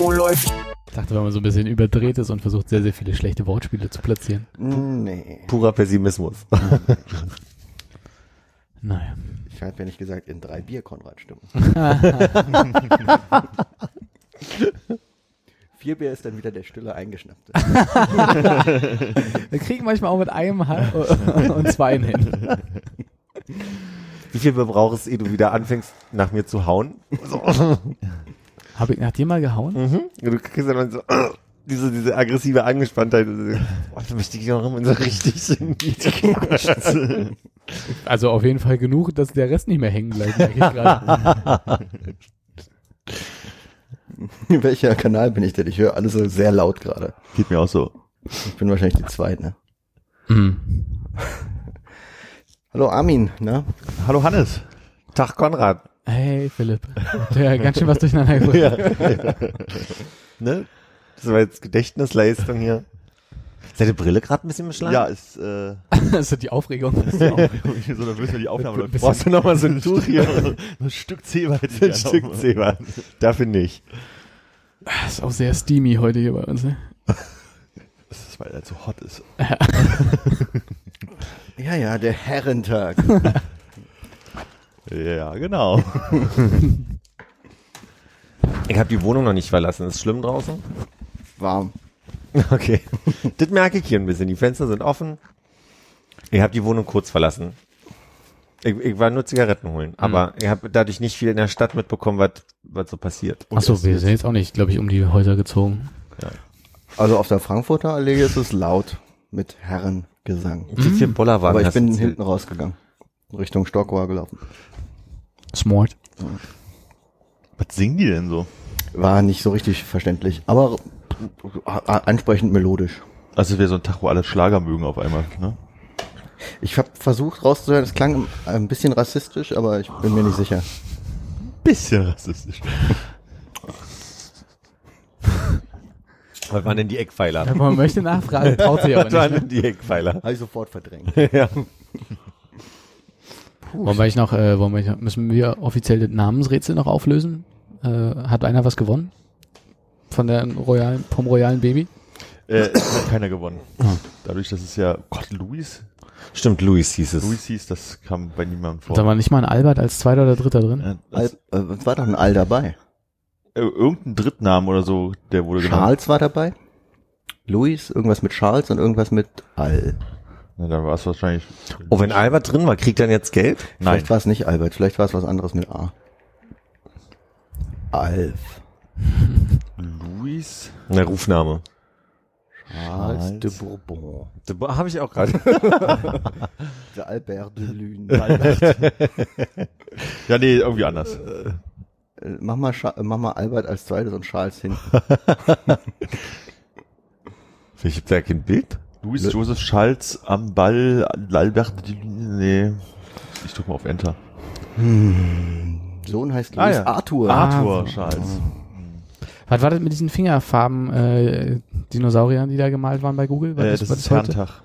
Oh, läuft. Ich dachte, wenn man so ein bisschen überdreht ist und versucht, sehr, sehr viele schlechte Wortspiele zu platzieren. Nee. Purer Pessimismus. Naja. Ich habe ja nicht gesagt, in drei Bier Konrad stimmen. Vier Bier ist dann wieder der stille Eingeschnappte. Wir kriegen manchmal auch mit einem Hand und zwei hin. Wie viel brauchst du, ehe du wieder anfängst, nach mir zu hauen? Habe ich nach dir mal gehauen? Mhm. Du kriegst dann so, diese, diese aggressive Angespanntheit. Oh, da möchte ich auch immer so richtig in die Also auf jeden Fall genug, dass der Rest nicht mehr hängen bleibt. merke ich gerade. Welcher Kanal bin ich denn? Ich höre alles so sehr laut gerade. Geht mir auch so. Ich bin wahrscheinlich die Zweite. Ne? Mhm. Hallo Armin, ne? Hallo Hannes. Tag Konrad. Hey Philipp, der ganz schön was durcheinander gebracht. Ne? Das war jetzt Gedächtnisleistung hier. Ist deine Brille gerade ein bisschen beschlagen? Ja, ist äh, Das ist die Aufregung. so nervös, wenn die Aufnahme läuft. Brauchst du noch mal so ein Tuch hier? ein Stück Zebra ein Stück. Zebra. Dafür nicht. Das ist auch sehr steamy heute hier bei uns. Ne? Das ist, weil er zu hot ist. Ja, ja, der Herrentag. Ja, genau. Ich habe die Wohnung noch nicht verlassen. Ist schlimm draußen? Warm. Okay. das merke ich hier ein bisschen. Die Fenster sind offen. Ich habe die Wohnung kurz verlassen. Ich, ich war nur Zigaretten holen. Aber ich habe dadurch nicht viel in der Stadt mitbekommen, was was so passiert. Achso, wir sind jetzt auch nicht, glaube ich, um die Häuser gezogen. Also auf der Frankfurter Allee ist es laut mit Herrengesang. Wie viel Bollerwagen Aber ich bin hinten rausgegangen. Richtung Stockwar gelaufen. Smart. Was singen die denn so? War nicht so richtig verständlich, aber ansprechend melodisch. Also es wäre so ein Tag, wo alle Schlager mögen auf einmal, ne? Ich habe versucht rauszuhören, es klang ein bisschen rassistisch, aber ich bin mir nicht sicher. Bisschen rassistisch. Was waren denn die Eckpfeiler? Ja, man möchte nachfragen, traut sich aber Was waren nicht. denn die Eckpfeiler? Habe ich sofort verdrängt. ja. Wollen wir ich noch, äh, wollen wir, müssen wir offiziell das Namensrätsel noch auflösen? Äh, hat einer was gewonnen? Von der royalen, vom royalen Baby? Äh, es hat keiner gewonnen. Dadurch, dass es ja, Gott, Luis? Stimmt, Luis hieß es. Luis hieß, das kam bei niemandem vor. Da war nicht mal ein Albert als zweiter oder dritter drin? Äh, Al, das, äh, war doch ein All dabei. äh, irgendein Drittnamen oder so, der wurde genannt. Charles war dabei. Louis, irgendwas mit Charles und irgendwas mit Al. Na, dann war es wahrscheinlich. Oh, wenn Albert drin war, kriegt er denn jetzt Geld? Nein. Vielleicht war es nicht Albert, vielleicht war es was anderes mit A. Alf. Luis? Der Rufname. Charles, Charles. de Bourbon. Habe ich auch gerade. Der Albert de Lune. Ja, nee, irgendwie anders. Äh, mach, mal Scha äh, mach mal Albert als zweites und Charles hin. Ich hab da kein Bild. Luis Joseph Schalz am Ball, Albert, nee. Ich drück mal auf Enter. Sohn heißt Ah, Louis ja. Arthur. Arthur so. Schalz. Was war das mit diesen Fingerfarben äh, Dinosauriern, die da gemalt waren bei Google? Was Äh, das was ist heute? Herrentag.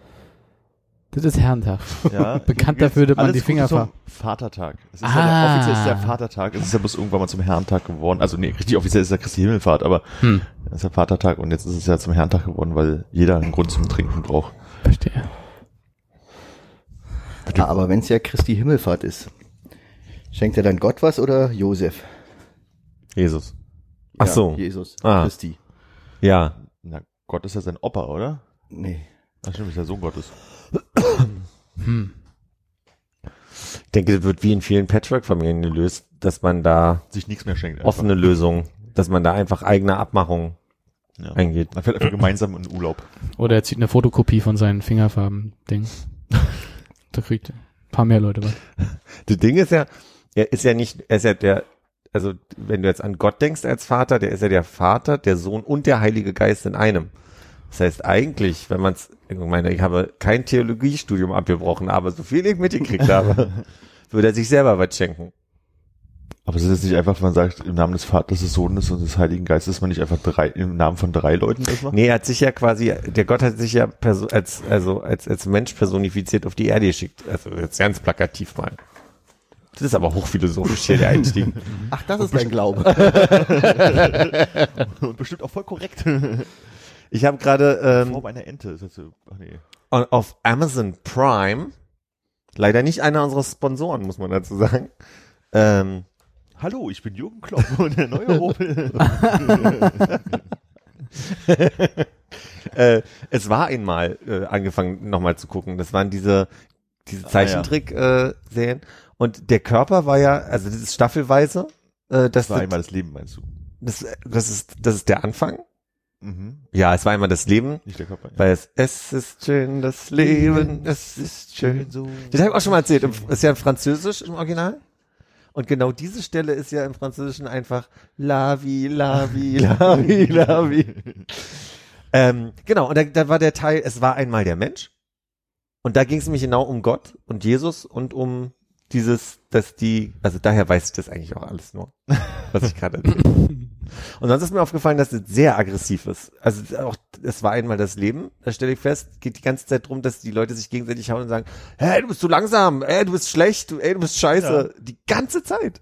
Das ist Herrentag. Ja. Bekannt dafür, dass man die Finger ver- Vatertag. Es ist Ah. ja der, offiziell ist der Vatertag. Es ist ja bloß irgendwann mal zum Herrentag geworden. Also nee, richtig offiziell ist ja Christi Himmelfahrt, aber Hm, es ist der Vatertag und jetzt ist es ja zum Herrentag geworden, weil jeder einen Grund zum Trinken braucht. verstehe. Ah, aber wenn es ja Christi Himmelfahrt ist, schenkt er dann Gott was oder Josef? Jesus. Ach Ja, so. Jesus. Ah. Christi. Ja. Na, Gott ist ja sein Opa, oder? Nee. Ach stimmt, ist der Sohn Gottes. Hm. Ich denke, das wird wie in vielen Patchwork-Familien gelöst, dass man da Sich nichts mehr schenkt. einfach. offene Lösungen, dass man da einfach eigene Abmachungen Ja. eingeht. Man fährt einfach gemeinsam in Urlaub. Oder er zieht eine Fotokopie von seinen Fingerfarben-Ding. da kriegt ein paar mehr Leute was. Das Ding ist ja, er ist ja nicht, er ist ja der, also wenn du jetzt an Gott denkst als Vater, der ist ja der Vater, der Sohn und der Heilige Geist in einem. Das heißt eigentlich, wenn man es, ich meine, ich habe kein Theologiestudium abgebrochen, aber so viel ich mitgekriegt habe, würde er sich selber was schenken. Aber es ist jetzt nicht einfach, wenn man sagt, im Namen des Vaters, des Sohnes und des Heiligen Geistes, dass man nicht einfach drei, im Namen von drei Leuten das macht? Nee, er hat sich ja quasi, der Gott hat sich ja als, also als, als Mensch personifiziert auf die Erde geschickt. Also jetzt ganz plakativ mal. Das ist aber hochphilosophisch hier der Einstieg. Ach, das ist dein Glaube. Und bestimmt auch voll korrekt. Ich habe gerade ähm, Form einer Ente. Ist das so, ach nee. auf Amazon Prime, leider nicht einer unserer Sponsoren, muss man dazu sagen, ähm, Hallo, ich bin Jürgen Klopp und der neue Opel. äh, es war einmal äh, angefangen nochmal zu gucken. Das waren diese diese Ah, ja. Zeichentrick-Serien. Und der Körper war ja, also das ist staffelweise. Äh, das, Das war einmal das Leben, meinst du? das, das ist das ist der Anfang. Mhm. Ja, es war einmal das Leben, Nicht der Körper. Ja. weil es es ist schön das Leben, es ist schön. so. Das habe ich auch schon mal erzählt. Im, ist ja in Französisch im Original. Und genau diese Stelle ist ja im Französischen einfach la vie, la vie, la vie, la vie. ähm, genau, und da, da war der Teil, es war einmal der Mensch. Und da ging es nämlich genau um Gott und Jesus und um dieses, dass die, also daher weiß ich das eigentlich auch alles nur, was ich gerade erzähle. Und sonst ist mir aufgefallen, dass es sehr aggressiv ist. Also auch, es war einmal das Leben, da stelle ich fest, geht die ganze Zeit drum, dass die Leute sich gegenseitig hauen und sagen, hey, du bist zu langsam, ey, du bist schlecht, du, ey, du bist scheiße. Die ganze Zeit.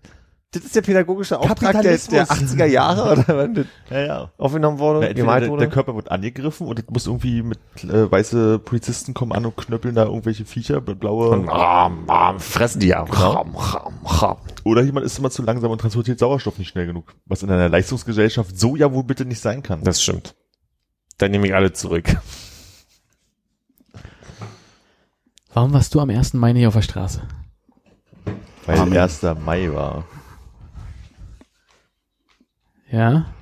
Das ist der pädagogische Auftrag der, der Kapitalismus. 80er Jahre, oder das Ja, ja. aufgenommen wurde, Na, entweder gemalt der, wurde. der Körper wird angegriffen und es muss irgendwie mit äh, weiße Polizisten kommen an und knöppeln da irgendwelche Viecher, blaue. und ram, ram, fressen die ja. Ram, ram, ram. Oder jemand ist immer zu langsam und transportiert Sauerstoff nicht schnell genug. Was in einer Leistungsgesellschaft so ja wohl bitte nicht sein kann. Das stimmt. Dann nehme ich alle zurück. Warum warst du am 1. Mai nicht auf der Straße? Weil Amen. 1. Mai war. Ja?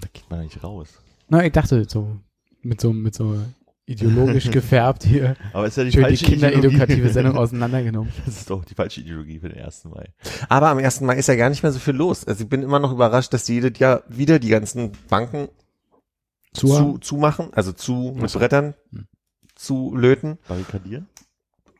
Da geht man nicht raus. Na, ich dachte so, mit so, mit so ideologisch gefärbt hier, Aber es ist ja die schön die falsche kinderedukative Ideologie. Sendung auseinandergenommen. Das ist doch die falsche Ideologie für den 1. Mai. Aber am 1. Mai ist ja gar nicht mehr so viel los. Also ich bin immer noch überrascht, dass die jedes Jahr wieder die ganzen Banken Zu, zu, zu machen, also zu mit Brettern Hm. zu löten Barrikadieren?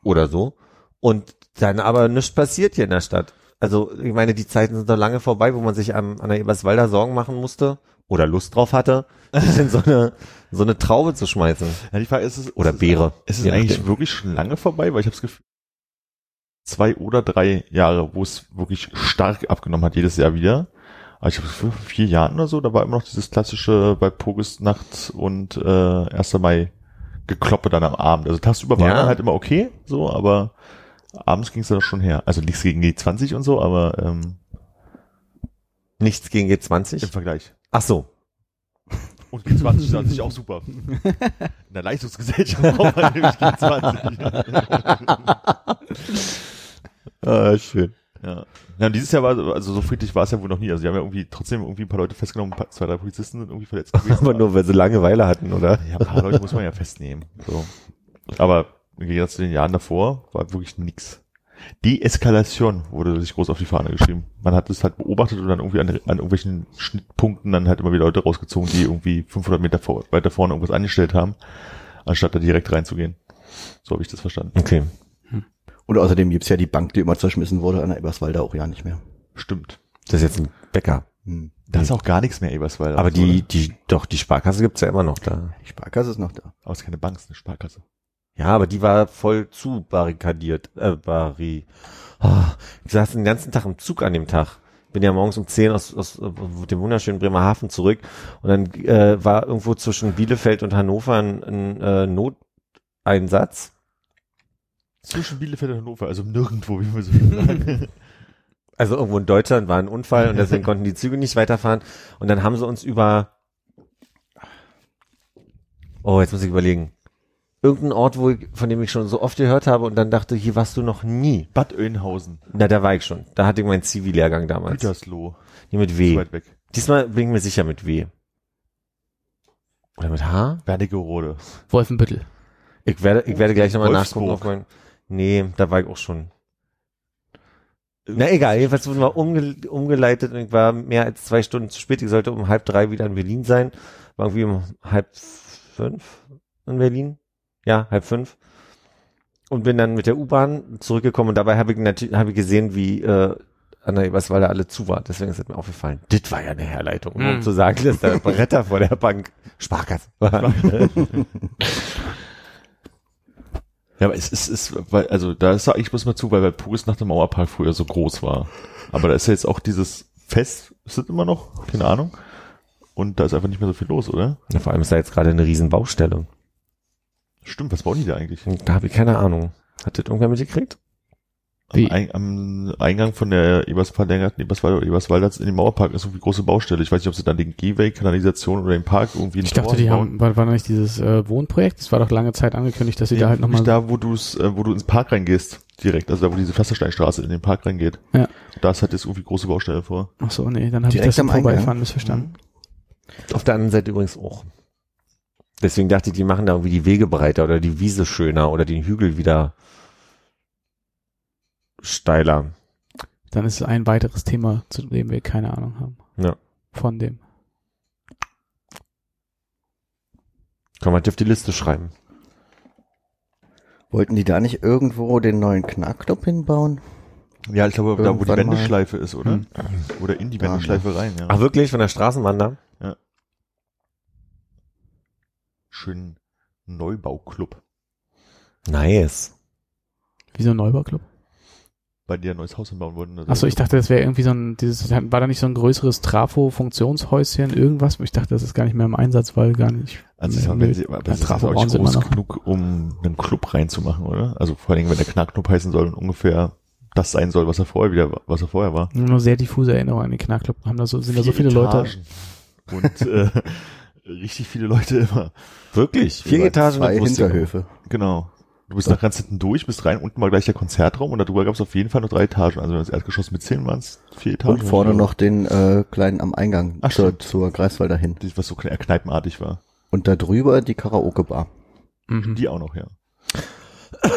oder so. Und dann aber nichts passiert hier in der Stadt. Also ich meine, die Zeiten sind doch lange vorbei, wo man sich am, an der Eberswalder Sorgen machen musste oder Lust drauf hatte, sich in so eine, so eine Traube zu schmeißen. Ja, die Frage ist es. Oder ist es- Beere. Ist es eigentlich nachdem. wirklich schon lange vorbei? Weil ich habe das Gefühl, zwei oder drei Jahre, wo es wirklich stark abgenommen hat, jedes Jahr wieder. Aber ich habe vor vier Jahren oder so, da war immer noch dieses klassische bei Pogesnacht und äh, 1. Mai Gekloppe dann am Abend. Also tagsüber war Ja. dann halt immer okay, so, aber abends ging es dann schon her. Also nichts gegen G20 und so, aber ähm, Nichts gegen im G20. Vergleich. Ach so. Und G20 ist an sich auch super. In der Leistungsgesellschaft braucht man nämlich G20. Ah, schön. Ja. ja, dieses Jahr war, also so friedlich war es ja wohl noch nie. Also die haben ja irgendwie trotzdem irgendwie ein paar Leute festgenommen, paar, zwei, drei Polizisten sind irgendwie verletzt gewesen. Aber nur, weil sie Langeweile hatten, oder? Ja, ein paar Leute muss man ja festnehmen. So. Aber im Gegensatz zu den Jahren davor war wirklich nix. Deeskalation wurde sich groß auf die Fahne geschrieben. Man hat es halt beobachtet und dann irgendwie an, an irgendwelchen Schnittpunkten dann halt immer wieder Leute rausgezogen, die irgendwie 500 Meter vor, weiter vorne irgendwas angestellt haben, anstatt da direkt reinzugehen. So habe ich das verstanden. Okay. Und außerdem gibt's ja die Bank, die immer zerschmissen wurde an der Eberswalder auch ja nicht mehr. Stimmt. Das ist jetzt ein Bäcker. Hm. Da ist auch gar nichts mehr, Eberswalder. Aber die, oder? die, doch, die Sparkasse gibt's ja immer noch da. Die Sparkasse ist noch da. Aber es ist keine Bank, es ist eine Sparkasse. Ja, aber die war voll zu barrikadiert. Äh, barri. Ah, ich saß den ganzen Tag im Zug an dem Tag. Bin ja morgens um 10 aus, aus äh, dem wunderschönen Bremerhaven zurück und dann äh, war irgendwo zwischen Bielefeld und Hannover ein, ein äh, Noteinsatz. Zwischen Bielefeld und Hannover, also nirgendwo, wie wir so schön sagen. Also irgendwo in Deutschland war ein Unfall und deswegen konnten die Züge nicht weiterfahren. Und dann haben sie uns über, oh, jetzt muss ich überlegen, irgendein Ort, wo ich, von dem ich schon so oft gehört habe und dann dachte, hier warst du noch nie. Bad Oeynhausen, Na, da war ich schon. Da hatte ich meinen Zivi-Lehrgang damals. Gütersloh, Hier mit zu W. weit weg. Diesmal bin ich mir sicher mit W. Oder mit H? Wernigerode. Wolfenbüttel. Ich werde, ich werde gleich nochmal nachgucken auf mein, nee, da war ich auch schon. Na egal, jedenfalls wurden wir umge umgeleitet und ich war mehr als zwei Stunden zu spät. Ich sollte um halb drei wieder in Berlin sein. War irgendwie um halb fünf in Berlin. Ja, halb fünf. Und bin dann mit der U-Bahn zurückgekommen und dabei habe ich natürlich hab ich gesehen, wie äh, an der Eberswalder alle zu war. Deswegen ist es mir aufgefallen. Das war ja eine Herleitung, um Mm. zu sagen, dass der Bretter vor der Bank Sparkasse war. Ja, aber es ist, ist weil, also da sage ich bloß mal zu, weil bei Puris nach dem Mauerpark früher so groß war. Aber da ist ja jetzt auch dieses Fest, ist das immer noch? Keine Ahnung. Und da ist einfach nicht mehr so viel los, oder? Ja, vor allem ist da jetzt gerade eine riesen Baustelle. Stimmt, was bauen die da eigentlich? Da habe ich keine Ahnung. Hat das irgendwer mitgekriegt? Am, Ein, am Eingang von der Ebers verlängerten Eberswalder, Eberswalder in den Mauerpark ist irgendwie große Baustelle. Ich weiß nicht, ob sie dann den Gehweg, Kanalisation oder den Park irgendwie in Ich dachte, die haben, war, war noch nicht dieses äh, Wohnprojekt? Das war doch lange Zeit angekündigt, dass sie Nee, da halt nochmal. nicht da, wo du es, äh, wo du ins Park reingehst, direkt, also da, wo diese Pflastersteinstraße in den Park reingeht. Ja. Da ist halt jetzt irgendwie große Baustelle vor. Ach so, nee, dann habe ich das im am Eingang? Vorbeifahren missverstanden. Auf der anderen Seite übrigens auch. Deswegen dachte ich, die machen da irgendwie die Wege breiter oder die Wiese schöner oder den Hügel wieder steiler. Dann ist es ein weiteres Thema, zu dem wir keine Ahnung haben. Ja. Von dem. Kann man auf die Liste schreiben. Wollten die da nicht irgendwo den neuen Knackclub hinbauen? Ja, ich glaube, da wo die. Wendeschleife ist, oder? Hm. Oder in die Da, Wendeschleife rein, ja. Ach wirklich, von der Straßenbahn da? Schön Neubauclub. Nice. Wie so ein Neubauclub. Bei dir ein neues Haus hinbauen wollten. Also Achso, ich dachte, das wäre irgendwie so ein, dieses, war da nicht so ein größeres Trafo-Funktionshäuschen, irgendwas? Ich dachte, das ist gar nicht mehr im Einsatz, weil gar nicht. Also ich sag, wenn sie, aber das ist Trafo auch bauen immer groß genug, um einen Club reinzumachen, oder? Also vor allen Dingen, wenn der Knackclub heißen soll und ungefähr das sein soll, was er vorher wieder, was er vorher war. Nur sehr diffuse Erinnerungen an den Knackclub. Haben da so, sind da so viele Leute. Etagen. Und äh, richtig viele Leute immer. Wirklich? Vier Über Etagen Zwei ich Hinterhöfe. Genau. Du bist nach ganz hinten durch, bist rein, unten war gleich der Konzertraum und darüber gab es auf jeden Fall noch drei Etagen. Also wenn das Erdgeschoss mitzählen, waren es vier Etagen. Und vorne noch den äh, kleinen am Eingang Ach, zur, stimmt. zur Greifswalder hin. Was so eher kneipenartig war. Und da drüber die Karaoke-Bar. Mhm. Die auch noch, ja.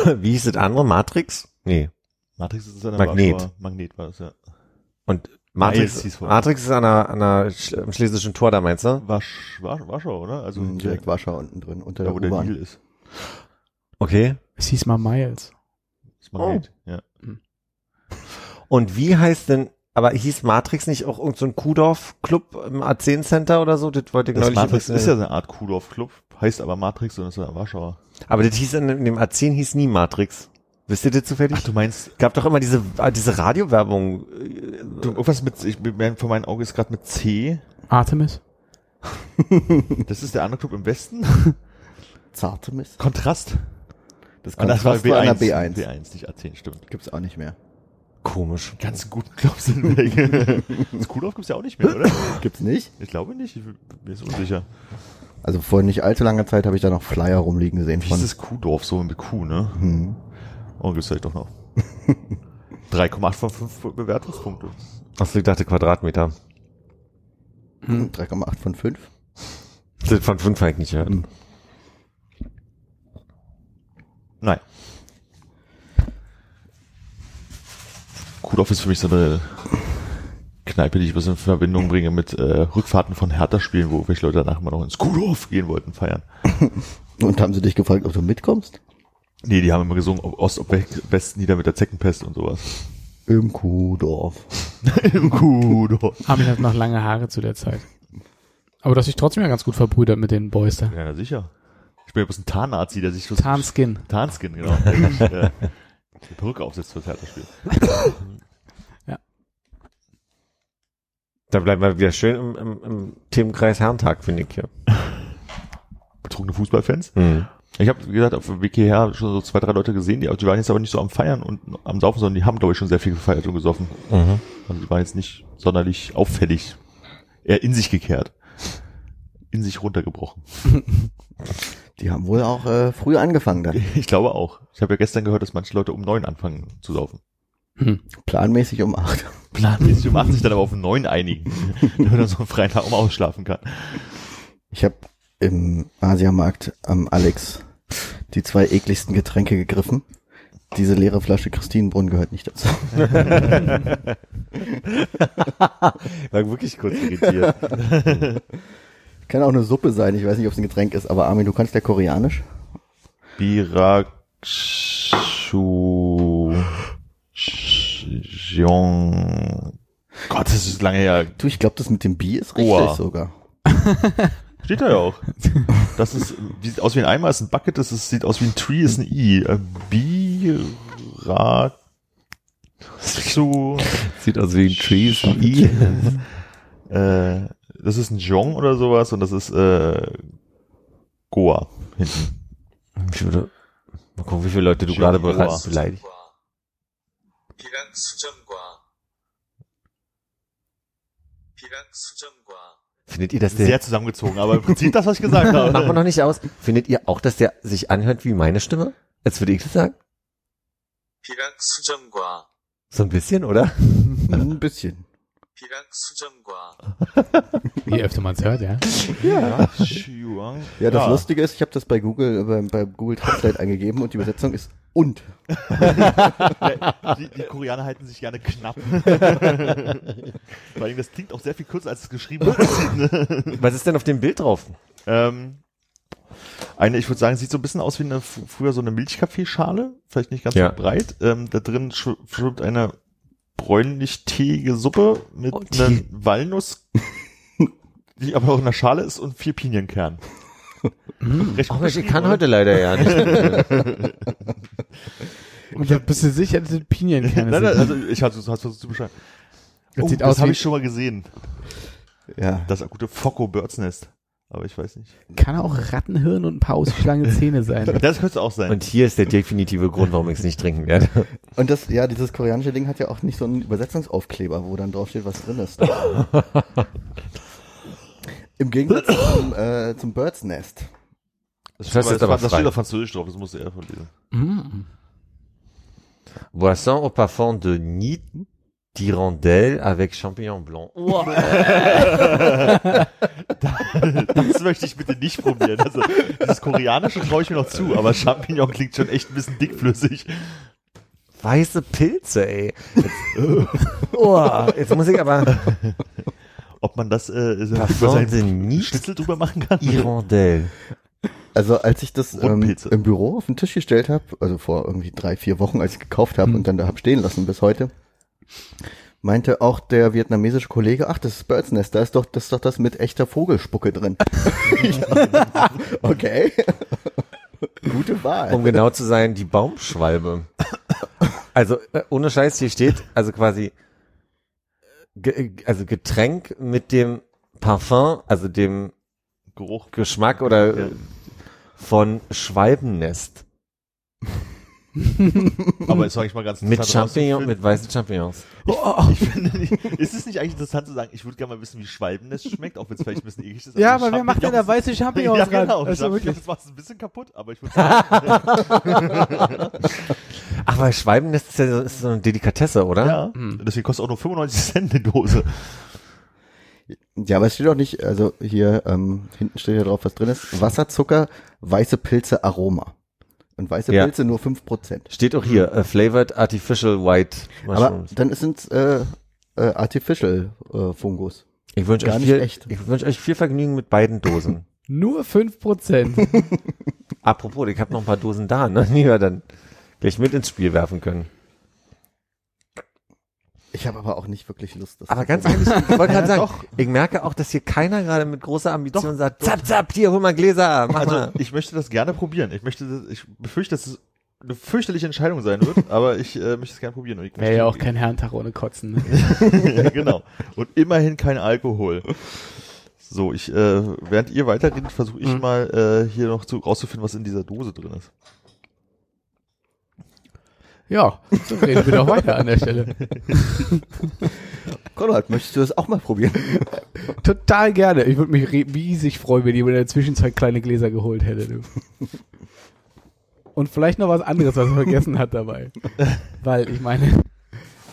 Wie hieß das andere? Matrix? Nee. Matrix ist der Magnet. Warschauer- Magnet war das, ja. Und Matrix, vorher. Matrix ist an der, an der Sch- am schlesischen Tor da, meinst du? Warsch, Warsch, Warschau, oder? Also Mhm, direkt Warschau unten drin, unter da, der wo der. Lidl ist. Okay. Es hieß mal Miles. Das Magnet, ja. Und wie heißt denn, aber hieß Matrix nicht auch irgendein so ein Kuhdorf-Club im A10 Center oder so? Das wollte ich Das neulich Matrix ist ja so eine Art Kudorf-Club, heißt aber Matrix und ist ja Warschauer. Aber das hieß in, in dem A10 hieß nie Matrix. Wisst ihr das zufällig? Ach, du meinst, Gab doch immer diese, ah, diese Radiowerbung. du, irgendwas mit, ich, vor meinen Augen ist gerade mit C. Artemis? Das ist der andere Club im Westen. Zartemis. Kontrast. Das das Kontrast war war B1. an der B1. B1, nicht A10, stimmt. Gibt's auch nicht mehr. Komisch. Ganz guten Clubs sind weg. das Kudorf gibt's ja auch nicht mehr, oder? Gibt's nicht? Ich glaube nicht, ich bin mir so unsicher. Also vor nicht allzu langer Zeit habe ich da noch Flyer rumliegen gesehen Wie von. ist das Kuhdorf so mit Q, ne? Hm. Oh, gibt's vielleicht doch noch. 3,8 von 5 Bewertungspunkte. Achso, ich dachte Quadratmeter. Hm. 3,8 von 5. Das von fünf habe ich nicht gehört. Hm. Nein. Kudorf ist für mich so eine Kneipe, die ich was in Verbindung bringe mit äh, Rückfahrten von Hertha-Spielen, wo welche Leute danach immer noch ins Kudorf gehen wollten, feiern. Und haben sie dich gefragt, ob du mitkommst? Nee, die haben immer gesungen, ob Ost, ob West- nieder mit der Zeckenpest und sowas. Im Kuhdorf. Im Kudorf. Armin hat noch lange Haare zu der Zeit. Aber du hast dich trotzdem ja ganz gut verbrüdert mit den Boys da. Ja, sicher. Ich bin ja bloß ein Tarnazi, der sich so Tarnskin. Tarnskin, genau. Der sich, äh, die Perücke aufsetzt fürs Hertha-Spiel. Da bleiben wir wieder schön im, im, im Themenkreis Herrentag, finde ich hier. Betrunkene Fußballfans. Hm. Ich habe, wie gesagt, auf dem Weg hierher schon so zwei, drei Leute gesehen, die, die waren jetzt aber nicht so am Feiern und am Saufen, sondern die haben, glaube ich, schon sehr viel gefeiert und gesoffen. Mhm. Also die waren jetzt nicht sonderlich auffällig. Eher in sich gekehrt. In sich runtergebrochen. Die haben wohl auch äh, früh angefangen dann. Ich glaube auch. Ich habe ja gestern gehört, dass manche Leute um neun anfangen zu saufen. Hm. Planmäßig um 8. Planmäßig um acht sich dann aber auf neun einigen, damit man so einen freien Tag um ausschlafen kann. Ich habe im Asiamarkt am Alex die zwei ekligsten Getränke gegriffen. Diese leere Flasche Christinenbrunn gehört nicht dazu. War wirklich kurz irritiert. Kann auch eine Suppe sein. Ich weiß nicht, ob es ein Getränk ist, aber Armin, du kannst ja Koreanisch. Birakshu. Gott, das ist lange her. Du, ich glaube, das mit dem Bi ist richtig Oha. sogar. Steht da ja auch. Das ist, sieht aus wie ein Eimer, ist ein Bucket, das ist, sieht aus wie ein Tree, ist ein I. Äh, Birakshu. Sieht aus wie ein Trees. I. Äh, das ist ein Jong oder sowas und das ist äh, Goa hinten. Ich würde, mal gucken, wie viele Leute du Schön gerade Goa. bereits beleidigt. 비락수정과 비락수정과 Findet ihr, dass der. Sehr zusammengezogen, aber im Prinzip das, was ich gesagt habe. Machen wir noch nicht aus. Findet ihr auch, dass der sich anhört wie meine Stimme? Als würde ich das sagen? So ein bisschen, oder? Ein bisschen. Je öfter man es hört, ja. Ja. ja, das ja. Lustige ist, ich habe das bei Google, äh, bei, bei Google Translate eingegeben und die Übersetzung ist und. Die, die Koreaner halten sich gerne knapp. Vor allem, das klingt auch sehr viel kürzer, als es geschrieben ist. Was ist denn auf dem Bild drauf? ähm, eine, ich würde sagen, sieht so ein bisschen aus wie eine, früher so eine Milchkaffeeschale, vielleicht nicht ganz Ja. so breit. Ähm, da drin schw- schwimmt eine bräunlich-teige Suppe mit Oh, einer Tee. Walnuss, die aber auch in der Schale ist und vier Pinienkernen. Gut Mensch, ich kann heute leider ja nicht. Und da bist du sicher, dass das Pinienkerne Nein, nein, also ich hatte es versucht zu beschreiben. das Oh, sieht das habe ich schon mal gesehen. Ja. Das gute Focko Birds Nest. Aber ich weiß nicht. kann auch Rattenhirn und ein paar ausgeschlagene Zähne sein. Das könnte es auch sein. Und hier ist der definitive Grund, warum ich es nicht trinken werde. Und das, ja, dieses koreanische Ding hat ja auch nicht so einen Übersetzungsaufkleber, wo dann drauf steht, was drin ist. Im Gegensatz zum, äh, zum Bird's Nest. Das heißt jetzt das, aber das steht auf Französisch drauf, das musste er von lesen. Mm. Boisson au parfum de Nid d'Hirondelle avec champignon blanc. Das möchte ich bitte nicht probieren. Also, dieses Koreanische traue ich mir noch zu, aber Champignon klingt schon echt ein bisschen dickflüssig. Weiße Pilze, ey. Jetzt, oh, jetzt muss ich aber Ob man das äh, so über seinen Schnitzel drüber machen kann? Hirondelle. Also als ich das ähm, im Büro auf den Tisch gestellt habe, also vor irgendwie drei, vier Wochen, als ich gekauft habe und dann da hab stehen lassen bis heute, meinte auch der vietnamesische Kollege, ach, das ist Bird's Nest, da ist doch, das ist doch das mit echter Vogelspucke drin. okay. Gute Wahl. Um genau zu sein, die Baumschwalbe. Also, äh, ohne Scheiß, hier steht, also quasi, ge, also Getränk mit dem Parfum, also dem Geruch. Geschmack oder Ja. äh, von Schwalbennest. Aber ist eigentlich mal ganz Mit interessant Champignon, rauszufinden. mit weißen Champignons. Ich finde, nicht- ist es nicht eigentlich interessant zu sagen, ich würde gerne mal wissen, wie Schwalbennest schmeckt, auch wenn es vielleicht ein bisschen eklig ist. Ja, die aber wer macht denn da Champignons- weiße Champignons Ja, genau. Also Also wirklich. das macht es ein bisschen kaputt, aber ich würde sagen, Ach, weil Schwalbennest ist ja so, ist so eine Delikatesse, oder? ja. Deswegen kostet auch nur 95 Cent eine Dose. Ja, aber es steht auch nicht, also hier, ähm, hinten steht ja drauf, was drin ist. Wasserzucker, weiße Pilze, Aroma. Und weiße Ja. Pilze nur 5%. Steht auch hier, äh, flavored artificial white Aber mushrooms. dann ist es äh, äh, Artificial äh, Fungus. ich wünsche euch viel, ich wünsche euch viel Vergnügen mit beiden Dosen. Nur 5%. Apropos, ich habe noch ein paar Dosen da, ne? Die wir dann gleich mit ins Spiel werfen können. Ich habe aber auch nicht wirklich Lust. Das Aber ganz ehrlich, ich wollte gerade sagen, ich merke auch, dass hier keiner gerade mit großer Ambition sagt, zap, zap, hier, hol mal Gläser, mach Also mal. ich möchte das gerne probieren. Ich möchte, das, ich befürchte, dass es eine fürchterliche Entscheidung sein wird, aber ich äh, möchte es gerne probieren. Und ich Wäre ja auch kein Herrentag ohne Kotzen. Ne? ja, genau. Und immerhin kein Alkohol. So, ich, äh, während ihr weiterredet, versuche ich Mhm. mal äh, hier noch zu, rauszufinden, was in dieser Dose drin ist. Ja, so reden wir doch weiter an der Stelle. Konrad, möchtest du das auch mal probieren? Total gerne. Ich würde mich riesig freuen, wenn jemand in der Zwischenzeit kleine Gläser geholt hätte. Du. Und vielleicht noch was anderes, was er vergessen hat dabei. Weil ich meine,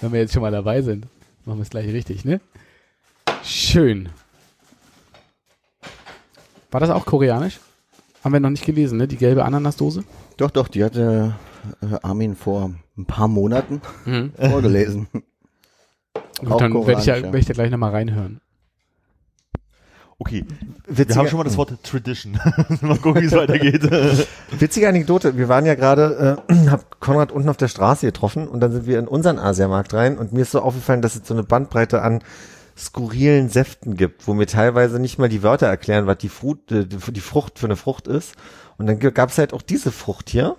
wenn wir jetzt schon mal dabei sind, machen wir es gleich richtig, ne? Schön. War das auch koreanisch? Haben wir noch nicht gelesen, ne? Die gelbe Ananasdose? Doch, doch, die hatte äh, Armin vor ein paar Monaten Mhm. vorgelesen. Gut, Auch dann werde ich, ja, werd ich da gleich nochmal reinhören. Okay, wir Witziger, haben schon mal das Wort Tradition. mal gucken, wie es weitergeht. Witzige Anekdote, wir waren ja gerade, äh, hab Konrad unten auf der Straße getroffen und dann sind wir in unseren Asiamarkt rein und mir ist so aufgefallen, dass es so eine Bandbreite an skurrilen Säften gibt, wo mir teilweise nicht mal die Wörter erklären, was die, Frucht, äh, die Frucht für eine Frucht ist. Und dann gab es halt auch diese Frucht hier.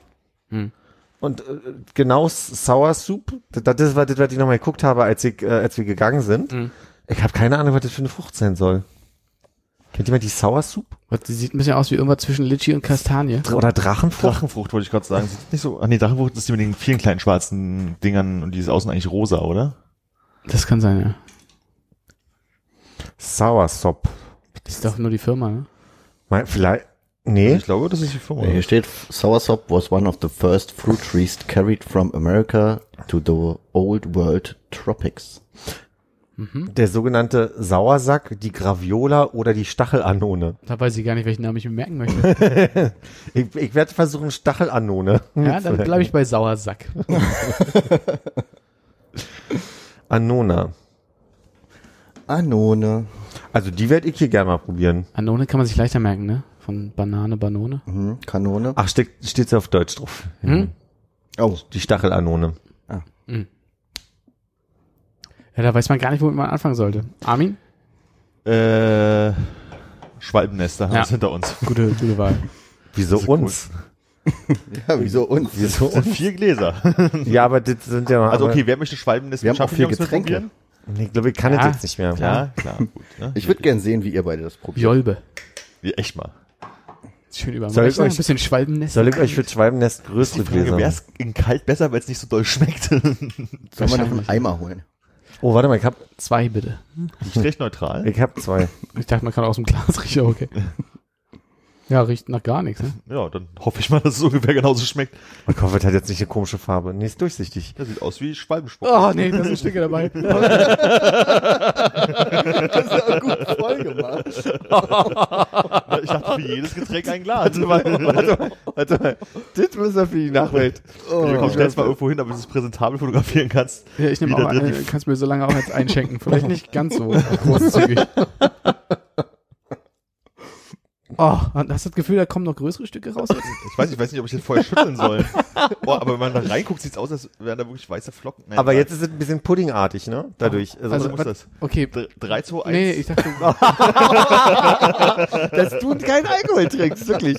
Hm. Und äh, genau Sour Soup, das, das war das, was ich nochmal geguckt habe, als, ich, äh, als wir gegangen sind. Hm. Ich habe keine Ahnung, was das für eine Frucht sein soll. Kennt jemand die Sour Soup? Was, Die sieht ein bisschen aus wie irgendwas zwischen Litchi und Kastanie. Oder Drachenfrucht? Drachenfrucht wollte ich gerade sagen. Sieht nicht so, ach nee, Drachenfrucht ist die mit den vielen kleinen schwarzen Dingern und die ist außen eigentlich rosa, oder? Das kann sein, ja. Sour Sop. Das ist doch nur die Firma, ne? Mein, vielleicht, nee. Ich glaube, das ist die Firma. Hier steht, Soursop was one of the first fruit trees carried from America to the old world tropics. Der sogenannte Sauersack, die Graviola oder die Stachelanone. Da weiß ich gar nicht, welchen Namen ich mir merken möchte. Ich, ich werde versuchen, Stachelanone. ja, dann bleibe ich bei Sauersack. Anona. Anone. Also die werde ich hier gerne mal probieren. Anone kann man sich leichter merken, ne? Von Banane, Banone. Mhm, Kanone. Ach, steht steht's auf Deutsch drauf. Hm? Oh, Die Stachelanone. Ja, da weiß man gar nicht, womit man anfangen sollte. Armin? Äh, Schwalbennester haben Ja. hinter uns. Gute, gute Wahl. Wieso ist cool. uns? ja, wieso uns? Wieso Das sind uns? vier Gläser. Ja, aber das sind ja Also okay, wer möchte Schwalbennest Wir mit haben auch vier Getränke. Nee, Ich glaube, ich kann Ja. das jetzt nicht mehr. Ja, klar. Gut, ne? Ich würde gern sehen, wie ihr beide das probiert. Jolbe. Ja, echt mal. Schön über Soll ich euch- ein bisschen Schwalbennest. Soll ich euch für Schwalbennest Die größere Frage, wäre Gläser? es in kalt besser, weil es nicht so doll schmeckt? Sollen wir noch einen Eimer holen? Oh, warte mal, ich hab, Zwei bitte. Recht neutral. ich hab zwei. Ich dachte, man kann aus dem Glas riechen, okay. Ja, riecht nach gar nichts, ne? Ja, dann hoffe ich mal, dass es ungefähr genauso schmeckt. Mein Koffer hat jetzt nicht eine komische Farbe. Nee, ist durchsichtig. Das sieht aus wie Schwalbenspuck. Oh, nee, da sind Stücke dabei. Das ist auch gut gemacht. Ich dachte, für jedes Getränk ein Glas. Warte mal, warte mal, warte mal. Das muss er für die Nachwelt. Du kommst stellst mal irgendwo hin, damit du es präsentabel fotografieren kannst. Ja, ich nehme auch drin die- kannst mir so lange auch jetzt einschenken. Vielleicht nicht ganz so großzügig. Oh, hast du das Gefühl, da kommen noch größere Stücke raus? Ich weiß, ich weiß nicht, ob ich den vorher schütteln soll. Boah, aber wenn man da reinguckt, sieht's aus, als wären da wirklich weiße Flocken. Nein, Aber nein. jetzt ist es ein bisschen puddingartig, ne? Dadurch. Also, Also, muss das? Okay. 3, 2, 1. Nee, ich dachte, dass du keinen Alkohol trinkst, wirklich.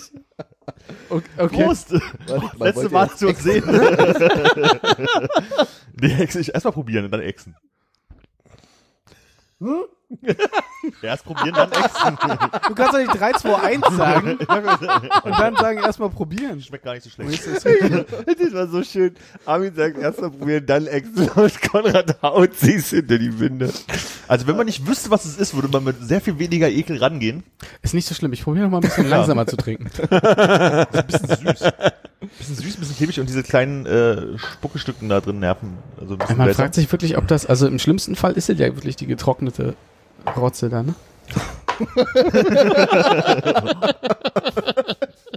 okay. Prost! Man Letzte Mal zu uns sehen. nee, Hexe, ich erst mal probieren und dann exen. Erst probieren, dann exen. Du kannst doch nicht 3, 2, 1 sagen und dann sagen, erstmal probieren. Schmeckt gar nicht so schlecht. Das war so schön. Armin sagt, erst mal probieren, dann Excel und Konrad haut sich hinter die Winde. Also wenn man nicht wüsste, was es ist, würde man mit sehr viel weniger Ekel rangehen. Ist nicht so schlimm. Ich probiere noch mal ein bisschen langsamer zu trinken. Ein bisschen süß. Bisschen süß, bisschen klebrig und diese kleinen äh, Spuckestücken da drin nerven. Also ein bisschen Man besser. fragt sich wirklich, ob das, also im schlimmsten Fall ist es ja wirklich die getrocknete Rotze da, ne?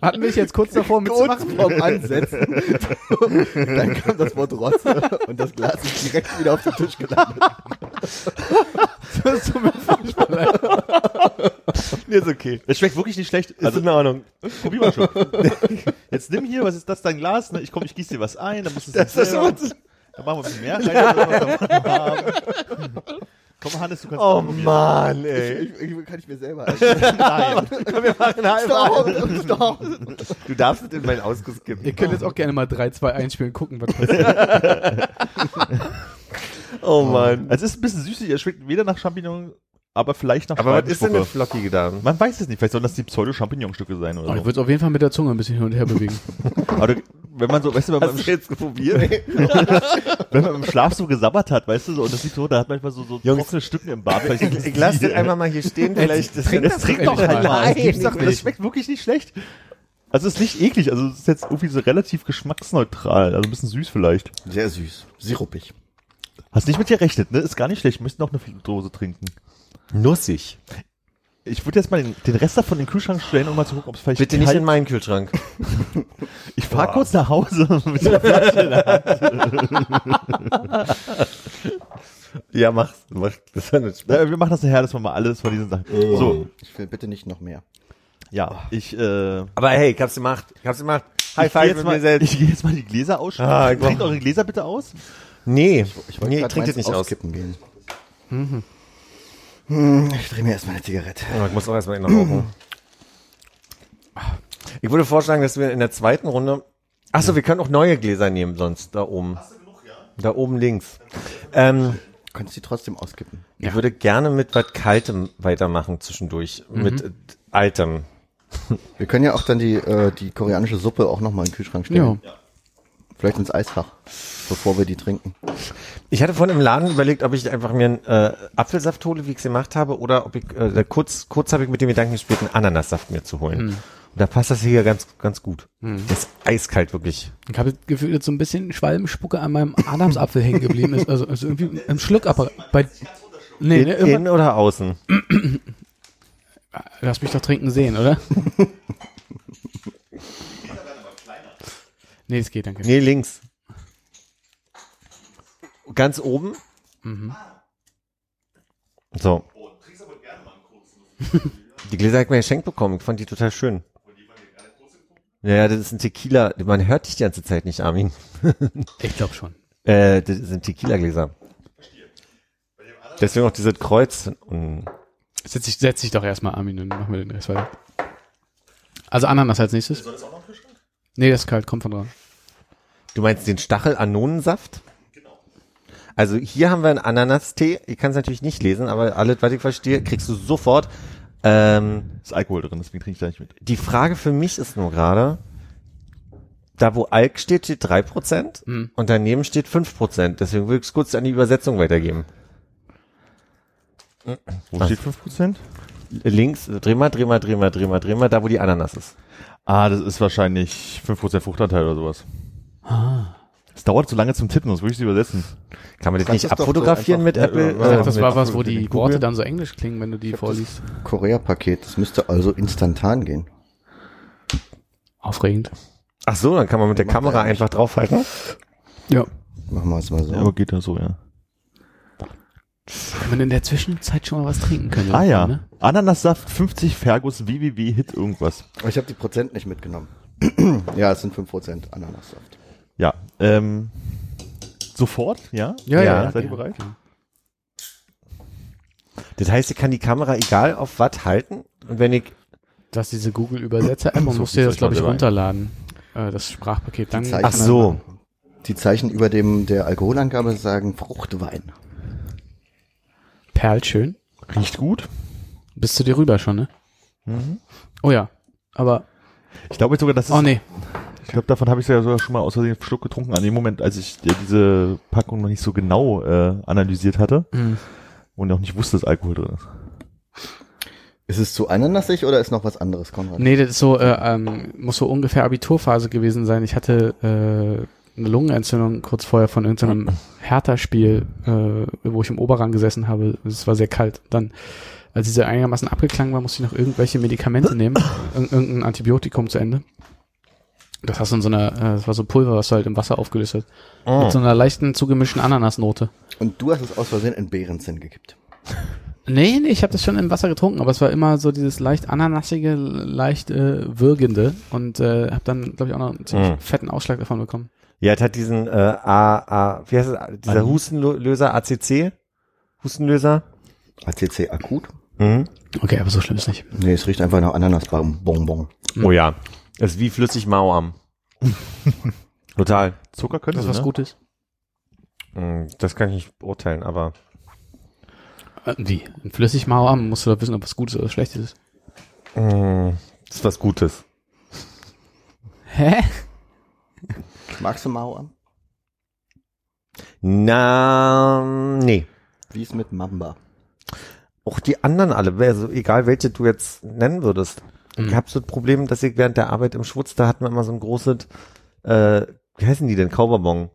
Hatten wir dich jetzt kurz davor mitzumachen? Kurz vorm Ansetzen. Dann kam das Wort Rotze und das Glas ist direkt wieder auf den Tisch gelandet. Das tut mir furchtbar leid. Nee, ist okay. Es schmeckt wirklich nicht schlecht. Ist Also in Ordnung. probier mal schon. Jetzt nimm hier, was ist das, dein Glas? Ne? Ich komm, ich gieße dir was ein, dann musst du es ist. Dann machen wir ein bisschen mehr rein. Komm, Hannes, du kannst Oh. Mann, ey. Ich, ich, kann ich mir selber Nein. Komm, wir machen halb Stopp, stopp. Du darfst es in meinen Ausguss geben. Ihr könnt jetzt auch gerne mal 3, 2, 1 spielen, gucken, was passiert. Oh Mann. Es ist ein bisschen süßig, es schmeckt weder nach Champignon, aber vielleicht nach Aber was ist denn eine. Flockige da? Man weiß es nicht, vielleicht sollen das die Pseudo-Champignon-Stücke sein oder ich so. würde auf jeden Fall mit der Zunge ein bisschen hin und her bewegen. Aber du, wenn man so, weißt du, wenn man, im, Hast du jetzt probiert? wenn man im Schlaf so gesabbert hat, weißt du, so, und das sieht so, da hat manchmal so, so Jungs, trockene Stücken im Bart. Vielleicht Ich, ich lasse den einmal mal hier stehen, vielleicht. Das trink Das trinkt doch endlich halt mal. Nein, Das doch-. Das schmeckt wirklich nicht schlecht. Also es ist nicht eklig, also es ist jetzt irgendwie so relativ geschmacksneutral, also ein bisschen süß vielleicht. Sehr süß. Sirupig. Hast nicht mit gerechnet, ne? Ist gar nicht schlecht, müssten auch eine Dose trinken. Nussig. Ich würde jetzt mal den, den Rest davon in den Kühlschrank stellen, um mal zu gucken, ob es vielleicht Bitte nicht in meinen Kühlschrank. Ich fahr kurz nach Hause mit der Flasche in der Hand. Ja, mach, mach. Das war nicht Äh, Wir machen das nachher, dass wir mal alles von diesen Sachen. So, Ich will bitte nicht noch mehr. ja, ich, äh, Aber hey, ich hab's gemacht. Ich hab's gemacht. High ich gehe five jetzt, mit mal- mir selbst. ich geh jetzt mal die Gläser ausschütten. Ah, ich Trinkt eure Gläser bitte aus. Nee, Ich wollte nee, grad trink das meins nicht aus. gehen. Hm, Ich drehe mir erstmal eine Zigarette. Oh, ich muss auch erstmal noch rauchen. Ich würde vorschlagen, dass wir in der zweiten Runde. Ach so, wir können auch neue Gläser nehmen, sonst da oben. Da oben links. Ähm, Du kannst die trotzdem auskippen. Ich würde gerne mit was Kaltem weitermachen zwischendurch. Mit äh, Altem. Wir können ja auch dann die, äh, die koreanische Suppe auch nochmal in den Kühlschrank stellen. Vielleicht ins Eisfach, bevor wir die trinken. Ich hatte vorhin im Laden überlegt, ob ich einfach mir einen äh, Apfelsaft hole, wie ich es gemacht habe, oder ob ich, äh, kurz, kurz habe ich mit dem Gedanken gespielt, einen Ananassaft mir zu holen. Und da passt das hier ganz, ganz gut. Das ist eiskalt, wirklich. Ich habe das Gefühl, dass so ein bisschen Schwalbenspucke an meinem Adamsapfel hängen geblieben ist. Also, also irgendwie ein Schluckapparat. Bei, nee, ne, irgendwann, Innen oder außen? lass mich doch trinken sehen, oder? nee, das geht, danke. Nee, links. Ganz oben. So. Die Gläser habe ich mir geschenkt bekommen. Ich fand die total schön. Ja, ja, das ist ein Tequila. Man hört dich die ganze Zeit nicht, Armin. Ich glaube schon. Äh, das sind Tequila-Gläser. Deswegen auch dieses Kreuz. Und Setz dich, setz dich doch erstmal, Armin, dann machen wir den Rest weiter. Also Ananas als nächstes. Soll das auch noch Nee, das ist kalt, kommt von dran. du meinst den Stachel-Anonensaft? Genau. Also hier haben wir einen Ananastee. Ich kann es natürlich nicht lesen, aber alles, was ich verstehe, kriegst du sofort. Ähm, Ist Alkohol drin, deswegen trinke ich da nicht mit. die Frage für mich ist nur gerade, da wo Alk steht, steht 3% Mhm. und daneben steht 5%. Deswegen will ich es kurz an die Übersetzung weitergeben. Wo Was? steht 5%? Links, dreh mal, dreh mal, dreh mal, dreh mal, dreh mal, da wo die Ananas ist. Ah, das ist wahrscheinlich 5% Fruchtanteil oder sowas. Es dauert zu lange zum Tippen, sonst würde ich es übersetzen. Kann man das nicht so abfotografieren einfach. mit Ja, Apple? ja, ja. das war was, wo die Google. Worte dann so englisch klingen, wenn du die vorliest. Korea-Paket, das müsste also instantan gehen. Aufregend. Ach so, dann kann man mit der er Kamera ja einfach draufhalten. Ja. Machen wir es mal so. Ja, aber geht da so, ja. Wenn man in der Zwischenzeit schon mal was trinken könnte. Ah ja. Ne? Ananassaft 50 Fergus www Hit irgendwas. Aber ich habe die Prozent nicht mitgenommen. ja, es sind 5% Ananassaft. Ja, ähm, sofort, ja? Ja, ja. Seid ihr ja. bereit? Das heißt, ich kann die Kamera egal auf was halten und wenn ich Du hast diese Google-Übersetzer-App und So, musst dir das, glaube ich, runterladen. Äh, das Sprachpaket. Dann Ach so. Die Zeichen über dem der Alkoholangabe sagen Fruchtwein. Perlt schön. Riecht gut. Bist du dir rüber schon, ne? Mhm. Oh ja. Aber, Ich glaube jetzt sogar, das ist, oh nee. ich glaube, davon habe ich ja sogar schon mal aus Versehen einen Schluck getrunken, an dem Moment, als ich diese Packung noch nicht so genau äh, analysiert hatte Hm. und auch nicht wusste, dass Alkohol drin ist. Ist es zu ananasig oder ist noch was anderes, Konrad? Nee, das ist so, äh, ähm, muss so ungefähr Abiturphase gewesen sein. Ich hatte äh, eine Lungenentzündung kurz vorher von irgendeinem Hertha-Spiel, äh, wo ich im Oberrang gesessen habe. Es war sehr kalt. Dann, als diese einigermaßen abgeklangen war, musste ich noch irgendwelche Medikamente nehmen. Ir irgendein Antibiotikum zu Ende. Das hast du in so einer, äh, das war so Pulver, was du halt im Wasser aufgelöst hast. Oh. Mit so einer leichten zugemischten Ananasnote. Und du hast es aus Versehen in Beerenzinn gekippt. Nee, nee, ich habe das schon im Wasser getrunken, aber es war immer so dieses leicht ananassige, leicht äh, würgende und äh, habe dann, glaube ich, auch noch einen ziemlich Mm. fetten Ausschlag davon bekommen. Ja, es hat diesen äh, A, A, wie heißt es, dieser An- Hustenlöser, ACC? Hustenlöser? ACC akut? Mhm. Okay, aber so schlimm ist nicht. Nee, es riecht einfach nach Ananasbonbon. Oh ja. Das ist wie flüssig Mauam. Total. Zucker könnte Das ist was ne? Gutes. Mm, Das kann ich nicht beurteilen, aber Äh, wie? Ein Flüssigmauer musst du doch wissen, ob was Gutes oder Schlechtes ist. mm, das ist was Gutes. Hä? Magst du Mauer? Na, nee. Wie ist mit Mamba? Auch die anderen alle, also egal welche du jetzt nennen würdest. Mhm. Ich habe so das Problem, dass ich während der Arbeit im Schwutz, da hatten wir immer so ein großes, äh, wie heißen die denn, Kaubonbon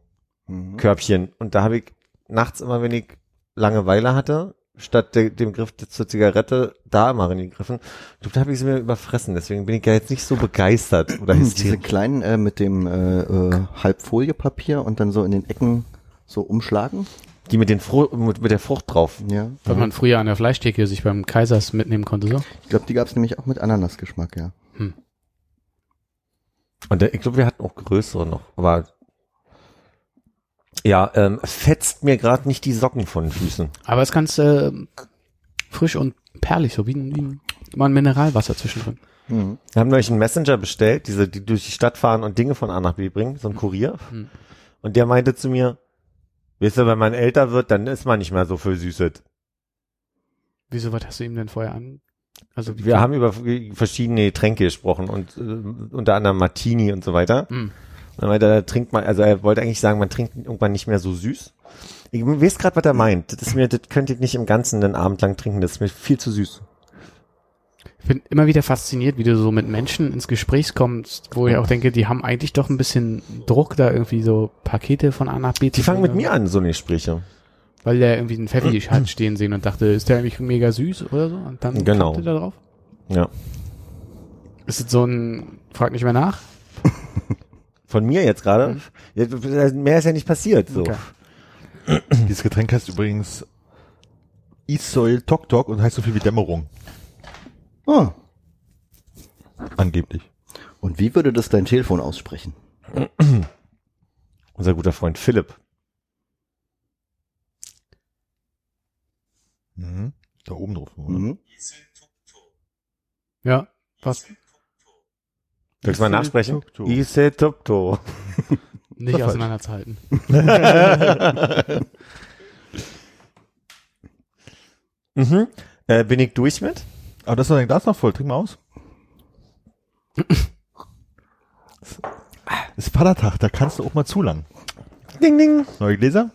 Mhm. Körbchen. Und da habe ich nachts immer, wenn ich Langeweile hatte, statt de, dem Griff zur Zigarette da immer reingegriffen. Ich glaube, da habe ich sie mir überfressen. Deswegen bin ich ja jetzt nicht so begeistert oder Diese hysterisch. kleinen äh, mit dem äh, äh, Halbfoliepapier und dann so in den Ecken so umschlagen. Die mit, den Fru mit, mit der Frucht drauf. Ja. Was man früher an der Fleischtheke sich beim Kaisers mitnehmen konnte, so. Ich glaube, die gab es nämlich auch mit Ananasgeschmack, ja. Und der, ich glaube, wir hatten auch größere noch. Aber ja, ähm, fetzt mir gerade nicht die Socken von den Füßen. Aber es ist ganz äh, frisch und perlig, so wie ein, wie mal ein Mineralwasser zwischendrin. Mhm. Wir haben neulich einen Messenger bestellt, diese, die durch die Stadt fahren und Dinge von A nach B bringen, so ein Kurier. Hm. Und der meinte zu mir, weißt du, wenn man älter wird, dann ist man nicht mehr so viel Süßet. Wieso, was hast du ihm denn vorher an? Also, Wir haben über verschiedene Tränke gesprochen und äh, unter anderem Martini und so weiter. Hm. Dann meinte er, trinkt man, also er wollte eigentlich sagen, man trinkt irgendwann nicht mehr so süß. Ich weiß gerade, was er meint. Das ist mir, das könnte ich nicht im Ganzen einen Abend lang trinken, das ist mir viel zu süß. Ich bin immer wieder fasziniert, wie du so mit Menschen ins Gespräch kommst, wo ich auch denke, die haben eigentlich doch ein bisschen Druck, da irgendwie so Pakete von A nach B Die fangen mit mir an, so eine Gespräche. Weil der irgendwie einen Pfeffi halt stehen sehen und dachte, ist der eigentlich mega süß oder so? Und dann Genau. kommt er da drauf. Ja. Ist es so ein, frag nicht mehr nach? Von mir jetzt gerade. Ja, mehr ist ja nicht passiert, so. Okay. Dieses Getränk heißt übrigens Isoil Tok Tok und heißt so viel wie Dämmerung. Ah. Angeblich. Und wie würde das dein Telefon aussprechen? Unser guter Freund Philipp. Mhm. Da oben drauf, oder? Mhm. Ja, was? Willst du mal nachsprechen? Ise Tupto. Nicht auseinanderzuhalten. mhm. Äh, bin ich durch mit? Aber das ist doch dein Glas noch voll. Trink mal aus. Es ist Vatertag, da kannst du auch mal zu lang. Ding, ding. Neue Gläser?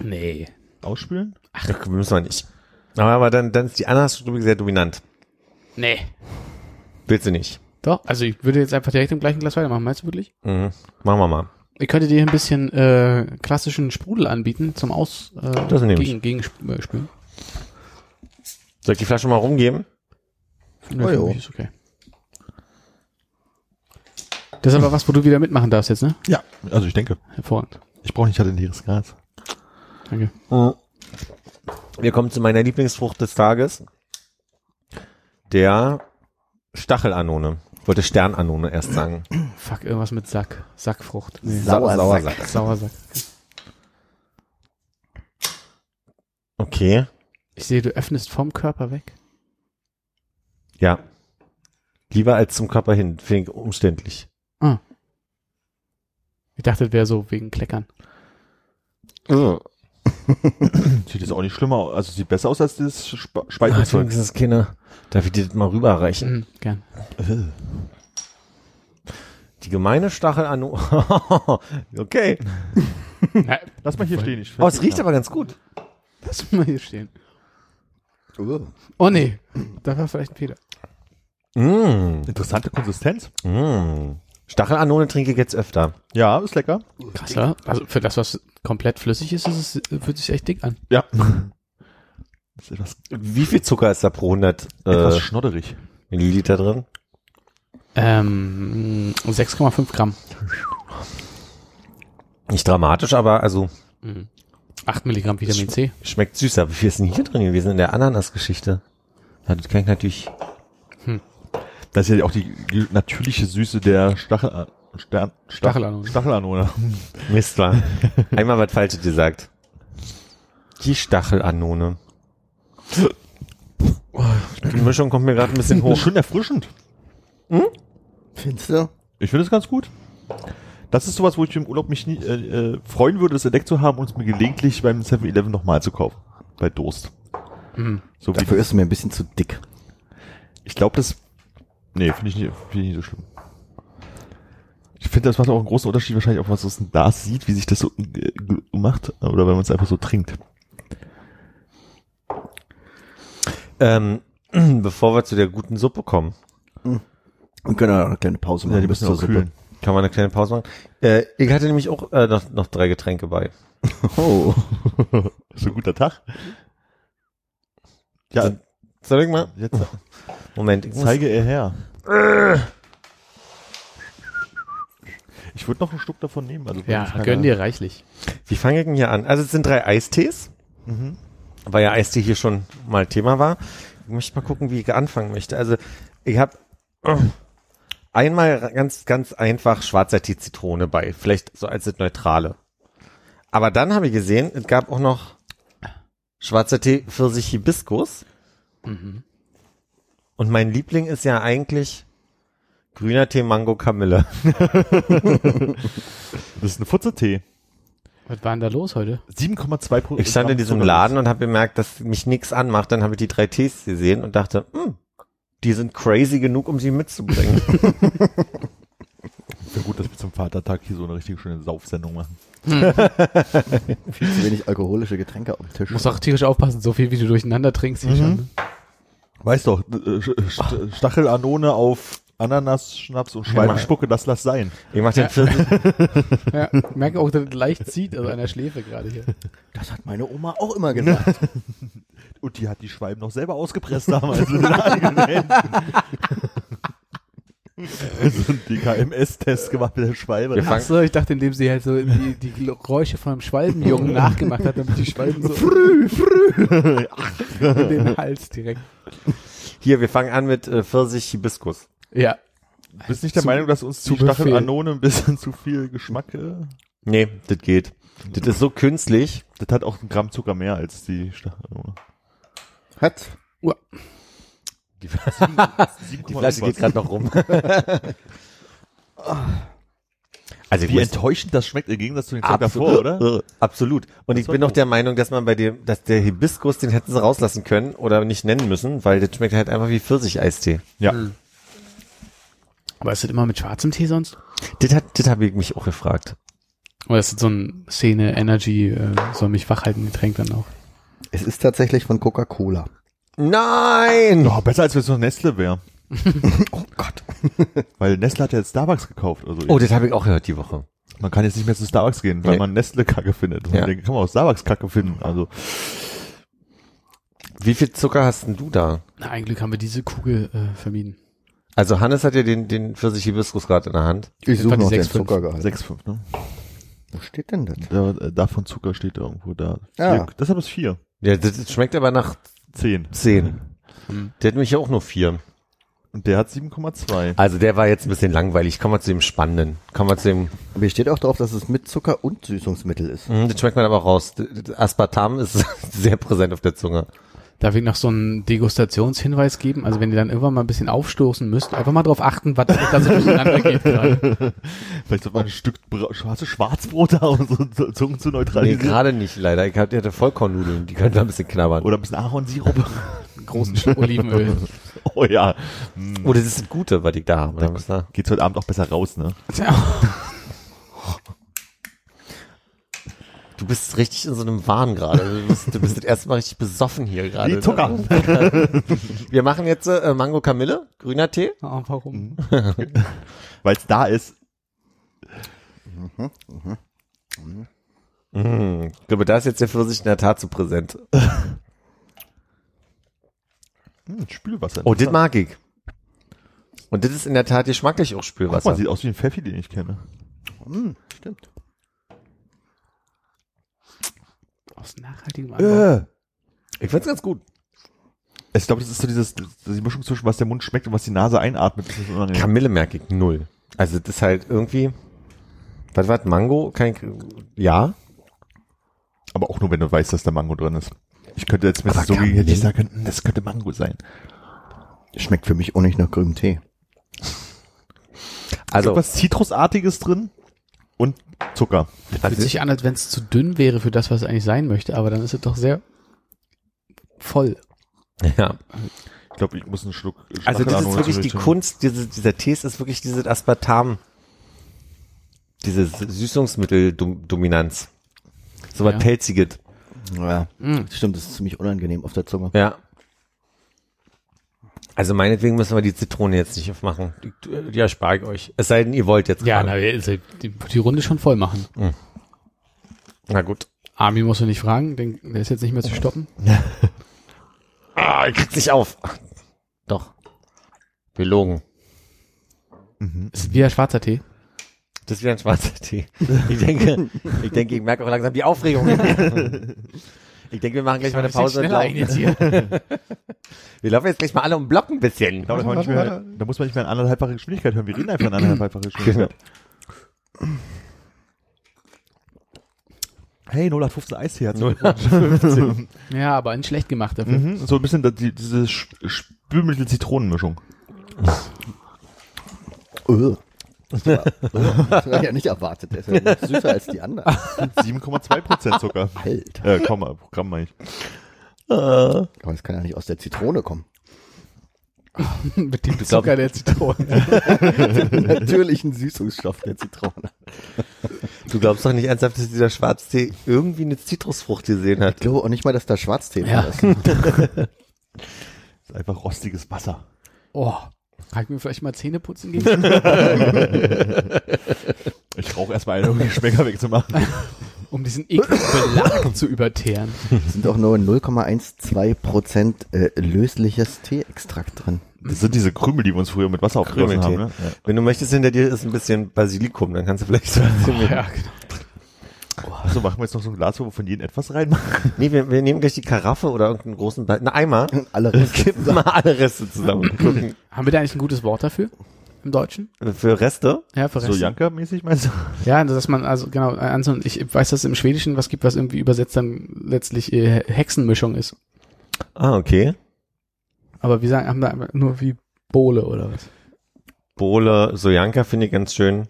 Nee. Ausspülen? Ach, müssen wir nicht. Aber, aber dann, dann ist die Ananas-Rubrik sehr dominant. Nee. Willst du nicht? Doch, also ich würde jetzt einfach direkt im gleichen Glas weitermachen, meinst du wirklich? Mhm. Machen wir mal. Ich könnte dir ein bisschen äh, klassischen Sprudel anbieten zum Aus äh, Das nehme ich. gegen, gegen Sp- äh, Spülen. Soll ich die Flasche mal rumgeben? Nö, Oh, für jo. ist okay. Das ist aber was, wo du wieder mitmachen darfst jetzt, ne? Ja. Also ich denke. Hervorragend. Ich brauche nicht halt ein leeres Glas. Danke. Wir kommen zu meiner Lieblingsfrucht des Tages. Der Stachelanone. Ich wollte Sternanone erst sagen. Fuck, irgendwas mit Sack. Sackfrucht. Nee. Sauersack. Sauersack. Sauersack. Okay. Ich sehe, du öffnest vom Körper weg. Ja. Lieber als zum Körper hin. Finde ich umständlich. Ah. Ich dachte, das wäre so wegen Kleckern. Sieht jetzt auch nicht schlimmer aus. Also sieht besser aus als das Sp Ach, Speichelzeug. das keine. Darf ich dir das mal rüberreichen? Mhm, gern. Die gemeine Stachelanone. okay. Na, Lass mal hier stehen. Ich Oh, es riecht aber ganz gut. lass mal hier stehen. Uh. Oh nee, da war vielleicht ein Fehler. Mm. Interessante Konsistenz. Mm. Stachelanone trinke ich jetzt öfter. Ja, ist lecker. Krass, oder? Also für das, was komplett flüssig ist, ist es, fühlt sich echt dick an. Ja. ist etwas, Wie viel Zucker ist da pro 100 etwas äh, schnodderig. Milliliter drin? Ähm, 6,5 Gramm. Nicht dramatisch, aber also Mhm. 8 Milligramm Vitamin C. schmeckt süßer. Wie viel ist denn hier drin gewesen in der Ananas-Geschichte? Das kann ich natürlich. Das ist ja auch die, natürliche Süße der Stachel, äh, Stern, Stach- Stachelanone. Stachelanone. Mist war. Einmal was Falsches gesagt. Die Stachelanone. Die Mischung kommt mir gerade ein bisschen hoch. Schön erfrischend. Findest du? Ich finde es ganz gut. Das ist sowas, wo ich im Urlaub mich nie, äh, äh, freuen würde, es entdeckt zu haben und es mir gelegentlich beim 7-Eleven nochmal zu kaufen. Bei Durst. Mhm. So wie Dafür ist es mir ein bisschen zu dick. Ich glaube, das. Nee, finde ich, nicht- finde ich nicht so schlimm. Ich finde, das macht auch einen großen Unterschied wahrscheinlich auch, was es ein Glas sieht, wie sich das so äh, macht, oder wenn man es einfach so trinkt. Ähm, bevor wir zu der guten Suppe kommen, Wir können ja noch eine kleine Pause machen. Ja, die müssen zur Suppe. kühlen. kann man eine kleine Pause machen. Äh, ich hatte nämlich auch äh, noch, noch drei Getränke bei. Oh. So ein guter Tag. Ja, Soll ich mal? jetzt Moment, ich zeige er her. Ich würde noch einen Schluck davon nehmen. Also Ja, gönn dir reichlich. wie fange ich denn hier an? Also es sind drei Eistees, weil ja Eistee hier schon mal Thema war. Ich möchte mal gucken, wie ich anfangen möchte. Also ich habe einmal ganz, ganz einfach schwarzer Tee Zitrone bei, vielleicht so als das Neutrale. Aber dann habe ich gesehen, es gab auch noch schwarzer Tee Pfirsich Hibiskus. Und mein Liebling ist ja eigentlich grüner Tee Mango Kamille. Das ist ein Futze-Tee. Was war denn da los heute? 7,2 Prozent. Ich stand in diesem Laden und habe bemerkt, dass mich nichts anmacht. Dann habe ich die drei Tees gesehen und dachte, hm, die sind crazy genug, um sie mitzubringen. Wäre gut, dass wir zum Vatertag hier so eine richtig schöne Saufsendung machen. Viel zu wenig alkoholische Getränke auf dem Tisch. Muss auch tierisch aufpassen, so viel wie du durcheinander trinkst. hier schon, ne? Weißt doch, äh, Stachelanone auf Ananas, Schnaps und Schweinenspucke, das lass sein. Ich mach den Pfirsich, Ja, ich merke auch, dass es leicht zieht, also an der Schläfe gerade hier. Das hat meine Oma auch immer gesagt. Und die hat die Schwalben noch selber ausgepresst damals so ein DKMS-Test gemacht mit der Schwalbe. Wir fangen- Ach so, ich dachte, indem sie halt so die, die Geräusche von einem Schwalbenjungen nachgemacht hat, damit die Schwalben so früh, früh in den Hals direkt. hier, wir fangen an mit äh, Pfirsich Hibiskus. Ja, Bist nicht der Zu- Meinung, dass uns zu die. Stachelanone ein bisschen zu viel Geschmack, äh, Nee, das geht. Das ist so künstlich. das hat auch ein Gramm Zucker mehr als die Stachelanone. Hat. Die, die Flasche geht gerade noch rum. also ich Wie enttäuschend das schmeckt im Gegensatz zu den Zeug davor, oder? Absolut. Und ich war bin noch doof. der Meinung, dass man bei dem, dass der Hibiskus, den hätten sie rauslassen können oder nicht nennen müssen, weil das schmeckt halt einfach wie Pfirsich-Eistee. Ja. Aber ist das immer mit schwarzem Tee sonst? Das hat, das habe ich mich auch gefragt. Oder ist das so ein Szene, Energy, äh, soll mich wach halten, Getränk dann auch? Es ist tatsächlich von Coca-Cola. Nein! Oh, besser als wenn es noch Nestle wäre. Oh Gott. Weil Nestle hat ja jetzt Starbucks gekauft. Also Oh, das habe ich auch gehört die Woche. man kann jetzt nicht mehr zu Starbucks gehen, weil Nee. man Nestle Kacke findet. Und Ja. dann kann man auch Starbucks Kacke finden. Also Wie viel Zucker hast denn du da? Na, ein Glück haben wir diese Kugel äh, vermieden. Also Hannes hat ja den, den Pfirsich-Hibiskus gerade in der Hand. Ich suche noch den 6,5. Zuckergehalt. 6,5, ne? Wo steht denn das? Da, äh, davon Zucker steht da irgendwo da. Ja. Vier, deshalb ist vier. Ja, das, das schmeckt aber nach Zehn. 10. Hm. Der hat nämlich auch nur 4. Und der hat 7,2. Also der war jetzt ein bisschen langweilig. Kommen wir zu dem Spannenden. Kommen wir zu dem, Aber hier steht auch drauf, dass es mit Zucker und Süßungsmittel ist. Hm, das schmeckt man aber raus. Das- das Aspartam ist sehr präsent auf der Zunge. Darf ich noch so einen Degustationshinweis geben? Also wenn ihr dann irgendwann mal ein bisschen aufstoßen müsst, einfach mal drauf achten, was da so durcheinander geht gerade. Vielleicht sollte man ein Stück schwarze Schwarzbrot da, um so Zungen zu Nee, neutralisieren. gerade nicht leider. Ich hatte Vollkornnudeln, die können da ein bisschen knabbern. Oder ein bisschen Ahornsirup. Großen Schluck Olivenöl. Oh ja. Oh, das ist das Gute, was ich da habe. Da- Geht's heute Abend auch besser raus, ne? Du bist richtig in so einem Wahn gerade. Du bist, du bist das erste Mal richtig besoffen hier gerade. Wie Zucker. Ne? Wir machen jetzt äh, Mango Kamille, grüner Tee. Oh, warum? Weil es da ist. Mm, ich glaube, da ist jetzt der Pfirsich in der Tat so präsent. Hm, Spülwasser. Oh, das mag ich. Und das ist in der Tat geschmacklich auch Guck Spülwasser. mal, sieht aus wie ein Pfeffi, den ich kenne. Hm, stimmt. Aus nachhaltigem Anbau. Äh. Ich find's ganz gut. Ich glaube, das ist so dieses, die Mischung zwischen was der Mund schmeckt und was die Nase einatmet. Ist. Kamille merke ich null. Also das ist halt irgendwie, was war das, Mango? Kein, ja, Aber auch nur, wenn du weißt, dass da Mango drin ist. Ich könnte jetzt mit so gegen hätte ich sagen können, das könnte Mango sein. Schmeckt für mich auch nicht nach grünem Tee. also Irgendwas Zitrusartiges drin Zucker. Fühlt also, sich an, als wenn es zu dünn wäre für das, was es eigentlich sein möchte, aber dann ist es doch sehr voll. ja. Ich glaube, ich muss einen Schluck Also das ist wirklich die Kunst, diese, dieser Tee ist wirklich dieses Aspartam, diese Süßungsmitteldominanz. So was Ja. Pelziges. Ja, Mm. stimmt, das ist ziemlich unangenehm auf der Zunge. Ja. Also meinetwegen müssen wir die Zitrone jetzt nicht aufmachen. Die, die erspare ich euch. Es sei denn, ihr wollt jetzt Ja, gerade. na, also die, die Runde schon voll machen. Na gut. Armin musst du nicht fragen, den, der ist jetzt nicht mehr zu stoppen. Ah, ich krieg's nicht auf. Doch. Belogen. Mhm. Ist wie ein schwarzer Tee. Das ist wieder ein schwarzer Tee. Ich denke, ich denke, ich merke auch langsam die Aufregung. Ich denke, wir machen gleich mal eine Pause. Und laufen. jetzt hier. Wir laufen jetzt gleich mal alle um den Block ein bisschen. Da muss, man nicht mehr, da muss man nicht mehr in anderthalbfache Geschwindigkeit hören. Wir reden einfach in anderthalbfache Geschwindigkeit. Hey, 0815 Eistee hat 0815. Ja, aber ein schlecht gemacht dafür. mhm. So ein bisschen da- die, diese Sch- Spülmittel-Zitronenmischung. Das war, das war ja nicht erwartet. Der ist ja süßer als die anderen. 7,2 Prozent Zucker. Alter. Äh, Komma, Gramm meine ich. Aber das kann ja nicht aus der Zitrone kommen. Mit dem Zucker der Zitrone. Natürlichen Süßungsstoff der Zitrone. Du glaubst doch nicht ernsthaft, dass dieser Schwarztee irgendwie eine Zitrusfrucht gesehen Ich hat. glaube auch nicht mal, dass da Schwarztee Ja. drin ist. Das ist einfach rostiges Wasser. Oh. Kann ich mir vielleicht mal Zähne putzen gehen? Ich rauche erstmal einen, um die Schmecker wegzumachen. um diesen ekligen Belag zu überteeren. Es sind auch nur 0,12 Prozent äh, lösliches Teeextrakt drin. Das sind diese Krümel, die wir uns früher mit Wasser aufgegossen haben. Ne? Wenn du möchtest, hinter dir ist ein bisschen Basilikum, dann kannst du vielleicht so ein bisschen mit- Ja, genau. Also machen wir jetzt noch so ein Glas, wo wir von jedem etwas reinmachen. Nee, wir, wir nehmen gleich die Karaffe oder irgendeinen großen Be einen Eimer. Alle und Reste kippen mal alle Reste zusammen. und gucken. Haben wir da eigentlich ein gutes Wort dafür? Im Deutschen? Für Reste? Ja, für So Reste. Janka-mäßig meinst du? Ja, dass man, also genau, also ich weiß, dass es im Schwedischen was gibt, was irgendwie übersetzt dann letztlich äh, Hexenmischung ist. Ah, okay. Aber wir sagen, haben da nur wie Bohle oder was? Bohle, Sojanka finde ich ganz schön.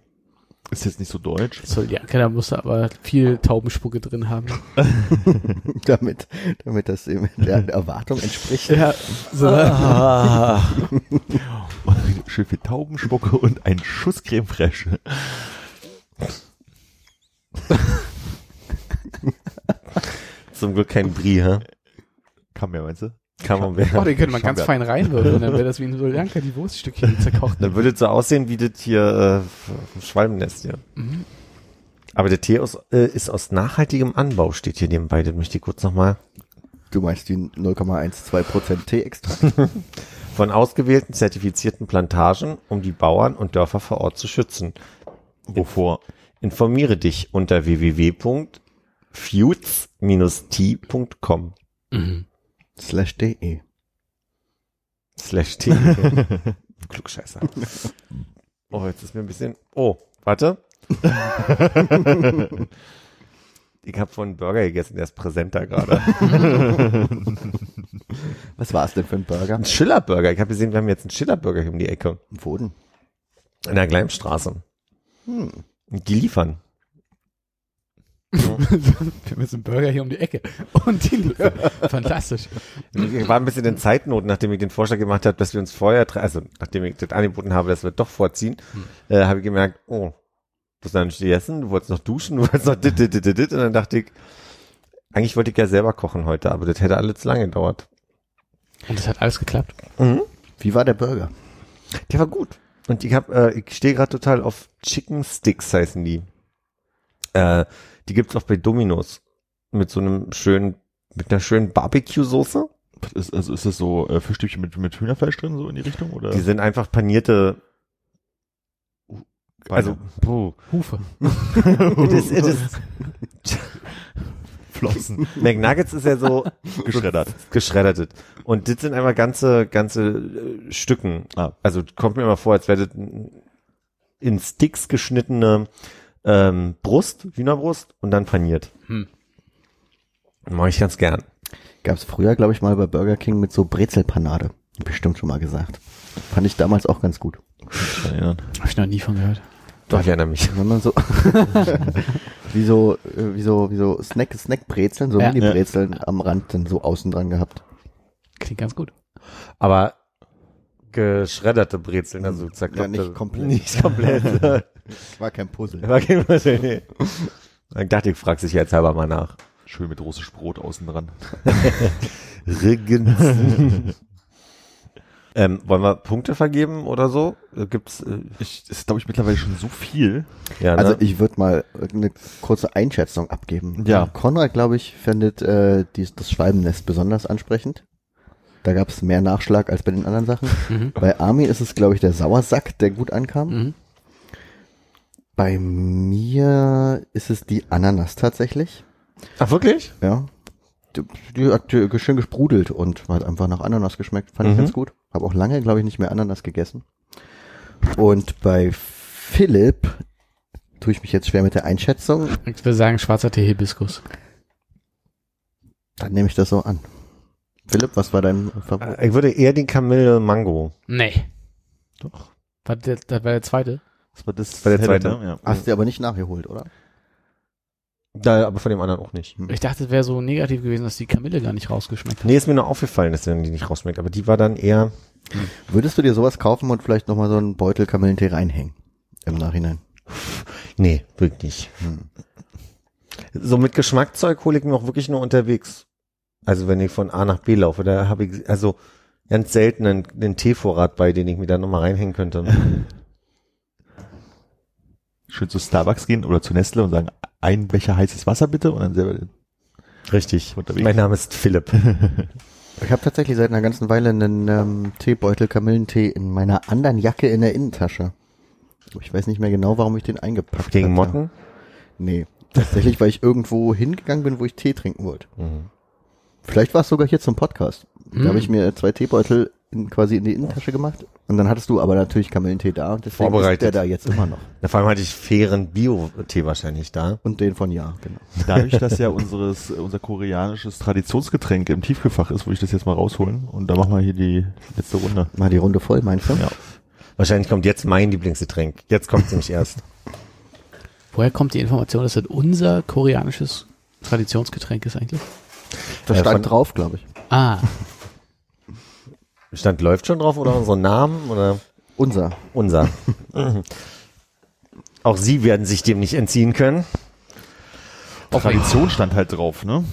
Ist jetzt nicht so deutsch. So, ja, da muss er aber viel Taubenspucke drin haben. damit, damit das eben der Erwartung entspricht. Ja, so. Ah. Schön viel Taubenspucke und ein Schuss Creme Fraiche. Zum Glück kein Brie, hä? Kam ja, meinst du? Kann man Oh, den könnte man ganz fein reinwürfeln, dann wäre das wie ein Soljanka, die Wurststückchen zerkocht. Dann würde es so aussehen wie das hier äh, Schwalbennest hier. Mhm. Aber der Tee aus, äh, ist aus nachhaltigem Anbau, steht hier nebenbei. Das möchte ich kurz nochmal. Du meinst die 0,12 Prozent Teeextrakt? Von ausgewählten zertifizierten Plantagen, um die Bauern und Dörfer vor Ort zu schützen. Wovor? Informiere dich unter www.feuds-t.com Mhm. Slash de. slash T. Klugscheißer. Oh, jetzt ist mir ein bisschen. Oh, warte. ich habe einen Burger gegessen, der ist präsenter gerade. Was war es denn für ein Burger? Ein Schiller-Burger. Ich habe gesehen, wir haben jetzt einen Schiller-Burger hier um die Ecke. Wo denn? In der Gleimstraße. Hm. Die liefern. Wir haben jetzt einen Burger hier um die Ecke. Und die Fantastisch. Ich war ein bisschen in Zeitnot, nachdem ich den Vorschlag gemacht habe, dass wir uns vorher, also nachdem ich das angeboten habe, dass wir doch vorziehen, äh, habe ich gemerkt, oh, du hast noch nicht gegessen, du wolltest noch duschen, du wolltest noch dit, dit, dit, dit, dit. Und dann dachte ich, eigentlich wollte ich ja selber kochen heute, aber das hätte alles zu lange gedauert. Und das hat alles geklappt. Mhm. Wie war der Burger? Der war gut. Und ich hab, äh, ich stehe gerade total auf Chicken Sticks heißen die. Äh, die gibt's auch bei Domino's. Mit so einem schönen, mit einer schönen Barbecue-Soße. Ist, also ist das so äh, Fischstückchen mit, mit Hühnerfleisch drin, so in die Richtung? Oder? Die sind einfach panierte, also, puh. Hufe. It is, it is, Flossen. McNuggets ist ja so Geschreddert. geschreddertet. Und das sind einfach ganze, ganze äh, Stücken. Ah. Also kommt mir immer vor, als wäre das in Sticks geschnittene ähm, Brust, Hühnerbrust und dann paniert. Hm. Mache ich ganz gern. Gab's früher, glaube ich, mal bei Burger King mit so Brezelpanade. Bestimmt schon mal gesagt. Fand ich damals auch ganz gut. Ja. Hab ich noch nie von gehört. Doch, ich erinnere mich. Wenn man so, wie so, äh, wie so, wie so Snack, Snackbrezeln, so Ja. Mini-Brezeln am Rand dann so außen dran gehabt. Klingt ganz gut. Aber geschredderte Brezeln, also zerkloppte. Ja, nicht komplett. Nicht komplett. War kein Puzzle. War kein Puzzle, nee. Ich dachte, ich frage sich jetzt halber mal nach. Schön mit russisch Brot außen dran. Riggens. ähm, wollen wir Punkte vergeben oder so? Gibt's, äh, Ich, ist, glaube ich, mittlerweile schon so viel. ja, ne? Also ich würde mal eine kurze Einschätzung abgeben. Ja. Konrad, glaube ich, findet äh, dies, das Schwalbennest besonders ansprechend. Da gab es mehr Nachschlag als bei den anderen Sachen. Mhm. Bei Armin ist es, glaube ich, der Sauersack, der gut ankam. Mhm. Bei mir ist es die Ananas tatsächlich. Ach, wirklich? Ja. Die, die hat schön gesprudelt und hat einfach nach Ananas geschmeckt. Fand ich Mhm. ganz gut. Habe auch lange, glaube ich, nicht mehr Ananas gegessen. Und bei Philipp tue ich mich jetzt schwer mit der Einschätzung. Ich würde sagen, schwarzer Tee Hibiskus. Dann nehme ich das so an. Philipp, was war dein Favorit? Äh, Ich würde eher die Kamille Mango. Nee. Doch. War der, das war der zweite? Das war das War der zweite. Ne? Ja. Hast du aber nicht nachgeholt, oder? Da, aber von dem anderen auch nicht. Ich dachte, es wäre so negativ gewesen, dass die Kamille gar nicht rausgeschmeckt hat. Nee, ist mir nur aufgefallen, dass der die nicht rausschmeckt. Aber die war dann eher, Würdest du dir sowas kaufen und vielleicht nochmal so einen Beutel Kamillentee reinhängen? Im Nachhinein. nee, wirklich. Hm. So mit Geschmackzeug hole ich mir auch wirklich nur unterwegs. Also wenn ich von A nach B laufe, da habe ich also ganz selten einen, einen Teevorrat bei, den ich mir da nochmal reinhängen könnte. Schön zu Starbucks gehen oder zu Nestle und sagen, ein Becher heißes Wasser bitte und dann selber den Richtig. unterwegs. Mein Name ist Philipp. Ich habe tatsächlich seit einer ganzen Weile einen ähm, Teebeutel Kamillentee in meiner anderen Jacke in der Innentasche. Ich weiß nicht mehr genau, warum ich den eingepackt Gegen hatte. Motten? Nee. Tatsächlich, weil ich irgendwo hingegangen bin, wo ich Tee trinken wollte. Mhm. Vielleicht war es sogar hier zum Podcast. Da habe ich mir zwei Teebeutel in, quasi in die Innentasche gemacht. Und dann hattest du aber natürlich Kamillentee da und deswegen Vorbereitet. ist der da jetzt immer noch. Na, vor allem hatte ich fairen Bio-Tee wahrscheinlich da. Und den von Ja, genau. Dadurch, dass ja unseres, unser koreanisches Traditionsgetränk im Tiefkühlfach ist, würde ich das jetzt mal rausholen und dann machen wir hier die letzte Runde. Mal die Runde voll, meinst du? Ja. Wahrscheinlich kommt jetzt mein Lieblingsgetränk. Jetzt kommt es nämlich erst. Woher kommt die Information, dass das unser koreanisches Traditionsgetränk ist eigentlich? Da Äh, stand drauf, glaube ich. Ah, Stand läuft schon drauf oder unsere Namen oder Unser. unser? Auch Sie werden sich dem nicht entziehen können. Tradition stand halt drauf, ne?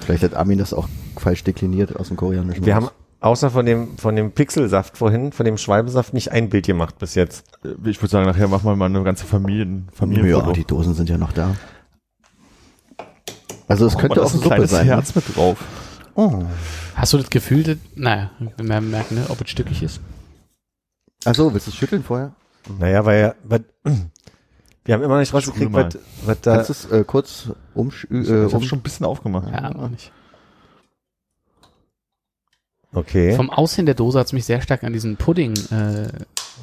Vielleicht hat Armin das auch falsch dekliniert aus dem Koreanischen. Wir haben außer von dem, von dem Pixelsaft vorhin, von dem Schwalbensaft nicht ein Bild gemacht bis jetzt. Äh, Ich würde sagen, nachher machen wir mal eine ganze Familien, ja, Familienfoto. die Dosen sind ja noch da. Also es könnte Oh, da auch ein Suppe kleines sein. ne? Herz mit drauf. Oh. hast du das Gefühl, dass, naja, wir merken, ne, ob es stückig ist? Achso, willst du es schütteln vorher? Naja, weil, weil wir haben immer nicht rausgekriegt, was, was da, Kannst du es äh, kurz umsch Ich äh, habe um schon ein bisschen aufgemacht. Ja, noch nicht. okay. Vom Aussehen der Dose hat es mich sehr stark an diesen Pudding, äh,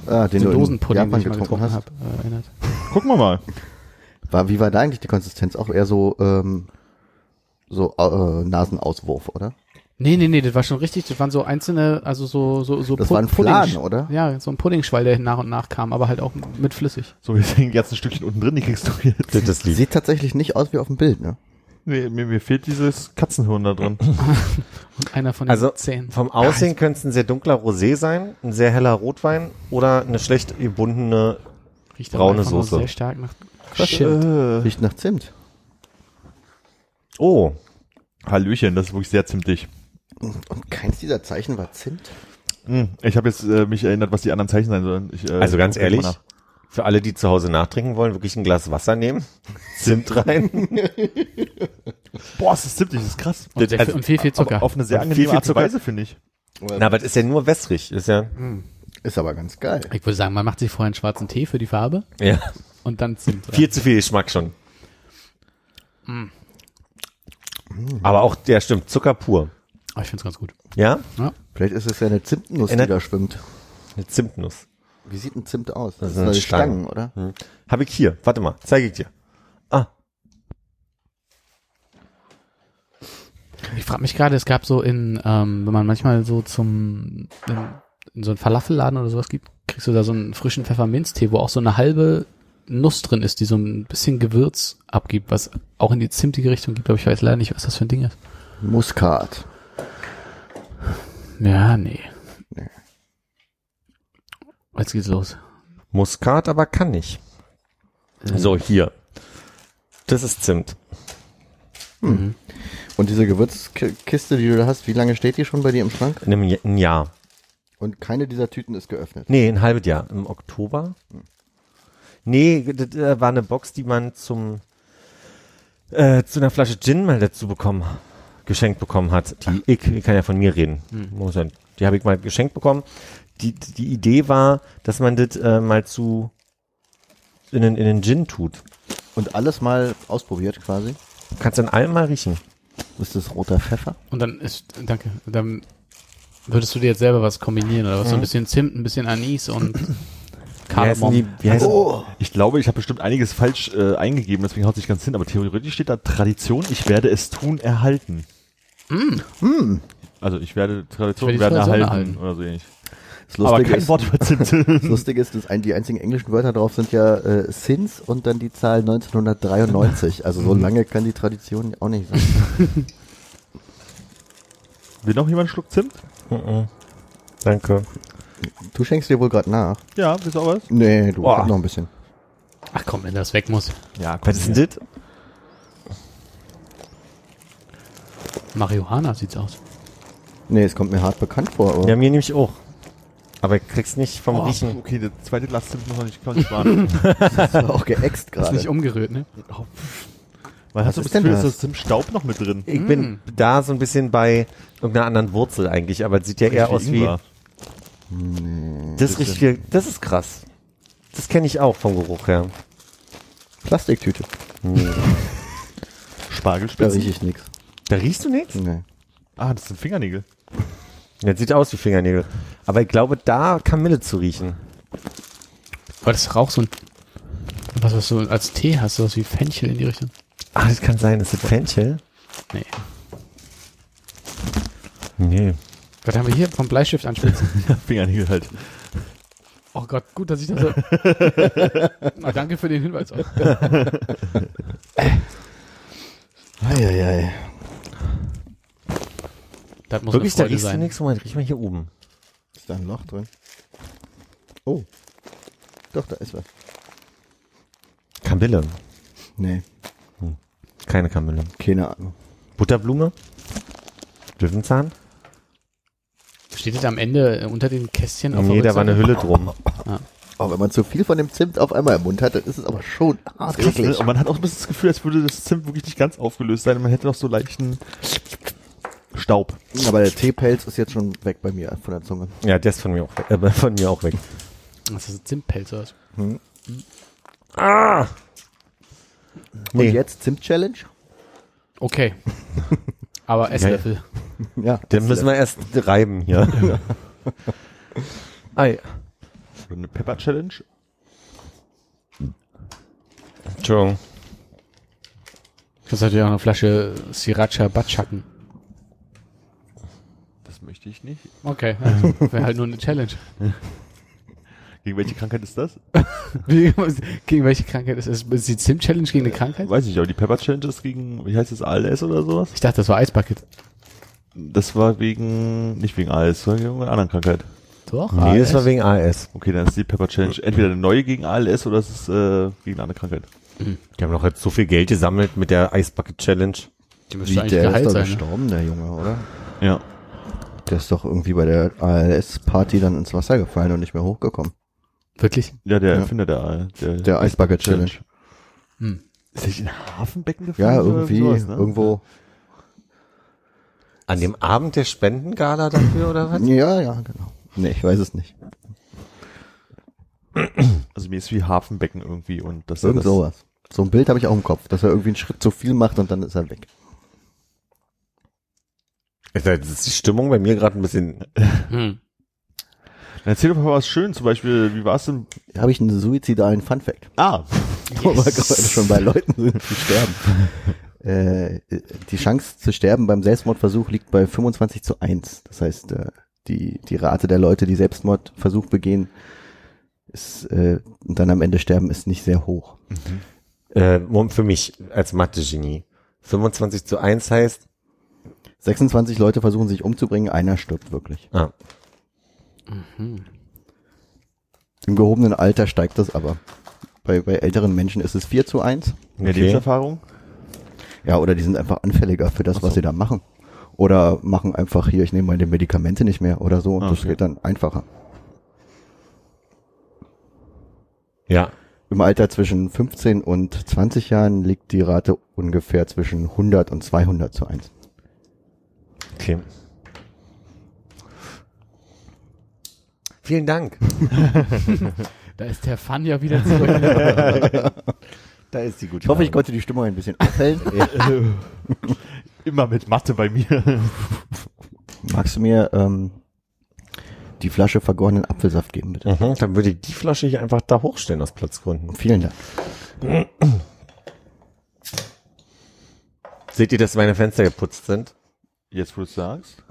ah, den den Dosenpudding, den ich mal getrunken getrunken hast. habe, äh, erinnert. Gucken wir mal. War, wie war da eigentlich die Konsistenz? Auch eher so, ähm, so äh, Nasenauswurf, oder? Nee, nee, nee, das war schon richtig, das waren so einzelne, also so, so, so Das Pu- war ein Fladen, oder? Ja, so ein Puddingschwall, der nach und nach kam, aber halt auch mit flüssig. So, hier sind jetzt ein Stückchen unten drin, die kriegst du jetzt. das. Sieht tatsächlich nicht aus wie auf dem Bild, ne? Nee, mir, mir fehlt dieses Katzenhirn da drin. Und einer von den Also, zehn. Vom Aussehen könnte es ein sehr dunkler Rosé sein, ein sehr heller Rotwein oder eine schlecht gebundene. Riecht braune Soße. Sehr stark nach Riecht nach Zimt. Oh, Hallöchen, das ist wirklich sehr zimtig. Und keins dieser Zeichen war Zimt? Hm, Ich habe jetzt äh, mich erinnert, was die anderen Zeichen sein sollen. Ich, äh, also ganz ehrlich, für alle, die zu Hause nachtrinken wollen, wirklich ein Glas Wasser nehmen, Zimt rein. Boah, es ist zimtig, das ist krass. Und, also- viel- und viel, viel Zucker. Aber auf eine sehr Und viel, angenehme viel Art und Zucker. Weise, finde ich. Na, aber das ist ja nur wässrig. Ist ja, Ist aber ganz geil. ich würde sagen, man macht sich vorher einen schwarzen Tee für die Farbe ja und dann Zimt. rein. viel zu viel Geschmack schon. Mm. Aber auch, der stimmt, Zucker pur. Aber ich finde es ganz gut. Ja? Vielleicht ist es ja eine Zimtnuss, die Erinnert- da schwimmt. Eine Zimtnuss. Wie sieht ein Zimt aus? Das, Das sind die Stangen. Stangen, oder? Hm. Habe ich hier. Warte mal, zeige ich dir. Ah, Ich frage mich gerade, es gab so in, ähm, wenn man manchmal so zum, in, in so einen Falafelladen oder sowas gibt, kriegst du da so einen frischen Pfefferminztee, wo auch so eine halbe Nuss drin ist, die so ein bisschen Gewürz abgibt, was auch in die zimtige Richtung gibt, aber ich weiß leider nicht, was das für ein Ding ist. Muskat. Ja, nee. Nee. Jetzt geht's los. Muskat aber kann nicht. So, hier. Das ist Zimt. Mhm. Und diese Gewürzkiste, die du da hast, wie lange steht die schon bei dir im Schrank? In einem Ja- ein Jahr. Und keine dieser Tüten ist geöffnet. Nee, ein halbes Jahr. Im Oktober? Nee, das war eine Box, die man zum äh, zu einer Flasche Gin mal dazu bekommen geschenkt bekommen hat. Die ich, ich kann ja von mir reden. Muss ja- Die habe ich mal geschenkt bekommen. Die, die Idee war, dass man das äh, mal zu in den, in den Gin tut. Und alles mal ausprobiert quasi. Kannst dann allem mal riechen. Ist das roter Pfeffer? Und dann ist, danke, dann würdest du dir jetzt selber was kombinieren oder was? So ein bisschen Zimt, ein bisschen Anis und Kardamom. die? Wie heißen Ich glaube, ich habe bestimmt einiges falsch äh, eingegeben, deswegen haut sich ganz hin, aber theoretisch steht da Tradition, ich werde es tun, erhalten. Also ich werde Tradition Ich werde werden Tradition erhalten, erhalten. oder so ähnlich. Das Aber Lustige kein ist, Wort das Zimt. Lustige ist, dass ein, die einzigen englischen Wörter drauf sind ja äh, Sins und dann die Zahl 1993. Also so lange kann die Tradition auch nicht sein. Will noch jemand einen Schluck Zimt? Mhm. Danke. Du schenkst dir wohl gerade nach. Ja, willst du auch was? Nee, du hast noch ein bisschen. Ach komm, wenn das weg muss. Ja, Was ist denn das? Marihuana sieht's aus. Nee, es kommt mir hart bekannt vor. Aber Ja, mir nämlich auch. Aber ich krieg's nicht vom Oh, Riechen. okay, der zweite Glas Zimt muss noch nicht, kann nicht warten. das war auch geäxt Ist gerade. nicht umgerührt, ne? Weil hast du das ist denn Gefühl, ist das? das Zimtstaub noch mit drin? Ich bin da so ein bisschen bei irgendeiner anderen Wurzel eigentlich, aber es sieht ja eher aus wie. Ingwer. Das riecht viel. Das ist krass. Das kenne ich auch vom Geruch her. Plastiktüte. Da Spargelspitzen. rieche ich nichts. Da riechst du nichts? Nee. Ah, das sind Fingernägel. Ja, sieht aus wie Fingernägel. Aber ich glaube, da Kamille zu riechen. Aber das ist auch so ein, was, was du als Tee hast, sowas wie Fenchel in die Richtung. Ah, das kann sein. Ist das Fenchel? Nee. Nee. Was haben wir hier vom Bleistift anspitzen? Fingernägel halt. Oh Gott, gut, dass ich das so. Na, danke für den Hinweis. Auch. Eieiei. Das muss Wirklich, da riechst du sein. nichts? Moment, riech mal hier oben. Ist da ein Loch drin? Oh. Doch, da ist was. Kamille. Nee, Keine Kamille. keine Ahnung. Butterblume? Löwenzahn? Steht das am Ende äh, unter den Kästchen auf Nee, der da war eine? Hülle drum. Oh, wenn man zu viel von dem Zimt auf einmal im Mund hat, dann ist es aber schon hart Krass, ne? Und man hat auch ein bisschen das Gefühl, als würde das Zimt wirklich nicht ganz aufgelöst sein. Man hätte noch so leichten Staub. Aber der Teepelz ist jetzt schon weg bei mir von der Zunge. Ja, der ist von mir auch weg. Äh, von mir auch weg. Das ist ein Zimtpelz oder was? Ah! Und Nee, jetzt Zimt-Challenge? Okay. Aber Esslöffel. Ja. den müssen wir erst reiben hier. Ei. Oder eine Pepper Challenge. Entschuldigung. Das ist natürlich auch eine Flasche Sriracha Batschaken. Das möchte ich nicht. Okay, also, wäre halt nur eine Challenge. Gegen welche Krankheit ist das? Gegen welche Krankheit ist es? Ist die Zimt-Challenge gegen eine Krankheit? Weiß ich, aber die Pepper Challenge ist gegen, wie heißt das, ALS oder sowas? Ich dachte, das war Eisbucket. Das war wegen, nicht wegen ALS, das war wegen irgendeiner anderen Krankheit. Doch? Nee, das ALS? war wegen AS. Okay, dann ist die Pepper Challenge entweder eine neue gegen ALS oder es ist äh, gegen eine andere Krankheit. Die haben doch jetzt so viel Geld gesammelt mit der Eisbucket Challenge. Die müsste Wie, eigentlich der ist geheilt doch sein. Ne? gestorben, der Junge, oder? Ja. Der ist doch irgendwie bei der ALS-Party dann ins Wasser gefallen und nicht mehr hochgekommen. Wirklich? Ja, der Ja. Erfinder der, der, Der Eisbucket Challenge. Hm. Ist er nicht in Hafenbecken gefallen? Ja, irgendwie, sowas, ne? irgendwo. An dem Abend der Spendengala dafür oder was? Ja, ja, genau. Nee, ich weiß es nicht. Also mir ist wie Hafenbecken irgendwie und das Irgend sowas. So ein Bild habe ich auch im Kopf, dass er irgendwie einen Schritt zu viel macht und dann ist er weg. Das ist die Stimmung bei mir gerade ein bisschen. Hm. Erzähl doch mal was schön, zum Beispiel, wie war es denn? Da habe ich einen suizidalen Funfact. Ah, Wo wir gerade schon bei Leuten sind, die sterben. äh, die Chance zu sterben beim Selbstmordversuch liegt bei 25 zu 1. Das heißt, äh, die, die Rate der Leute, die Selbstmordversuch begehen, ist, äh, und dann am Ende sterben, ist nicht sehr hoch. Äh, Moment, für mich als Mathe-Genie. 25 zu 1 heißt, 26 Leute versuchen sich umzubringen, einer stirbt wirklich. ah, Im gehobenen Alter steigt das aber. Bei, bei älteren Menschen ist es 4 zu 1. in der Okay. Lebenserfahrung? Ja, oder die sind einfach anfälliger für das, was sie da machen. Oder machen einfach hier, ich nehme meine Medikamente nicht mehr oder so. Ah, Das okay. geht dann einfacher. ja. Im Alter zwischen 15 und 20 Jahren liegt die Rate ungefähr zwischen 100 und 200 zu 1. Okay. Vielen Dank. Da ist der Fun ja wieder zurück. Da ist die gute Ich hoffe, ich konnte die Stimmung ein bisschen aufhellen. Immer mit Mathe bei mir. Magst du mir ähm, die Flasche vergorenen Apfelsaft geben, bitte? Mhm, dann würde ich die Flasche hier einfach da hochstellen aus Platzgründen. Vielen Dank. Seht ihr, dass meine Fenster geputzt sind? Jetzt, wo du es sagst.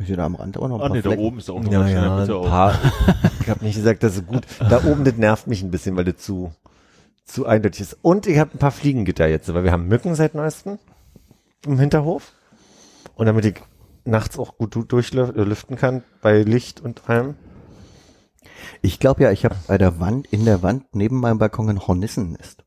Ich sehe da am Rand aber noch ein Ah, paar nee, da Flecken. oben ist auch noch Ja, ja, ein auch. paar. ich habe nicht gesagt, das ist gut. Da oben, das nervt mich ein bisschen, weil das zu, zu eindeutig ist. Und ich habe ein paar Fliegengitter jetzt, weil wir haben Mücken seit neuestem im Hinterhof. Und damit ich nachts auch gut du- durchlüften kann, bei Licht und allem. Ich glaube ja, ich habe bei der Wand, in der Wand neben meinem Balkon ein Hornissennest.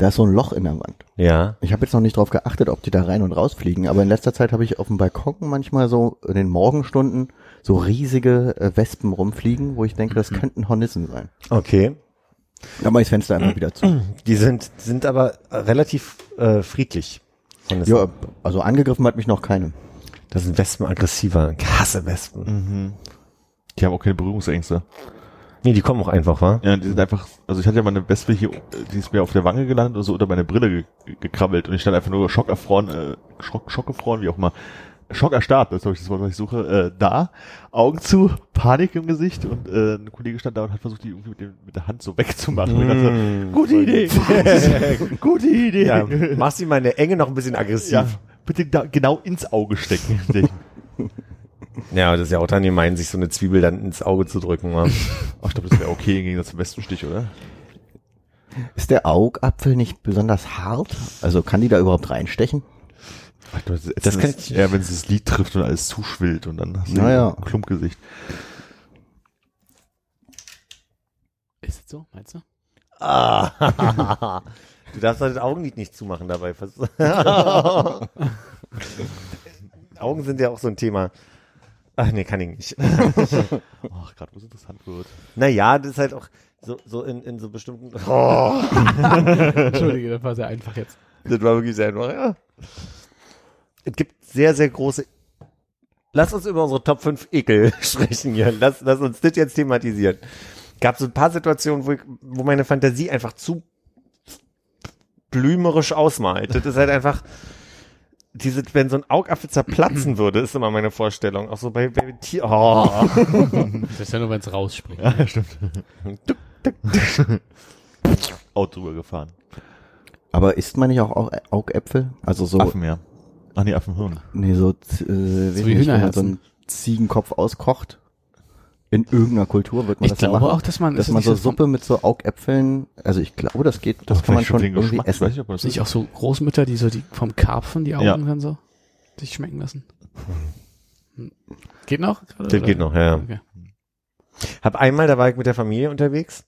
Da ist so ein Loch in der Wand. Ja. Ich habe jetzt noch nicht drauf geachtet, ob die da rein und rausfliegen, aber in letzter Zeit habe ich auf dem Balkon manchmal so in den Morgenstunden so riesige äh, Wespen rumfliegen, wo ich denke, das könnten Hornissen sein. Okay. Dann mache ich das Fenster einmal wieder zu. Die sind, sind aber relativ äh, friedlich. Das, Ja, also angegriffen hat mich noch keine. das sind Wespen aggressiver. Ich hasse Wespen. Mhm. Die haben auch keine Berührungsängste. Nee, die kommen auch einfach, wa? Ja, die sind einfach, also ich hatte ja mal eine Wespe hier, die ist mir auf der Wange gelandet und so unter meine Brille ge gekrabbelt und ich stand einfach nur schockerfroren, äh, schock, schockgefroren, wie auch immer, schockerstarrt, das ist ich das Wort, was ich suche, äh, da, Augen zu, Panik im Gesicht und äh, ein Kollege stand da und hat versucht, die irgendwie mit, dem, mit der Hand so wegzumachen. Und ich dachte, Mm. gute Idee, gute Idee. Ja, mach sie mal in der Enge noch ein bisschen aggressiv. Ja, bitte da genau ins Auge stecken. Ja, das ist ja auch dann gemein, sich so eine Zwiebel dann ins Auge zu drücken. wa? Ach, ich glaube, das wäre okay im Gegensatz zum Wespenstich, oder? Ist der Augapfel nicht besonders hart? Also kann die da überhaupt reinstechen? Ach, das, ist- Das kann ich- Ja, wenn es das Lied trifft und alles zuschwillt und dann hast du Naja. ein Klumpgesicht. Ist es so, meinst du? Ah. Du darfst halt das Augenlid nicht zumachen dabei. Augen sind ja auch so ein Thema. Ach nee, kann ich nicht. Ach, gerade wo es interessant wird. Naja, das ist halt auch so, so in, in so bestimmten. Oh, Entschuldige, das war sehr einfach jetzt. das war wirklich sehr einfach, ja. Es gibt sehr, sehr große. Lass uns über unsere Top 5 Ekel sprechen hier. Lass, lass uns das jetzt thematisieren. Gab so ein paar Situationen, wo, ich, wo meine Fantasie einfach zu blümerisch ausmalt. Das ist halt einfach, diese, wenn so ein Augapfel zerplatzen würde, ist immer meine Vorstellung. Auch so bei, bei Tier. Oh. Das ist ja nur, wenn es rausspringt. Ja, stimmt. Auto drüber gefahren. Aber isst man nicht auch Au- Augäpfel? Also so, Affen, ja. Ach nee, Affenhirn. nee, so, äh, So wie man so Hühnerherzen. einen Ziegenkopf auskocht. In irgendeiner Kultur wird man Ich das ja glaube machen. auch, dass man, dass ist man so Suppe mit so Augäpfeln, also ich glaube, das geht, das kann man schon irgendwie Geschmack, Ich weiß essen. nicht, ob man das Nicht auch so Großmütter, die so die vom Karpfen die Augen Ja. dann so sich schmecken lassen. Hm. Geht noch? Das oder? geht noch, ja. Okay. Hab einmal, da war ich mit der Familie unterwegs,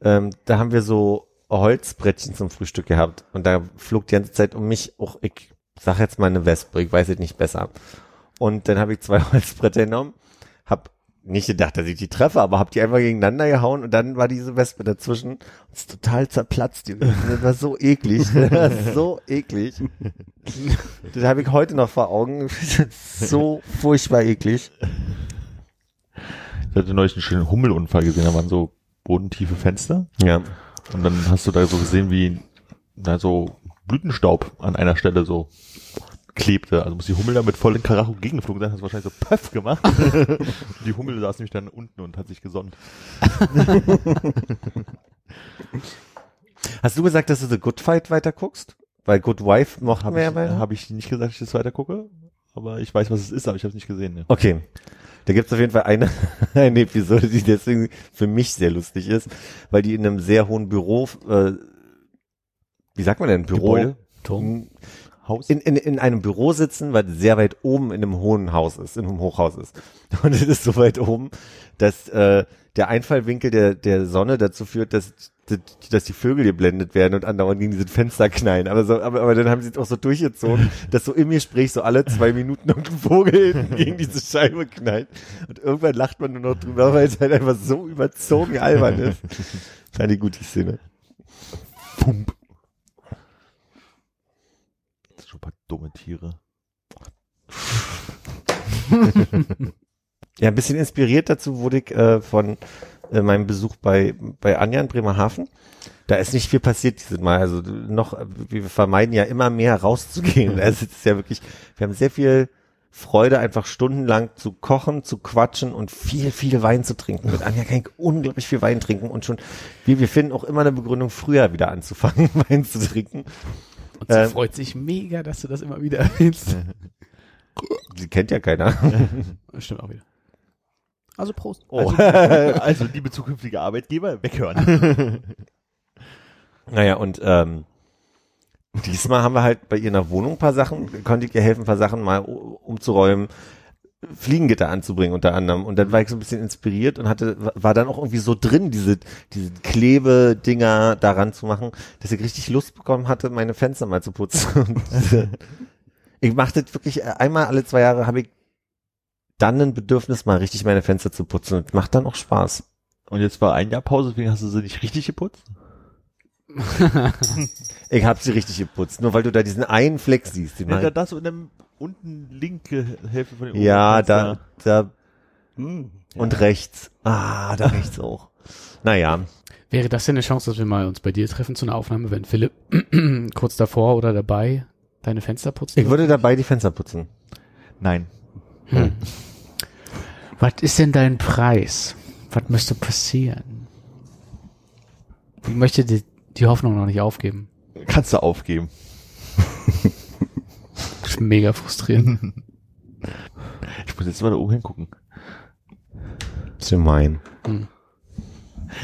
ähm, da haben wir so Holzbrettchen zum Frühstück gehabt und da flog die ganze Zeit um mich auch, ich sag jetzt mal eine Wespe, ich weiß es nicht besser. Und dann habe ich zwei Holzbretter genommen, hab nicht gedacht, dass ich die treffe, aber hab die einfach gegeneinander gehauen und dann war diese Wespe dazwischen und ist total zerplatzt. Die- Das war so eklig, das war so eklig. Das habe ich heute noch vor Augen. so furchtbar eklig. Ich hatte neulich einen schönen Hummelunfall gesehen, da waren so bodentiefe Fenster Ja. und dann hast du da so gesehen, wie da so Blütenstaub an einer Stelle so klebte. Also muss die Hummel da mit vollen Karacho gegengeflogen sein, hat wahrscheinlich so Pöff gemacht. Die Hummel saß nämlich dann unten und hat sich gesonnt. Hast du gesagt, dass du The Good Fight weiter guckst? Weil Good Wife Habe wir ja ich, beide. hab ich nicht gesagt, dass ich das weiter gucke, aber ich weiß, was es ist, aber ich habe es nicht gesehen. Ne. Okay. Da gibt's auf jeden Fall eine, eine Episode, die deswegen für mich sehr lustig ist, weil die in einem sehr hohen Büro, äh, wie sagt man denn, Büro? Gebäude? Turm. Haus? In, in, in einem Büro sitzen, weil sehr weit oben in einem hohen Haus ist, in einem Hochhaus ist. Und es ist so weit oben, dass äh, der Einfallwinkel der, der Sonne dazu führt, dass, dass, die Vögel geblendet werden und andauernd gegen diese Fenster knallen. Aber, so, aber, aber dann haben sie es auch so durchgezogen, dass so im Gespräch so alle zwei Minuten irgendein Vogel gegen diese Scheibe knallt. Und irgendwann lacht man nur noch drüber, weil es halt einfach so überzogen albern ist. Fand ich gut, die Szene. Pump. Das sind schon ein paar dumme Tiere. ja, ein bisschen inspiriert dazu wurde ich äh, von äh, meinem Besuch bei, bei Anja in Bremerhaven. Da ist nicht viel passiert dieses Mal. Also noch, wir vermeiden ja immer mehr rauszugehen. Also es ist ja wirklich, wir haben sehr viel Freude, einfach stundenlang zu kochen, zu quatschen und viel, viel Wein zu trinken. Mit Anja kann ich unglaublich viel Wein trinken und schon, wir, wir finden auch immer eine Begründung, früher wieder anzufangen, Wein zu trinken. Und sie Ähm. freut sich mega, dass du das immer wieder erwähnst. Sie kennt ja keiner. Stimmt auch wieder. Also Prost. Oh. Also, liebe zukünftige Arbeitgeber, weghören. Naja, und ähm, diesmal haben wir halt bei ihr in der Wohnung ein paar Sachen, konnte ich ihr helfen, ein paar Sachen mal umzuräumen, Fliegengitter anzubringen unter anderem. Und dann war ich so ein bisschen inspiriert und hatte, war dann auch irgendwie so drin, diese, diese Klebedinger daran zu machen, dass ich richtig Lust bekommen hatte, meine Fenster mal zu putzen. Und ich mache das wirklich, äh, einmal alle zwei Jahre habe ich dann ein Bedürfnis, mal richtig meine Fenster zu putzen. Und macht dann auch Spaß. Und jetzt war ein Jahr Pause, deswegen hast du sie nicht richtig geputzt? Ich habe sie richtig geputzt, nur weil du da diesen einen Fleck siehst. Den Ja, das in dem unten linke Hälfte von dem Ja, oberen da, da Hm, und rechts. Ah, da rechts auch. Naja, Wäre das denn eine Chance, dass wir mal uns bei dir treffen zu einer Aufnahme, wenn Philipp kurz davor oder dabei deine Fenster putzt? ich würde dabei die Fenster putzen. Nein. Hm. Was ist denn dein Preis? Was müsste passieren? Ich möchte die, die Hoffnung noch nicht aufgeben. Kannst du aufgeben. Ist mega frustrierend. Ich muss jetzt mal da oben hingucken. Was wir meinen.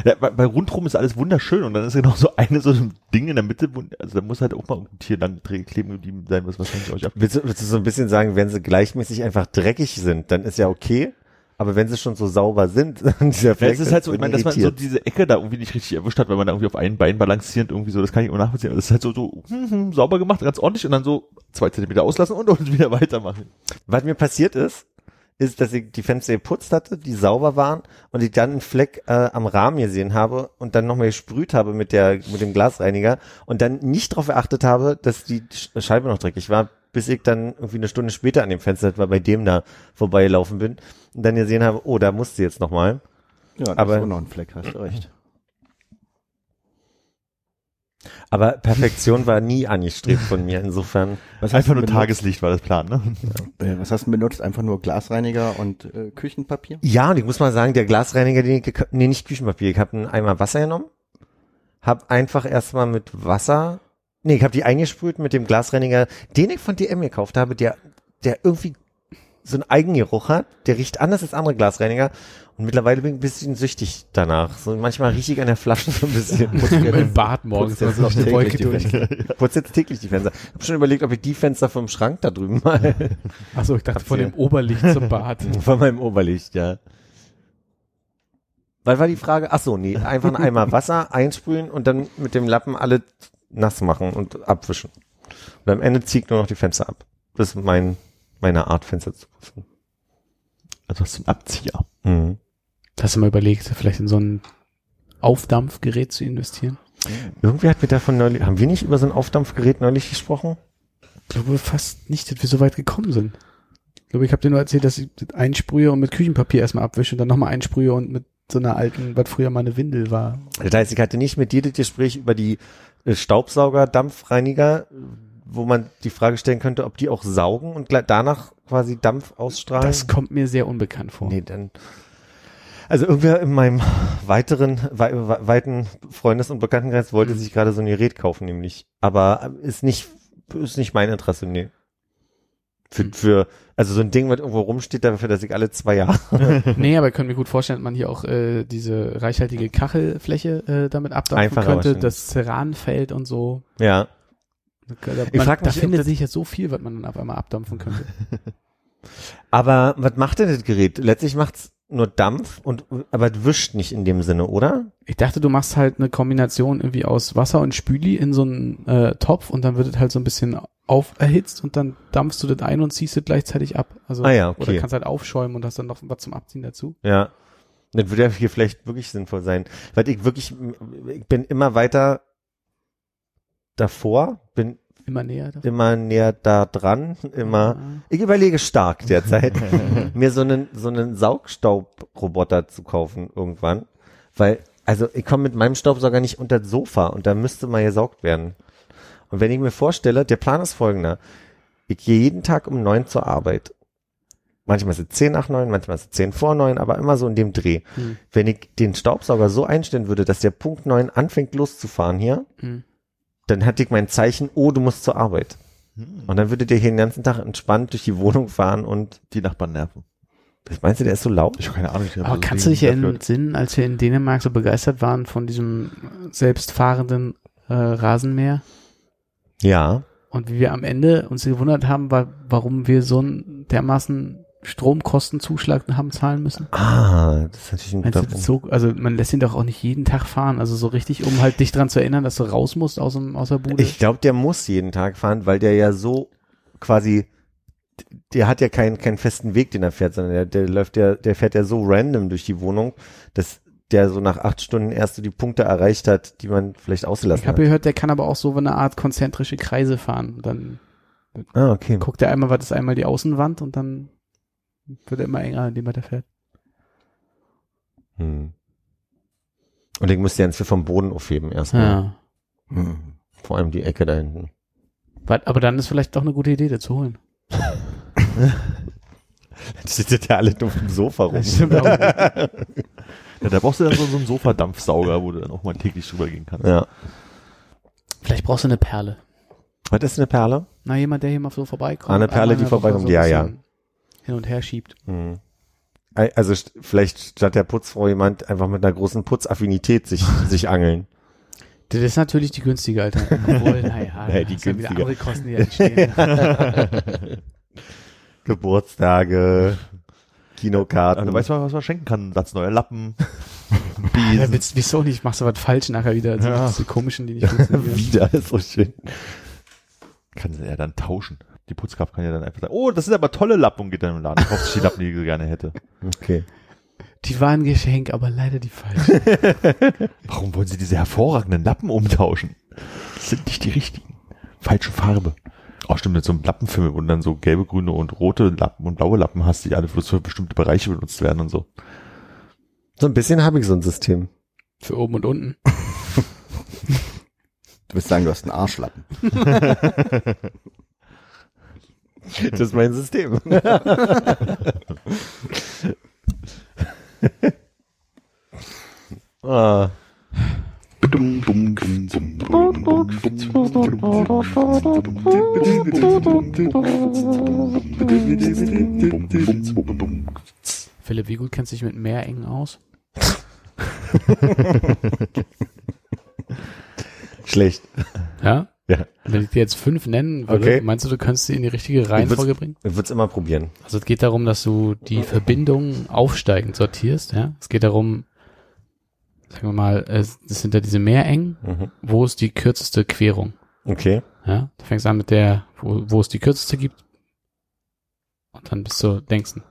Ja, bei, bei rundrum ist alles wunderschön und dann ist genau so eine so ein Ding in der Mitte, wo, also da muss halt auch mal ein Tier lang dreh- kleben geblieben sein, was wahrscheinlich euch ab. Willst du, willst du so ein bisschen sagen, wenn sie gleichmäßig einfach dreckig sind, dann ist ja okay. Aber wenn sie schon so sauber sind, dieser Ja, Fleck, es ist halt so, ich meine, dass man so diese Ecke da irgendwie nicht richtig erwischt hat, weil man da irgendwie auf einem Bein balancierend irgendwie so, das kann ich auch nachvollziehen. Aber das ist halt so, so hm, hm, sauber gemacht, ganz ordentlich und dann so zwei Zentimeter auslassen und, und wieder weitermachen. Was mir passiert ist, ist, dass ich die Fenster geputzt hatte, die sauber waren und ich dann einen Fleck äh, am Rahmen gesehen habe und dann nochmal gesprüht habe mit der mit dem Glasreiniger und dann nicht darauf geachtet habe, dass die Sch- Scheibe noch dreckig war, bis ich dann irgendwie eine Stunde später an dem Fenster etwa bei dem da vorbeigelaufen bin und dann gesehen habe, oh, da musste jetzt nochmal. Ja, das Aber- ist auch noch ein Fleck, hast du recht. Aber Perfektion war nie angestrebt von mir, insofern. Was Einfach nur benutzt? Tageslicht war das Plan, ne? Äh, Was hast du benutzt? Einfach nur Glasreiniger und äh, Küchenpapier? Ja, und ich muss mal sagen, der Glasreiniger, den ich, nee, nicht Küchenpapier, ich habe einen Eimer Wasser genommen, hab einfach erstmal mit Wasser, nee, ich habe die eingesprüht mit dem Glasreiniger, den ich von DM gekauft habe, der, der irgendwie so einen Eigengeruch hat, der riecht anders als andere Glasreiniger und mittlerweile bin ich ein bisschen süchtig danach. So manchmal rieche ich an der Flasche so ein bisschen. Im Bad morgens, durch die noch Wolke täglich die durch. Putze jetzt täglich die Fenster. Ich habe schon überlegt, ob ich die Fenster vom Schrank da drüben mal Achso, ich dachte von dem Oberlicht zum Bad. Von meinem Oberlicht, ja. Weil war die Frage, ach so, nee, einfach Eimer Wasser einsprühen und dann mit dem Lappen alle nass machen und abwischen. Und am Ende zieht nur noch die Fenster ab. Das ist mein, meine Art, Fenster zu putzen. Also was zum Abzieher. Mhm. Hast du mal überlegt, vielleicht in so ein Aufdampfgerät zu investieren? Irgendwie hat mir davon neulich, haben wir nicht über so ein Aufdampfgerät neulich gesprochen? Ich glaube fast nicht, dass wir so weit gekommen sind. Ich glaube, ich habe dir nur erzählt, dass ich das einsprühe und mit Küchenpapier erstmal abwische und dann nochmal einsprühe und mit so einer alten, was früher mal eine Windel war. Das heißt, ich hatte nicht mit dir das Gespräch über die äh, Staubsauger-Dampfreiniger, wo man die Frage stellen könnte, ob die auch saugen und danach quasi Dampf ausstrahlen. Das kommt mir sehr unbekannt vor. Nee, dann. Also irgendwer in meinem weiteren, wei wei- weiten Freundes- und Bekanntenkreis wollte sich gerade so ein Gerät kaufen, nämlich. Aber ist nicht, ist nicht mein Interesse, nee. Für, für, also so ein Ding, was irgendwo rumsteht, dafür, dass ich alle zwei Jahre. Nee, aber ich könnte mir gut vorstellen, dass man hier auch äh, diese reichhaltige Kachelfläche äh, damit abdampfen könnte, das Ceranfeld und so. ja. Da, Ich man, frag da mich, findet sich ja so viel, was man dann auf einmal abdampfen könnte. Aber was macht denn das Gerät? Letztlich macht's nur Dampf und, aber es wischt nicht in dem Sinne, oder? Ich dachte, du machst halt eine Kombination irgendwie aus Wasser und Spüli in so einen äh, Topf und dann wird es halt so ein bisschen auf erhitzt und dann dampfst du das ein und ziehst es gleichzeitig ab. Also Ah ja, okay. oder kannst halt aufschäumen und hast dann noch was zum Abziehen dazu. Ja. Das würde ja hier vielleicht wirklich sinnvoll sein. Weil ich wirklich, ich bin immer weiter davor, bin Immer näher. davon. immer näher da dran, immer. Ich überlege stark derzeit, mir so einen, so einen Saugstaubroboter zu kaufen irgendwann. Weil, also ich komme mit meinem Staubsauger nicht unter das Sofa und da müsste mal gesaugt werden. Und wenn ich mir vorstelle, der Plan ist folgender. Ich gehe jeden Tag um neun zur Arbeit. Manchmal ist es zehn nach neun, manchmal ist es zehn vor neun, aber immer so in dem Dreh. Hm. Wenn ich den Staubsauger so einstellen würde, dass der Punkt neun anfängt loszufahren hier, Hm. dann hatte ich mein Zeichen, oh, du musst zur Arbeit. Hm. Und dann würde der hier den ganzen Tag entspannt durch die Wohnung fahren und, Die Nachbarn nerven. was meinst du, der ist so laut? Ich habe keine Ahnung. Ich Aber so kannst du dich entsinnen, als wir in Dänemark so begeistert waren von diesem selbstfahrenden äh, Rasenmäher? Ja. Und wie wir am Ende uns gewundert haben, war, warum wir so einen dermaßen Stromkostenzuschlag haben zahlen müssen. Ah, das ist natürlich ein guter so, also man lässt ihn doch auch nicht jeden Tag fahren, also so richtig, um halt dich dran zu erinnern, dass du raus musst aus, dem, aus der Bude. Ich glaube, der muss jeden Tag fahren, weil der ja so quasi, der hat ja keinen, keinen festen Weg, den er fährt, sondern der, der läuft ja, der fährt ja so random durch die Wohnung, dass der so nach acht Stunden erst so die Punkte erreicht hat, die man vielleicht ausgelassen ich habe hat. gehört, der kann aber auch so eine Art konzentrische Kreise fahren. Dann Ah, okay. guckt er einmal, was ist einmal die Außenwand und dann wird er immer enger, indem er da fährt. Hm. Und ich müsste jetzt vom Boden aufheben erstmal. Ja. Hm. Vor allem die Ecke da hinten. Was- Aber dann ist vielleicht doch eine gute Idee, das zu holen. Das sitzt ja alle auf dem Sofa rum. Ja, da brauchst du dann so, so einen Sofadampfsauger, wo du dann auch mal täglich drüber gehen kannst. Ja. Vielleicht brauchst du eine Perle. Was ist eine Perle? Na, jemand, der hier mal so vorbeikommt. Ah, eine Perle, die vorbeikommt, so ja, ja. Hin und her schiebt. Hm. Ei- Also vielleicht statt der Putzfrau jemand einfach mit einer großen Putzaffinität sich, sich angeln. Das ist natürlich die günstige Alternative. Obwohl, naja, Nee, die günstige. andere Kosten, die entstehen. Geburtstage, Ja, Kinokarten. du weißt mal, was man schenken kann. Satz neuer Lappen. ja, willst, wieso nicht? Machst du was falsch nachher wieder? Also Ja. Diese komischen, die nicht funktionieren. wieder, ist so schön. Kann sie ja dann tauschen. Die Putzkraft kann ja dann einfach sagen, oh, das sind aber tolle Lappen und geht dann im Laden, kauft sich die Lappen, die sie gerne hätte. Okay. Die waren Geschenk, aber leider die falschen. Warum wollen sie diese hervorragenden Lappen umtauschen? Das sind nicht die richtigen. Falsche Farbe. Oh, stimmt, mit so einem Lappenfilm, wo du dann so gelbe, grüne und rote Lappen und blaue Lappen hast, die alle bloß für bestimmte Bereiche benutzt werden und so. So ein bisschen habe ich so ein System. Für oben und unten. Du willst sagen, du hast einen Arschlappen. Das ist mein System. ah. Philipp, wie gut kennst du dich mit Meerengen aus? Schlecht. Ja? Ja. Wenn ich dir jetzt fünf nennen würde, Okay. meinst du, du könntest sie in die richtige Reihenfolge bringen? Ich würde es immer probieren. Also es geht darum, dass du die Verbindungen aufsteigend sortierst, ja. Es geht darum, sagen wir mal, es, das sind ja diese Meerengen, Mhm. wo ist die kürzeste Querung, Okay. ja. Du fängst an mit der, wo, wo es die kürzeste gibt und dann bis zur längsten.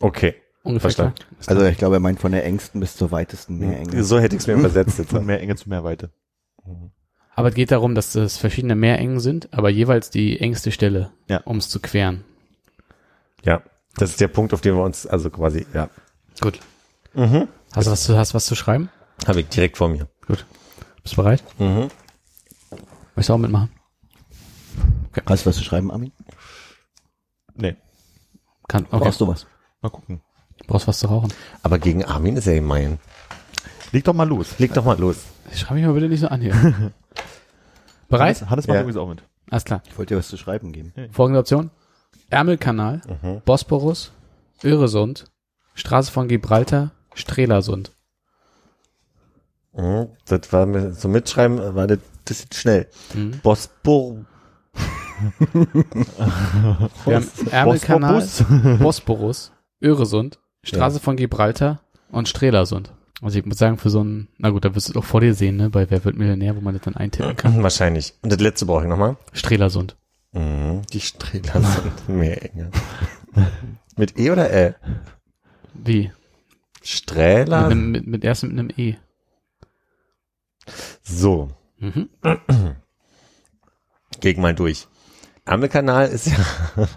Okay. Ungefähr klar. Verstanden. Also ich glaube, er meint von der engsten bis zur weitesten Meerenge. So hätte ich es mir übersetzt jetzt. Von mehr Enge zu mehr Weite. Aber es geht darum, dass es verschiedene Meerengen sind, aber jeweils die engste Stelle, Ja. um es zu queren. Ja. Das ist der Punkt, auf den wir uns, also quasi, ja. Gut. Mhm. Hast du was, zu- hast du was zu schreiben? Habe ich direkt vor mir. Bist du bereit? Mhm. Möchtest du auch mitmachen? Hast du was zu schreiben, Armin? Nee, Kann, okay. Brauchst du was? mal gucken. Brauchst was zu rauchen? Aber gegen Armin ist er gemein. Leg doch mal los. Leg doch mal los. Schreib mich mal bitte nicht so an hier. Bereit? Hannes, Hannes macht Ja. übrigens auch mit. Alles klar. Ich wollte dir was zu schreiben geben. Folgende Option. Ärmelkanal, Mhm. Bosporus, Öresund, Straße von Gibraltar, Strelasund. Mhm. Das war mir zum Mitschreiben, war das, das ist schnell. Mhm. Bospor. Wir haben Ärmelkanal, Bosporus. Bosporus, Öresund, Straße von Gibraltar und Strelasund. Also ich muss sagen, für so ein, na gut, da wirst du doch vor dir sehen, ne, bei Wer wird Millionär, wo man das dann eintippen kann. Wahrscheinlich. Und das letzte brauche ich nochmal. Strelasund. Mhm. Die Strehler sind mehr enger. Mit E oder L? Wie? Strähler? Mit, einem, mit, mit erst mit einem E. So. Mhm. Geh mal durch. Ärmelkanal ist ja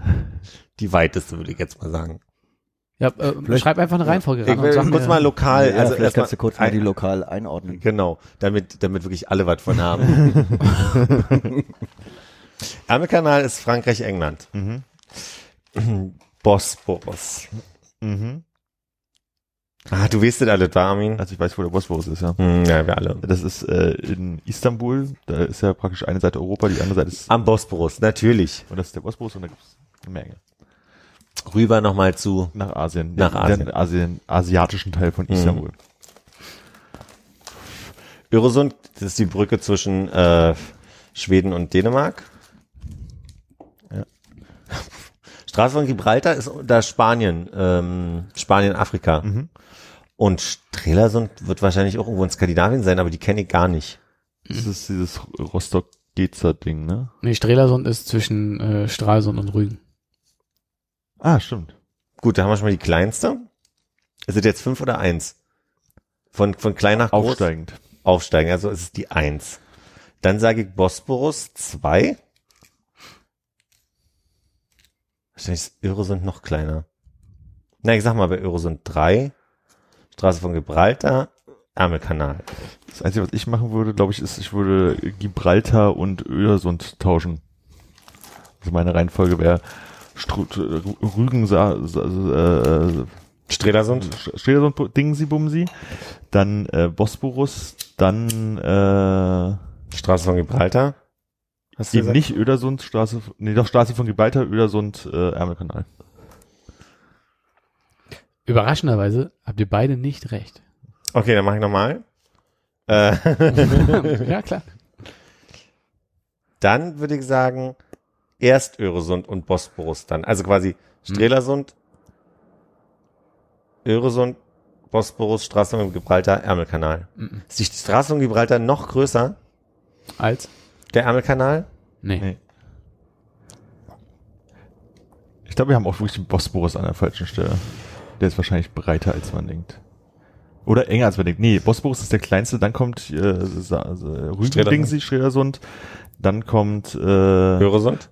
die weiteste, würde ich jetzt mal sagen. Ja, äh, schreib einfach eine Reihenfolge Ich und will sag kurz mir, mal lokal, ja, also vielleicht erstmal kannst du kurz mal die lokal einordnen. Genau, damit, damit wirklich alle was von haben. Ärmelkanal ist Frankreich, England. Mhm. Bosporus. Mhm. Ah, du weißt das alles, war Armin? Also ich weiß, wo der Bosporus ist, ja. Hm, ja, wir alle. Das ist äh, in Istanbul, da ist ja praktisch eine Seite Europa, die andere Seite ist, Am Bosporus, natürlich. und das ist der Bosporus und da gibt's eine Menge. Rüber nochmal zu. Nach Asien. Nach den, Asien. Den Asien, asiatischen Teil von Istanbul. Öresund, das ist die Brücke zwischen äh, Schweden und Dänemark. Ja. Straße von Gibraltar ist da Spanien, ähm, Spanien, Afrika. Und Strelasund wird wahrscheinlich auch irgendwo in Skandinavien sein, aber die kenne ich gar nicht. Das ist dieses Rostock-Gezer-Ding, ne? Nee, Strelasund ist zwischen äh, Stralsund und Rügen. Ah, stimmt. Gut, da haben wir schon mal die kleinste. Ist es jetzt fünf oder eins? Von, von klein nach groß? Aufsteigend. Aufsteigen, also ist es die eins. Dann sage ich Bosporus zwei. Wahrscheinlich ist Öresund noch kleiner. Na, ich sag mal bei Öresund drei. Straße von Gibraltar, Ärmelkanal. Das Einzige, was ich machen würde, glaube ich, ist, ich würde Gibraltar und Öresund tauschen. Also meine Reihenfolge wäre Rügen, Sa äh, Strelasund? Strelasund, Dingsi Bumsi, dann äh, Bosporus, dann äh, Straße von Gibraltar. Hast du eben gesagt? nicht Ödersund, Straße, nee, doch Straße von Gibraltar, Ödersund, äh, Ärmelkanal. Überraschenderweise habt ihr beide nicht recht. Okay, dann mache ich nochmal. Äh, ja, klar. dann würde ich sagen, erst Öresund und Bosporus dann. Also quasi Strelasund, Öresund, Bosporus, Straße von Gibraltar, Ärmelkanal. Mhm. Ist die Straße von Gibraltar noch größer, Als? der Ärmelkanal? Nee. Nee. Ich glaube, wir haben auch wirklich den Bosporus an der falschen Stelle. Der ist wahrscheinlich breiter, als man denkt. Oder enger, als man denkt. Nee, Bosporus ist der kleinste, dann kommt äh, also, Rügen-Dingsy, Strelersund, dann kommt äh, Öresund?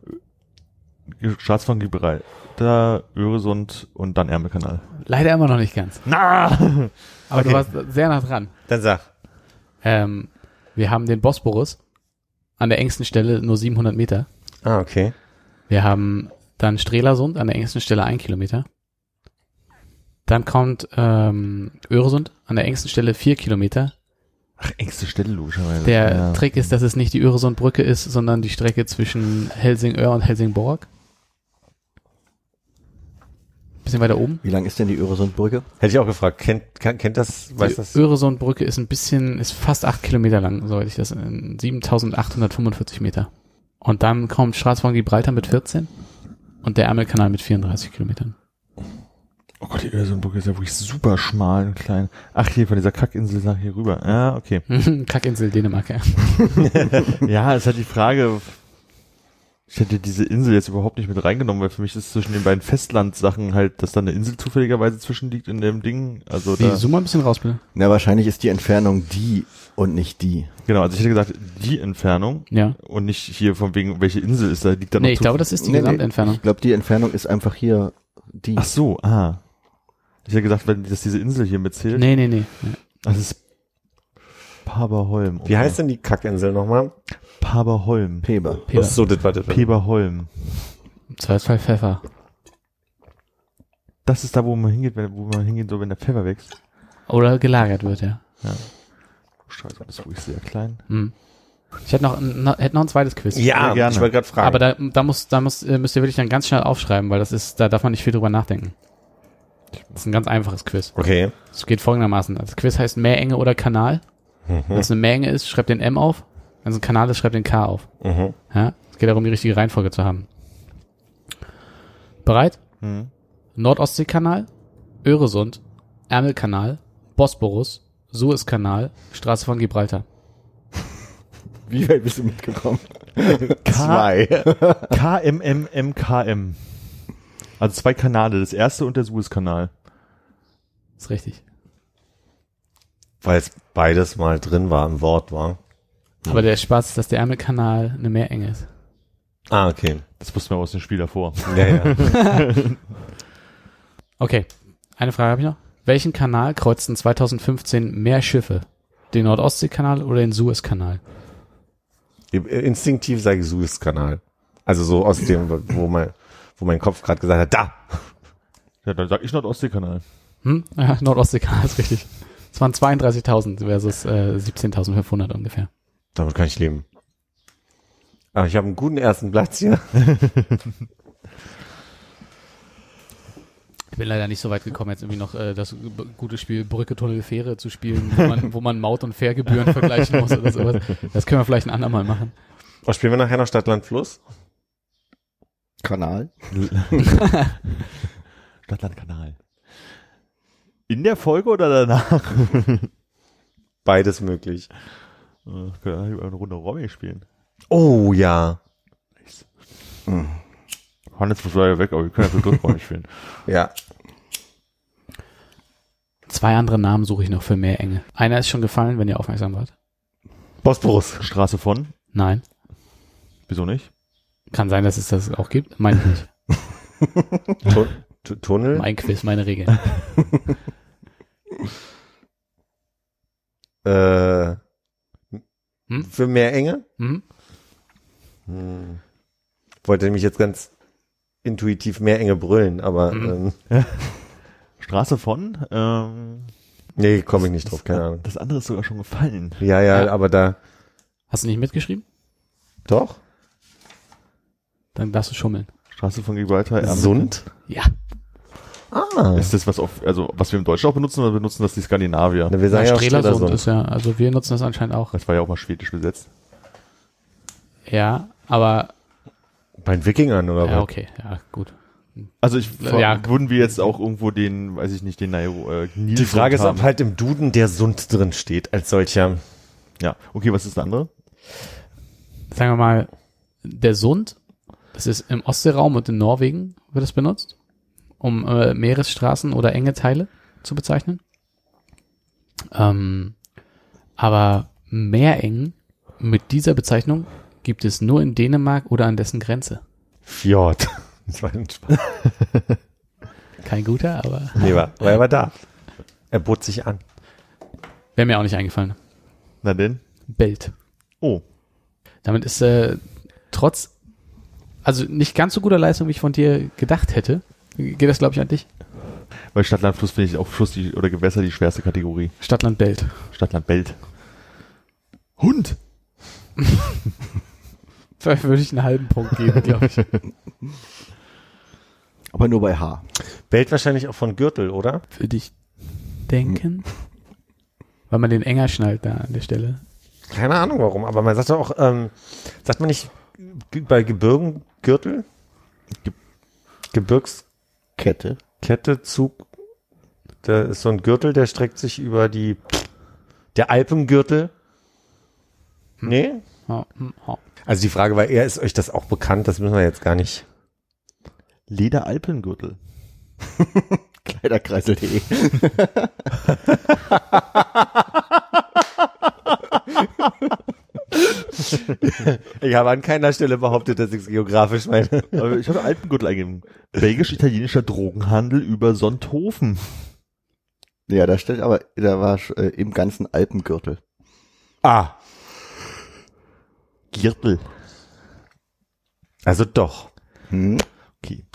Straße von Gibraltar, Öresund und dann Ärmelkanal. Leider immer noch nicht ganz. Na! Aber Okay. du warst sehr nah dran. Dann sag. Ähm, wir haben den Bosporus an der engsten Stelle nur 700 Meter. Ah, okay. Wir haben dann Strelasund an der engsten Stelle ein Kilometer. Dann kommt ähm, Öresund an der engsten Stelle vier Kilometer. Ach, engste Stelle, logischerweise. Der ja. Trick ist, dass es nicht die Öresundbrücke ist, sondern die Strecke zwischen Helsingör und Helsingborg. Bisschen weiter oben. Wie lang ist denn die Öresundbrücke? Hätte ich auch gefragt. Kennt, kennt, kennt das, weiß die das? Öresundbrücke ist ein bisschen, ist fast acht Kilometer lang, soweit ich das, in 7845 Meter. Und dann kommt Straße von Gibraltar mit 14 und der Ärmelkanal mit 34 Kilometern. Oh Gott, die Öresundbrücke ist ja wirklich super schmal und klein. Ach, hier von dieser Kackinsel nach hier rüber. Ja, okay. Kackinsel Dänemark, ja. Ja, es ist halt die Frage, ich hätte diese Insel jetzt überhaupt nicht mit reingenommen, weil für mich ist zwischen den beiden Festlandsachen halt, dass da eine Insel zufälligerweise zwischen liegt in dem Ding. Also da, zoom mal ein bisschen raus, bitte. Na, wahrscheinlich ist die Entfernung die und nicht die. genau, also ich hätte gesagt, die Entfernung Ja. und nicht hier von wegen, welche Insel ist da, liegt da noch Nee, ich glaube, das ist die Nee, nee, Gesamtentfernung. Ich glaube, die Entfernung ist einfach hier die. Ach so, ah. Ich hätte gesagt, wenn das diese Insel hier mitzählt. Nee, nee, nee. nee. Das ist Paberholm. Wie heißt denn die Kackinsel nochmal? Paberholm. Peber. Peter. Ach So, das war das. Peberholm. Zweifelsfall Pfeffer. Das ist da, wo man hingeht, wenn, wo man hingehen soll, wenn der Pfeffer wächst. Oder gelagert wird, ja. Scheiße, das ist ruhig sehr klein. Hm. Ich hätte noch, ein- hätte noch ein zweites Quiz. Ja, gerne. ich wollte gerade fragen. Aber da, da muss, da muss, äh, müsst ihr wirklich dann ganz schnell aufschreiben, weil das ist, da darf man nicht viel drüber nachdenken. Das ist ein ganz einfaches Quiz. okay. Es geht folgendermaßen. Das Quiz heißt Meerenge oder Kanal. Wenn es eine Meerenge ist, schreibt den M auf. Wenn es ein Kanal ist, schreibt den K auf. Mhm. Ja? Es geht darum, die richtige Reihenfolge zu haben. Bereit? Hm. Nordostseekanal, Öresund, Ärmelkanal, Bosporus, Suezkanal, Straße von Gibraltar. Wie weit bist du mitgekommen? Zwei. KMMMKM. Also zwei Kanäle, das erste und der Suezkanal. Ist richtig. Weil es beides mal drin war im Wort war. Aber der Spaß ist, dass der Ärmelkanal eine Meerenge ist. Ah, okay. Das wussten wir aus dem Spiel davor. Ja, ja. Okay, eine Frage habe ich noch. Welchen Kanal kreuzten 2015 mehr Schiffe? Den Nord-Ostsee-Kanal oder den Suez-Kanal? Instinktiv sage ich Suezkanal. Also so aus dem, wo mein, wo mein Kopf gerade gesagt hat, da. Ja, dann sag ich Nord-Ostsee-Kanal. Hm? Ja, Nord-Ostsee-Kanal ist richtig. Es waren 32.000 versus äh, 17.500 ungefähr. Damit kann ich leben. Aber ich habe einen guten ersten Platz hier. Ich bin leider nicht so weit gekommen, jetzt irgendwie noch äh, das gute Spiel Brücke, Tunnel, Fähre zu spielen, wo man, wo man Maut- und Fährgebühren vergleichen muss oder sowas. Das können wir vielleicht ein andermal machen. Was Oh, spielen wir nachher noch Stadtland Fluss? Kanal. Stadtlandkanal. In der Folge oder danach? Beides möglich. Äh, können wir eine Runde Romy spielen. Oh ja. Hannes muss leider weg, aber wir können ja für Romy spielen. Ja. Zwei andere Namen suche ich noch für mehr Enge. Einer ist schon gefallen, wenn ihr aufmerksam wart. Bosporus. Straße von? Nein. Wieso nicht? Kann sein, dass es das auch gibt. Mein nicht. Tu Tu- Tunnel. Mein Quiz, meine Regeln. Äh, Hm? Für mehr Enge. Mhm. Hm. Wollte nämlich jetzt ganz intuitiv mehr Enge brüllen, aber Mhm. ähm, Straße von? Ähm, nee, komme ich nicht drauf, keine Ahnung. das andere ist sogar schon gefallen. Ja, ja, Ja. aber da Hast du nicht mitgeschrieben? doch. Dann darfst du schummeln. Straße von Gibraltar. Ermelo. Sund. Ja. Ah. Ist das was auf, also was wir im Deutschen auch benutzen oder benutzen das die Skandinavier? Na, wir sagen Ja, ja Strelasund Strelasund. ist ja, also wir nutzen das anscheinend auch. Das war ja auch mal schwedisch besetzt. Ja, aber, Bei den Wikingern oder ja, was? okay, ja, gut. Also ich Ja. würden wir jetzt auch irgendwo den, weiß ich nicht, den Nairo, äh, Nilsund Die Frage ist, ob halt im Duden der Sund drin steht als solcher. Ja, okay, was ist das andere? Sagen wir mal, der Sund, das ist im Ostseeraum und in Norwegen wird es benutzt, um äh, Meeresstraßen oder enge Teile zu bezeichnen. Ähm, aber Meerengen mit dieser Bezeichnung gibt es nur in Dänemark oder an dessen Grenze. Fjord. Das war. Kein guter, aber Nee, war, war aber da. Er bot sich an. wäre mir auch nicht eingefallen. Na denn? Belt. Oh, Damit ist äh, trotz, also nicht ganz so guter Leistung, wie ich von dir gedacht hätte, geht das, glaube ich, an dich. weil Stadtland Fluss finde ich auch Fluss die, oder Gewässer die schwerste Kategorie. Stadtland Belt. Stadtland Belt. Hund! Da würde ich einen halben Punkt geben, glaube ich. Aber nur bei H. Bellt wahrscheinlich auch von Gürtel, oder? Würde ich denken. Weil man den enger schnallt da an der Stelle. Keine Ahnung warum, aber man sagt doch auch, ähm, sagt man nicht bei Gebirgen Gürtel? Ge Gebirgskette, Kette. Zug. Da ist so ein Gürtel, der streckt sich über die, der Alpengürtel. Nee? Ja, hm. Also die Frage war eher, ist euch das auch bekannt? Das müssen wir jetzt gar nicht. Lederalpengürtel. Kleiderkreisel.de. Ich habe an keiner Stelle behauptet, dass ich es geografisch meine. Aber ich habe Alpengürtel eingegeben. Belgisch-italienischer Drogenhandel über Sonthofen. Ja, da steht aber, da war äh, im ganzen Alpengürtel. Ah, Gürtel. also doch. Hm? Okay.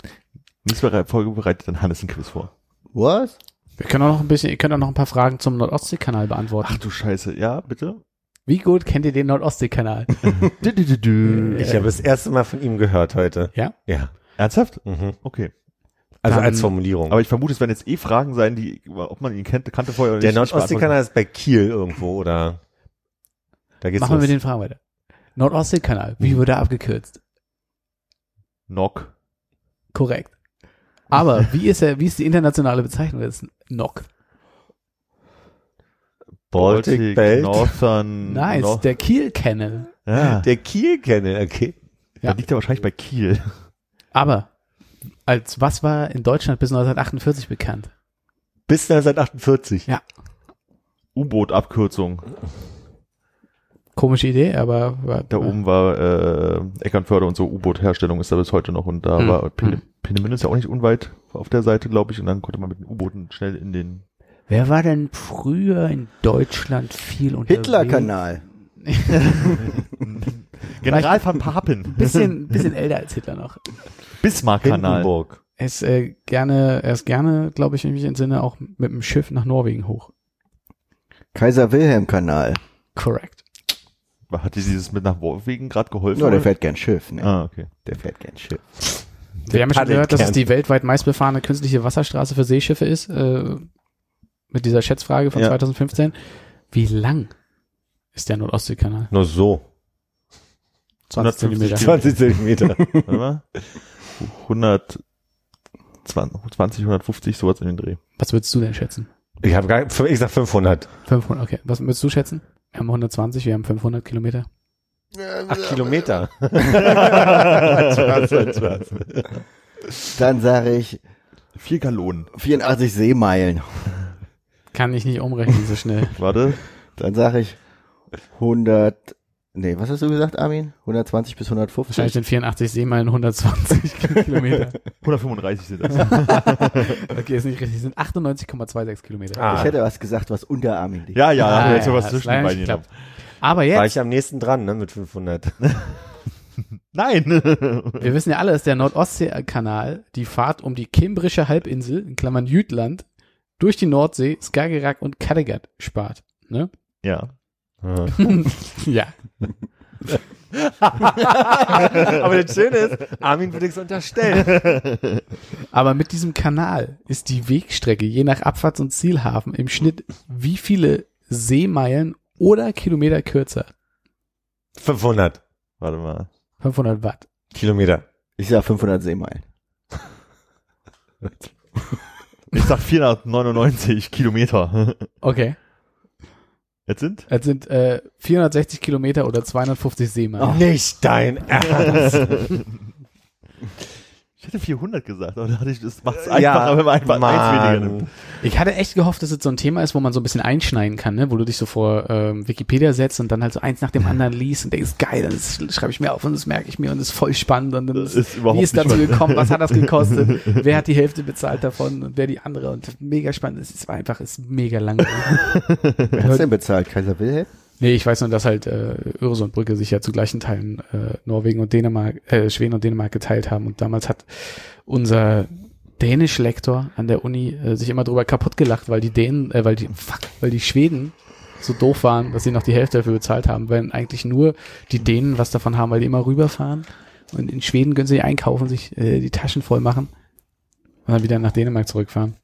Nächste Folge bereitet dann Hannes ein Quiz vor. Was? Wir können auch noch ein bisschen, ihr könnt auch noch ein paar Fragen zum Nordostseekanal beantworten. Ach du Scheiße. Ja, bitte? Wie gut kennt ihr den Nordostseekanal? Ich habe das erste Mal von ihm gehört heute. Ja? Ja. Ernsthaft? Mhm. Okay. Also Dann- als Formulierung. Aber ich vermute, es werden jetzt eh Fragen sein, die, ob man ihn kennt, kannte vorher oder der nicht. nicht Nordostseekanal ist bei Kiel irgendwo, oder? Da geht's Machen wir los. mit den Fragen weiter. Nordostseekanal, wie wird er abgekürzt? Nock. Korrekt. Aber wie ist er, wie ist die internationale Bezeichnung des NOC? Baltic Belt. Northern. Nice, Nor- der Kiel Canal. ja, Der Kiel-Kennel, okay. Ja. Da liegt er wahrscheinlich bei Kiel. Aber als was war in Deutschland bis 1948 bekannt? Bis 1948. Ja. U-Boot-Abkürzung. Komische Idee, aber war, Da oben war äh, Eckernförde und so U-Boot-Herstellung ist da bis heute noch und da Hm. war Pene, Hm. Peenemünde ist ja auch nicht unweit auf der Seite, glaube ich, und dann konnte man mit den U-Booten schnell in den Wer war denn früher in Deutschland viel unterwegs? Hitler-Kanal. General van Papen, Bisschen, bisschen älter als Hitler noch. Bismarck-Kanal. Hindenburg. Er ist äh, gerne, er ist gerne, glaube ich, wenn ich mich entsinne, auch mit dem Schiff nach Norwegen hoch. Kaiser-Wilhelm-Kanal. Correct. Hat dir dieses mit nach Norwegen gerade geholfen? Nur der fährt gern Schiff, ne? Ah, okay. Der fährt gern Schiff. Wir haben ja schon gehört, dass es die weltweit meistbefahrene künstliche Wasserstraße für Seeschiffe ist, äh, mit dieser Schätzfrage von Ja. 2015. Wie lang ist der Nord-Ostsee-Kanal? Nur so. 20 Zentimeter. 20 Zentimeter. Warte mal. 120, 150, sowas in den Dreh. Was würdest du denn schätzen? Ich habe gar, ich sag 500. 500, okay. Was würdest du schätzen? Wir haben 120, wir haben 500 Kilometer. Ach, Kilometer. Dann sage ich Vier Gallonen. 84 Seemeilen. Kann ich nicht umrechnen so schnell. Warte. Dann sage ich 100, nee, was hast du gesagt, Armin? 120 bis Wahrscheinlich 150? sind 84 Seemeilen 120 Kilometer. 135 sind das. Okay, ist nicht richtig. sind 98,26 Kilometer. Ah. Ich hätte was gesagt, was unter Armin liegt. ja, ja, Ah, ja, jetzt ja, sowas das zwischen war den ja beiden genommen. Aber War jetzt, ich am nächsten dran, ne, mit 500. Nein. wir wissen ja alle, dass der Nord-Ostsee-Kanal die Fahrt um die Kimbrische Halbinsel, in Klammern Jütland, durch die Nordsee, Skagerrak und Kattegat spart. Ne? ja. ja. Aber das Schöne ist, Armin würde es unterstellen. Aber mit diesem Kanal ist die Wegstrecke je nach Abfahrts- und Zielhafen im Schnitt wie viele Seemeilen oder Kilometer kürzer? 500 Warte mal. 500 Watt. Kilometer. Ich sage 500 Seemeilen. Ich sag 499 Kilometer. Okay. Jetzt sind? Das sind äh, 460 Kilometer oder 250 Seemeilen. Nicht dein Ernst. Ich hätte 400 gesagt, aber da hatte ich, das macht's Ja, einfacher, wenn man einfach eins weniger Mann. nimmt. Ich hatte echt gehofft, dass es so ein Thema ist, wo man so ein bisschen einschneiden kann, ne? wo du dich so vor ähm, Wikipedia setzt und dann halt so eins nach dem anderen liest und denkst, geil, das schreibe ich mir auf und das merke ich mir und das ist voll spannend und dann Das ist, ist überhaupt wie ist dazu spannend. gekommen, was hat das gekostet, wer hat die Hälfte bezahlt davon und wer die andere und mega spannend, es war einfach, es ist mega langweilig. Wer hat's denn bezahlt? Kaiser Wilhelm? Nee, ich weiß nur, dass halt äh, Öresundbrücke sich ja zu gleichen Teilen äh, Norwegen und Dänemark, äh, Schweden und Dänemark geteilt haben und damals hat unser Dänisch-Lektor an der Uni äh, sich immer drüber kaputt gelacht, weil die Dänen, äh, weil die, fuck, weil die Schweden so doof waren, dass sie noch die Hälfte dafür bezahlt haben, wenn eigentlich nur die Dänen was davon haben, weil die immer rüberfahren und in Schweden können sie einkaufen, sich äh, die Taschen voll machen und dann wieder nach Dänemark zurückfahren.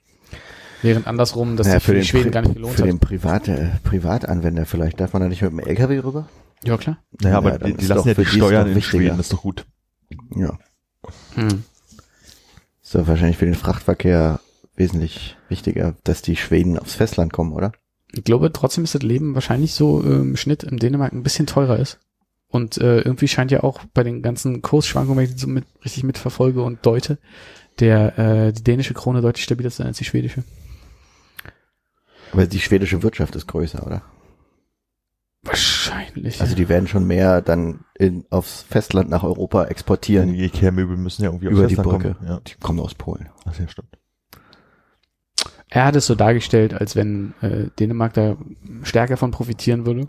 Während andersrum, dass Naja, sich für die Schweden Pri- gar nicht gelohnt Für hat. den Private, äh, Privatanwender vielleicht. Darf man da nicht mit dem LKW rüber? Ja, klar. Naja, Ja, aber die, die lassen ja für die Steuern in wichtiger. Schweden, das ist doch gut. Ja. Hm. Ist doch wahrscheinlich für den Frachtverkehr wesentlich wichtiger, dass die Schweden aufs Festland kommen, oder? Ich glaube, trotzdem ist das Leben wahrscheinlich so äh, im Schnitt in Dänemark ein bisschen teurer ist. Und äh, irgendwie scheint ja auch bei den ganzen Kursschwankungen, wenn ich die so mit, richtig mitverfolge und deute, der äh, die dänische Krone deutlich stabiler zu sein als die schwedische. Aber die schwedische Wirtschaft ist größer, oder? Wahrscheinlich. Also die werden schon mehr dann in, aufs Festland nach Europa exportieren. Die Ikea-Möbel müssen ja irgendwie aufs Über die Festland Brücke. kommen. Ja, Die kommen aus Polen. Ach, ja, stimmt. er hat es so dargestellt, als wenn äh, Dänemark da stärker von profitieren würde.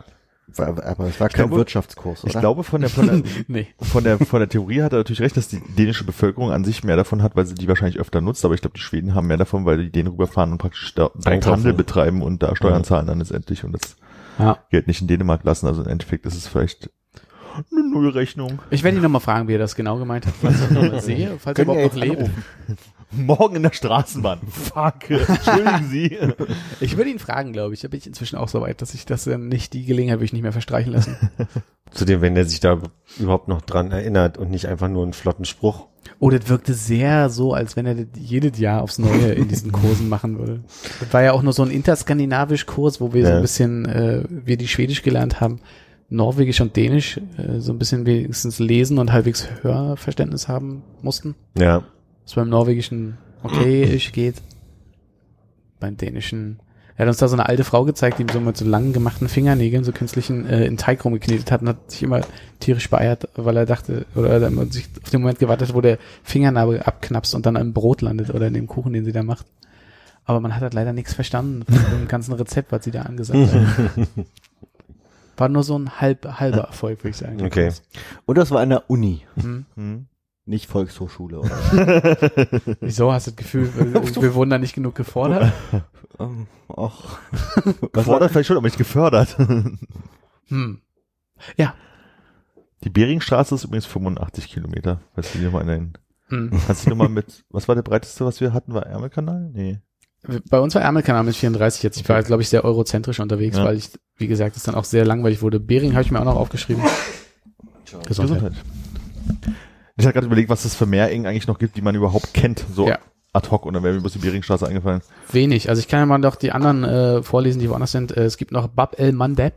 War, aber es war kein glaube- Wirtschaftskurs, oder? Ich glaube, von der, von der, nee. von der, von der Theorie hat er natürlich recht, dass die dänische Bevölkerung an sich mehr davon hat, weil sie die wahrscheinlich öfter nutzt, aber ich glaube, die Schweden haben mehr davon, weil die Dänen rüberfahren und praktisch da. Handel betreiben und da Steuern Ja. zahlen dann letztendlich und das Ja. Geld nicht in Dänemark lassen. Also im Endeffekt ist es vielleicht eine Nullrechnung. Ich werde ihn nochmal fragen, wie er das genau gemeint hat, falls ich ihn noch mal sehe, falls er überhaupt noch lebt. Morgen in der Straßenbahn. Fuck. Entschuldigen Sie. Ich würde ihn fragen, glaube ich. Da bin ich inzwischen auch so weit, dass ich das dann nicht, die Gelegenheit würde ich nicht mehr verstreichen lassen. Zudem, wenn der sich da überhaupt noch dran erinnert und nicht einfach nur einen flotten Spruch. Oh, das wirkte sehr so, als wenn er das jedes Jahr aufs Neue in diesen Kursen machen würde. Das war ja auch nur so ein interskandinavisch Kurs, wo wir so Ja. ein bisschen, äh, wir die Schwedisch gelernt haben, Norwegisch und Dänisch, äh, so ein bisschen wenigstens lesen und halbwegs Hörverständnis haben mussten. Ja. Was beim Norwegischen okay ist, geht. Beim Dänischen, Er hat uns da so eine alte Frau gezeigt, die ihm so mit so langen gemachten Fingernägeln, so künstlichen, äh, in Teig rumgeknetet hat und hat sich immer tierisch beeiert, weil er dachte, oder er hat sich auf den Moment gewartet, wo der Fingernagel abknapst und dann im Brot landet oder in dem Kuchen, den sie da macht. Aber man hat halt leider nichts verstanden von dem ganzen Rezept, was sie da angesagt hat. War nur so ein halb, halber Erfolg, würde ich sagen. Okay. Und das war an der Uni, Hm. Hm. Nicht Volkshochschule. Oder? Wieso hast du das Gefühl, wir, wir wurden da nicht genug gefordert? ähm, ach, Gefordert vielleicht schon, aber nicht gefördert. Hm. Die Beringstraße ist übrigens 85 Kilometer. Weißt du, dir mal einen. Hm. Kannst du nochmal mit, was war der breiteste, was wir hatten? War Ärmelkanal? Nee. Bei uns war Ärmelkanal mit 34 jetzt. Ich war, glaube ich, sehr eurozentrisch unterwegs, Ja. weil ich, wie gesagt, es dann auch sehr langweilig wurde. Bering habe ich mir auch noch aufgeschrieben. Gesundheit. Ich habe gerade überlegt, was es für Meerengen eigentlich noch gibt, die man überhaupt kennt, so Ja. ad hoc. Und dann wäre mir bloß die Beringstraße eingefallen. Wenig. Also ich kann ja mal doch die anderen äh, vorlesen, die woanders sind. Äh, es gibt noch Bab el Mandeb.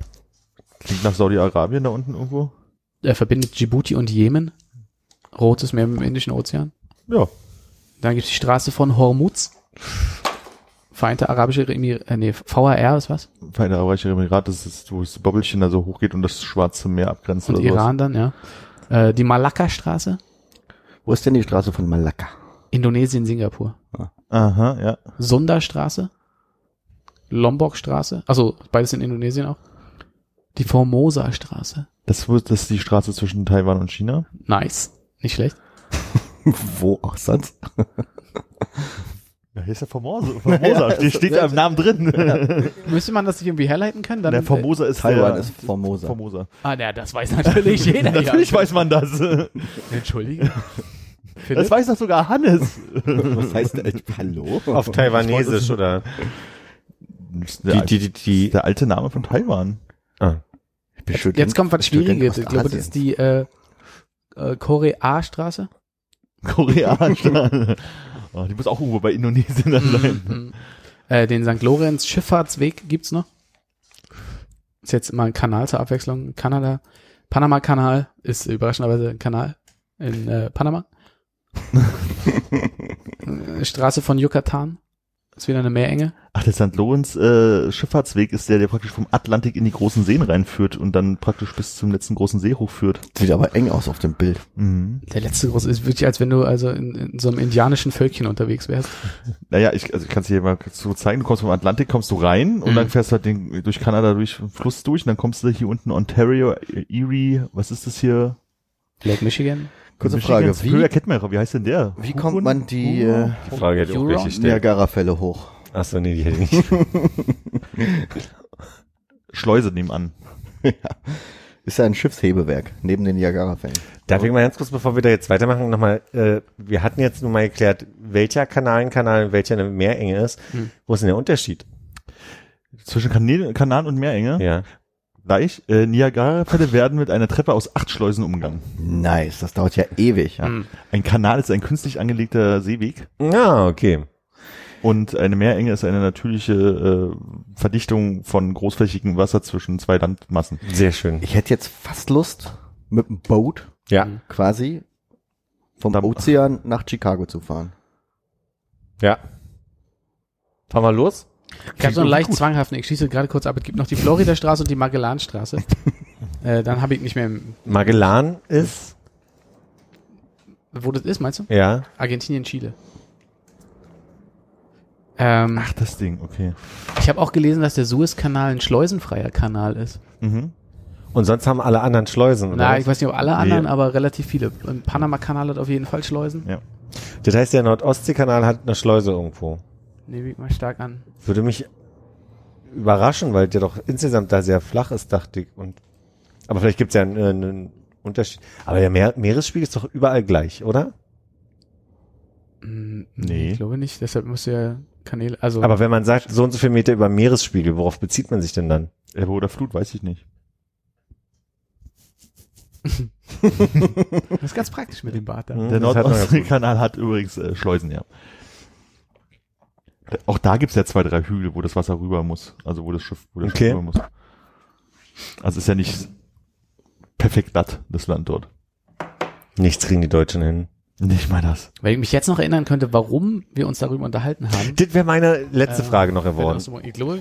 Klingt nach Saudi-Arabien da unten irgendwo. Er verbindet Djibouti und Jemen. Rotes Meer mit dem Indischen Ozean. Ja. Dann gibt es die Straße von Hormuz. Vereinte Arabische Emir äh, nee, VAR ist was? Feine Arabische Emirat, das ist, wo das Bobbelchen da so hochgeht und das Schwarze Meer abgrenzt Und. Iran dann, ja. Äh, die Malakka-Straße. Wo ist denn die Straße von Malakka? Indonesien, Singapur. Aha, ja. Sunda-Straße. Lombok-Straße. Also beides in Indonesien auch. Die Formosa-Straße. Das, das ist die Straße zwischen Taiwan und China. Nice. Nicht schlecht. wo auch sonst? Ja, hier ist ja Formosa. Formosa. steht, steht ja im Namen drin. Müsste man das nicht irgendwie herleiten können? Dann, Der Formosa ist Taiwan der, ist Formosa. Formosa. Äh, ah, ja, das weiß natürlich jeder. Natürlich ja. weiß man das. Entschuldige. Philipp? Das weiß doch sogar Hannes. Was heißt denn? Hallo? Auf Taiwanesisch oder Der, die, die, die, die, der alte Name von Taiwan. ah. Student- Jetzt kommt was Schwieriges. Ich glaube, das ist die äh, äh, Korea-Straße. Koreanisch. Oh, die muss auch irgendwo bei Indonesien dann sein. Mhm. Äh, den St. Lorenz Schifffahrtsweg gibt's noch. Ist jetzt mal ein Kanal zur Abwechslung. Kanada. Panama-Kanal ist überraschenderweise ein Kanal in äh, Panama. Äh, Straße von Yucatan. Ist wieder eine Meerenge. Ach, der St. Lorenz äh, Schifffahrtsweg ist der, der praktisch vom Atlantik in die großen Seen reinführt und dann praktisch bis zum letzten großen See hochführt. Sieht aber eng aus auf dem Bild. Mhm. Der letzte große ist wirklich, als wenn du also in, in so einem indianischen Völkchen unterwegs wärst. Naja, ich, also ich kann es dir mal so zeigen. Du kommst vom Atlantik, kommst du rein und Mhm. dann fährst du halt den, durch Kanada durch den Fluss durch und dann kommst du hier unten Ontario, Erie, was ist das hier? Lake Michigan. Kurze Frage, wie, Kettmeyer, wie heißt denn der? wie kommt man die äh, die Frage hätte ich auch gestellt. Niagara-Fälle hoch? Achso, nee, die hätte ich nicht. Schleuse nebenan. Ist ja ein Schiffshebewerk neben den Niagara-Fällen. Darf ich mal ganz kurz, bevor wir da jetzt weitermachen, nochmal, äh, wir hatten jetzt nun mal geklärt, welcher Kanal ein Kanal und welcher eine Meerenge ist. Hm. Wo ist denn der Unterschied? Zwischen Kanäle, Kanal und Meerenge. Ja. Gleich. Äh, Niagara-Fälle werden mit einer Treppe aus acht Schleusen umgangen. Nice, das dauert ja ewig. Ja. Hm. Ein Kanal ist ein künstlich angelegter Seeweg Ah, okay. und eine Meerenge ist eine natürliche äh, Verdichtung von großflächigem Wasser zwischen zwei Landmassen. Sehr schön. Ich hätte jetzt fast Lust, mit dem Boot Ja, quasi vom Da- Ozean nach Chicago zu fahren. ja. Fahren wir los? Ich habe so einen leicht gut. zwanghaften, ich schieße gerade kurz ab, es gibt noch die Florida-Straße und die Magellanstraße. äh, dann habe ich nicht mehr, im- Magellan ist, wo das ist, meinst du? ja. Argentinien, Chile. Ähm, Ach, das Ding, okay. ich habe auch gelesen, dass der Suezkanal ein schleusenfreier Kanal ist. Mhm. Und sonst haben alle anderen Schleusen, oder? Na, was? ich weiß nicht, ob alle Nee. anderen, aber relativ viele. Im Panama-Kanal hat auf jeden Fall Schleusen. Ja. Das heißt, der Nordostseekanal hat eine Schleuse irgendwo. Nehme ich mal stark an. Würde mich überraschen, weil der doch insgesamt da sehr flach ist, dachte ich. Und, aber vielleicht gibt's ja einen, einen Unterschied. Aber der Meer, Meeresspiegel ist doch überall gleich, oder? Hm, Nee. Ich glaube nicht, deshalb muss ja Kanäle, also Aber wenn man sagt, so und so viel Meter über Meeresspiegel, worauf bezieht man sich denn dann? Ebbe oder Flut, weiß ich nicht. das ist ganz praktisch mit dem Bad da. Hm, Der. Nordostseekanal hat übrigens äh, Schleusen, ja. Auch da gibt's ja zwei, drei Hügel, wo das Wasser rüber muss. Also wo das Schiff, wo das Okay. Schiff rüber muss. Also ist ja nicht perfekt glatt, das Land dort. Nichts kriegen die Deutschen hin. Nicht mal das. Weil ich mich jetzt noch erinnern könnte, warum wir uns darüber unterhalten haben. Das wäre meine letzte Äh, Frage noch geworden. Ich glaube,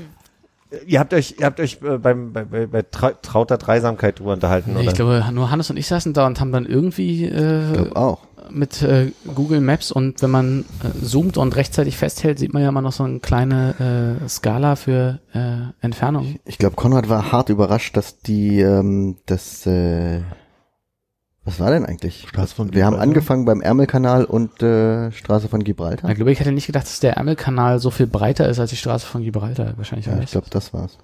Ihr habt euch, ihr habt euch äh, beim, bei, bei, bei Trau- trauter Dreisamkeit drüber unterhalten, nee, oder? ich glaube, nur Hannes und ich saßen da und haben dann irgendwie Ich äh, glaube auch. Mit äh, Google Maps und wenn man äh, zoomt und rechtzeitig festhält, sieht man ja immer noch so eine kleine äh, Skala für äh, Entfernung. Ich glaube, Konrad war hart überrascht, dass die, ähm, das, äh, was war denn eigentlich? Straße von Wir haben angefangen beim Ärmelkanal und äh, Straße von Gibraltar. Ich glaube, ich hätte nicht gedacht, dass der Ärmelkanal so viel breiter ist als die Straße von Gibraltar. Wahrscheinlich Ja, ich nicht. glaube, das war's.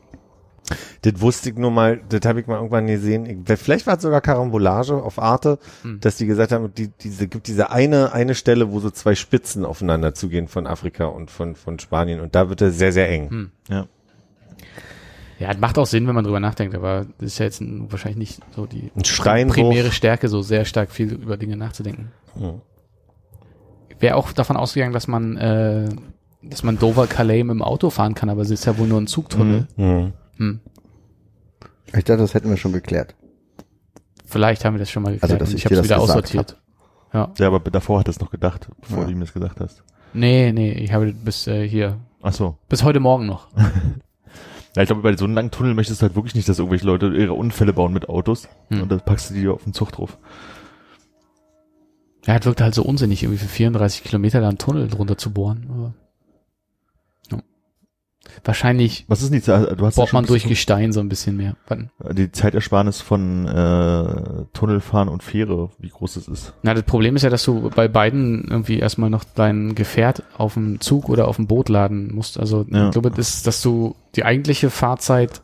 Das wusste ich nur mal, das habe ich mal irgendwann gesehen. Ich, vielleicht war es sogar Karambolage auf Arte, Hm. dass die gesagt haben, die, diese, gibt diese eine, eine Stelle, wo so zwei Spitzen aufeinander zugehen von Afrika und von, von Spanien und da wird er sehr, sehr eng. Hm. Ja. Ja, das macht auch Sinn, wenn man drüber nachdenkt, aber das ist ja jetzt ein, wahrscheinlich nicht so die primäre Stärke, so sehr stark viel über Dinge nachzudenken. Hm. Ich wäre auch davon ausgegangen, dass man, äh, dass man Dover Calais mit dem Auto fahren kann, aber es ist ja wohl nur ein Zugtunnel. Hm. Hm. Ich dachte, das hätten wir schon geklärt. Vielleicht haben wir das schon mal geklärt Also, dass ich ich habe es das wieder aussortiert. Ja. Ja, aber davor hat er es noch gedacht, bevor Ja. du ihm das gesagt hast. Nee, nee, ich habe bis äh, hier, Ach so. bis heute Morgen noch. Ja, ich glaube, bei so einem langen Tunnel möchtest du halt wirklich nicht, dass irgendwelche Leute ihre Unfälle bauen mit Autos. Hm. Und dann packst du die auf den Zug drauf. Ja, es wirkte halt so unsinnig, irgendwie für 34 Kilometer da einen Tunnel drunter zu bohren. Ja. Wahrscheinlich Was ist denn die Zeit? Du hast ja bohrt schon man durch Gestein so ein bisschen mehr. Wann? die Zeitersparnis von äh, Tunnelfahren und Fähre, wie groß das ist. Na, das Problem ist ja, dass du bei beiden irgendwie erstmal noch dein Gefährt auf dem Zug oder auf dem Boot laden musst. Also Ja. ich glaube, das ist, dass du die eigentliche Fahrzeit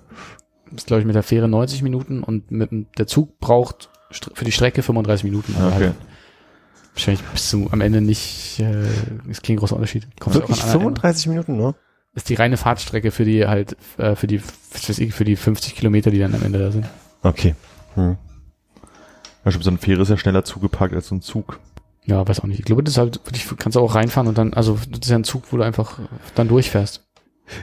ist, glaube ich, mit der Fähre 90 Minuten und mit dem, der Zug braucht für die Strecke 35 Minuten. Aber Okay. halt wahrscheinlich bist du am Ende nicht, äh, ist kein großer Unterschied. Kommst Wirklich an einer- 35 Minuten nur? Ist die reine Fahrtstrecke für die halt, äh, für die, ich, für die 50 Kilometer, die dann am Ende da sind. Okay. Hm. Ja, stimmt, so eine Fähre ist ja schneller zugepackt als so ein Zug. Ja, weiß auch nicht. Ich glaube, das ist halt, wirklich, kannst du auch reinfahren und dann, also das ist ja ein Zug, wo du einfach dann durchfährst.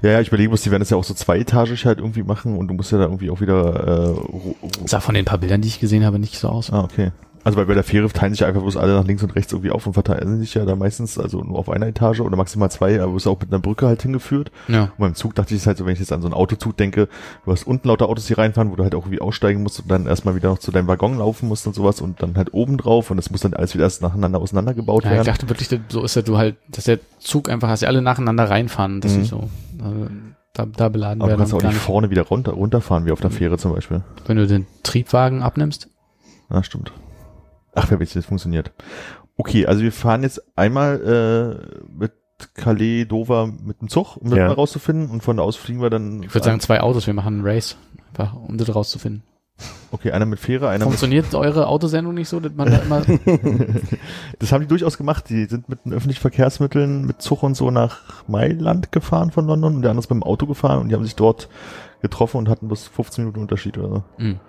Ja, ja, ich überlege, muss die werden das ja auch so zweietagig halt irgendwie machen und du musst ja da irgendwie auch wieder äh, Sah von den paar Bildern, die ich gesehen habe, nicht so aus. Ah, okay. Also bei, bei der Fähre teilen sich ja einfach bloß alle nach links und rechts irgendwie auf und verteilen sich ja da meistens also nur auf einer Etage oder maximal zwei, aber du bist auch mit einer Brücke halt hingeführt. Ja. Und beim Zug dachte ich es halt so, wenn ich jetzt an so einen Autozug denke, du hast unten lauter Autos, die reinfahren, wo du halt auch irgendwie aussteigen musst und dann erstmal wieder noch zu deinem Waggon laufen musst und sowas und dann halt oben drauf und das muss dann alles wieder erst nacheinander auseinandergebaut Ja, ich werden. dachte wirklich, dass- so ist ja du halt, dass der Zug einfach, dass sie alle nacheinander reinfahren, dass Mhm. sie so äh, da, da beladen Aber du werden. kannst auch und gar nicht vorne wieder runter, runterfahren, wie auf der Fähre zum Beispiel. wenn du den Triebwagen abnimmst. Ah, stimmt. Ach, wer weiß, das funktioniert. Okay, also wir fahren jetzt einmal äh, mit Calais, Dover mit dem Zug, um das Ja. mal rauszufinden und von da aus fliegen wir dann. Ich würde sagen, zwei Autos, wir machen einen Race. Einfach, um das rauszufinden. Okay, einer mit Fähre, einer mit Funktioniert eure Autosendung nicht so, dass man da immer, Das haben die durchaus gemacht. Die sind mit den öffentlichen Verkehrsmitteln, mit Zug und so nach Mailand gefahren von London und der andere ist beim Auto gefahren und die haben sich dort getroffen und hatten bloß 15 Minuten Unterschied oder so. Hm.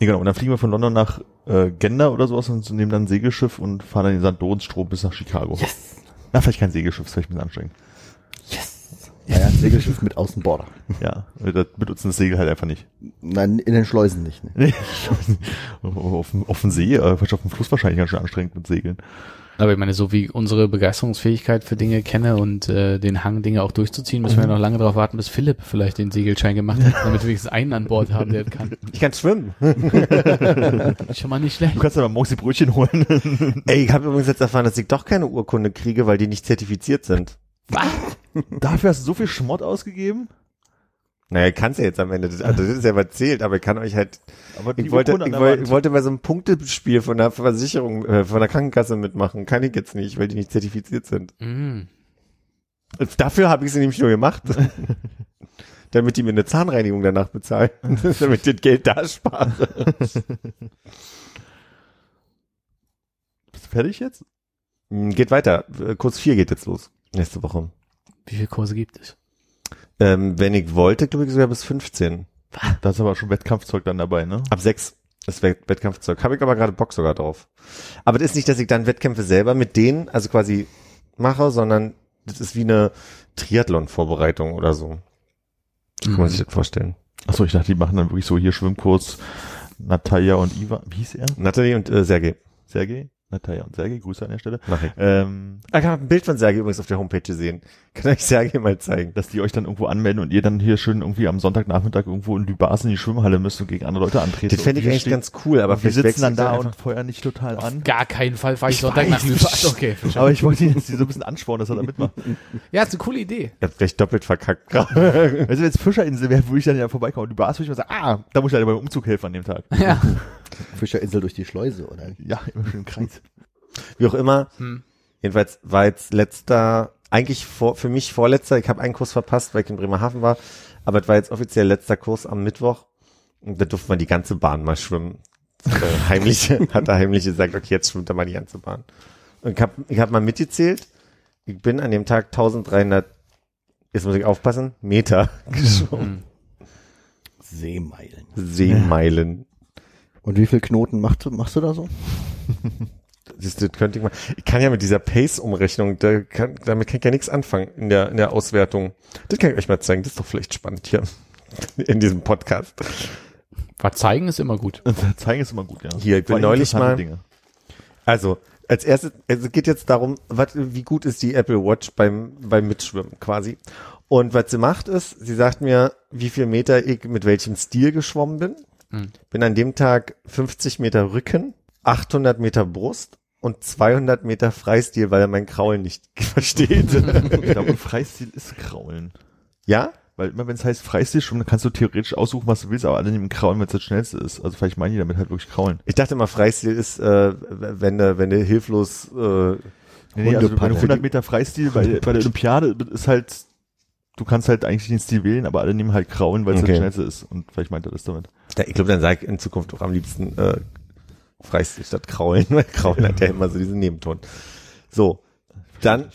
Nee, genau. Und dann fliegen wir von London nach äh, Gender oder sowas und nehmen dann ein Segelschiff und fahren dann den St. Lorenz-Strom bis nach Chicago. Yes. Na, vielleicht kein Segelschiff, das ist vielleicht ein bisschen anstrengend. Ja, ja, ein Segelschiff mit Außenborder. Ja, wir benutzen das Segel halt einfach nicht. Nein, in den Schleusen nicht. Ne? Nee, auf, dem- auf dem See, äh, vielleicht auf dem Fluss wahrscheinlich ganz schön anstrengend mit Segeln. Aber ich meine, so wie unsere Begeisterungsfähigkeit für Dinge kenne und äh, den Hang, Dinge auch durchzuziehen, müssen wir ja noch lange darauf warten, bis Philipp vielleicht den Segelschein gemacht hat, damit wir wenigstens einen an Bord haben, der kann. Ich kann schwimmen. Schon mal nicht schlecht. Du kannst aber morgens die Brötchen holen. Ey, ich habe übrigens jetzt erfahren, dass ich doch keine Urkunde kriege, weil die nicht zertifiziert sind. Dafür hast du so viel Schmott ausgegeben? Naja, kannst ja jetzt am Ende. Das, also das ist ja erzählt, aber ich kann euch halt. Aber die Ich wollte, ich, der wollte, Wand. ich wollte bei so einem Punktespiel von der Versicherung, äh, von der Krankenkasse mitmachen. Kann ich jetzt nicht, weil die nicht zertifiziert sind. Mm. Dafür habe ich sie nämlich nur gemacht. damit die mir eine Zahnreinigung danach bezahlen. damit ich das Geld da spare. Bist du fertig jetzt? Hm, Geht weiter. Äh, Kurs 4 geht jetzt los. Nächste Woche. Wie viele Kurse gibt es? Ähm, wenn ich wollte, glaube ich sogar bis 15. Da ist aber schon Wettkampfzeug dann dabei, ne? Ab 6 ist Wett- Wettkampfzeug. Habe ich aber gerade Bock sogar drauf. Aber das ist nicht, dass ich dann Wettkämpfe selber mit denen, also quasi mache, sondern das ist wie eine Triathlon-Vorbereitung oder so. So kann man sich das vorstellen. Achso, ich dachte, die machen dann wirklich so hier Schwimmkurs Natalia und Ivan, wie hieß er? Nathalie und äh, Sergej. Sergej? Natalia und Sergej, Grüße an der Stelle. Mach ich. Ähm, Ah, Ich habe ein Bild von Sergej übrigens auf der Homepage gesehen. Kann euch Sergej mal zeigen. dass die euch dann irgendwo anmelden und ihr dann hier schön irgendwie am Sonntagnachmittag irgendwo in Lübars in die Schwimmhalle müsst und gegen andere Leute antreten. Das fände ich Und eigentlich ganz cool, aber und wir sitzen dann da und feuern nicht total an. Gar keinen Fall fahre ich Ich Sonntag nach. Lübars. Okay, verstanden. Aber ich wollte ihn jetzt so ein bisschen anspornen, dass er da mitmacht. Ja, ist eine coole Idee. Ihr habt vielleicht doppelt verkackt gerade. Also wenn es Fischerinsel wäre, würde ich dann ja vorbeikommen. Lübars würde ich mal sagen, ah, da muss ich leider beim Umzug helfen an dem Tag. Ja. Fischerinsel durch die Schleuse, oder? Ja, immer schön Kreis. Wie auch immer. Hm. Jedenfalls war jetzt letzter, eigentlich vor, für mich vorletzter, ich habe einen Kurs verpasst, weil ich in Bremerhaven war, aber es war jetzt offiziell letzter Kurs am Mittwoch. Und da durfte man die ganze Bahn mal schwimmen. äh, heimlich, hat er heimlich gesagt, okay, jetzt schwimmt er mal die ganze Bahn. Und ich habe ich hab mal mitgezählt. Ich bin an dem Tag 1300, jetzt muss ich aufpassen, Meter geschwommen. Seemeilen. Seemeilen. Und wie viel Knoten machst du, machst du da so? Das könnte ich mal. Ich kann ja mit dieser Pace-Umrechnung, da kann, damit kann ich ja nichts anfangen in der, in der Auswertung. Das kann ich euch mal zeigen. Das ist doch vielleicht spannend hier in diesem Podcast. Was zeigen ist immer gut. Zeigen ist immer gut, ja. Hier, ich bin neulich mal- Dinge. Also, als erstes, also es geht jetzt darum, was, wie gut ist die Apple Watch beim, beim Mitschwimmen quasi. Und was sie macht ist, sie sagt mir, wie viel Meter ich mit welchem Stil geschwommen bin. Hm. Bin an dem Tag 50 Meter Rücken, 800 Meter Brust und 200 Meter Freistil, weil er mein Kraulen nicht versteht. Ich glaube, Freistil ist Kraulen. ja? Weil immer wenn es heißt Freistil schwimmen, dann kannst du theoretisch aussuchen, was du willst, aber alle nehmen Kraulen, wenn es das schnellste ist. Also vielleicht meinen die damit halt wirklich Kraulen. Ich dachte immer, Freistil ist, äh, wenn du, wenn du hilflos, äh, Nee, also bei Hundepaddel. 100 Meter Freistil bei, bei der Olympiade ist halt, du kannst halt eigentlich den Stil wählen, aber alle nehmen halt Kraulen, weil es Okay. das schnellste ist. Und vielleicht meint er das damit. Ja, ich glaube, dann sage ich in Zukunft auch am liebsten äh, Freistil statt Kraulen, weil Kraulen hat ja immer so diesen Nebenton. So, dann,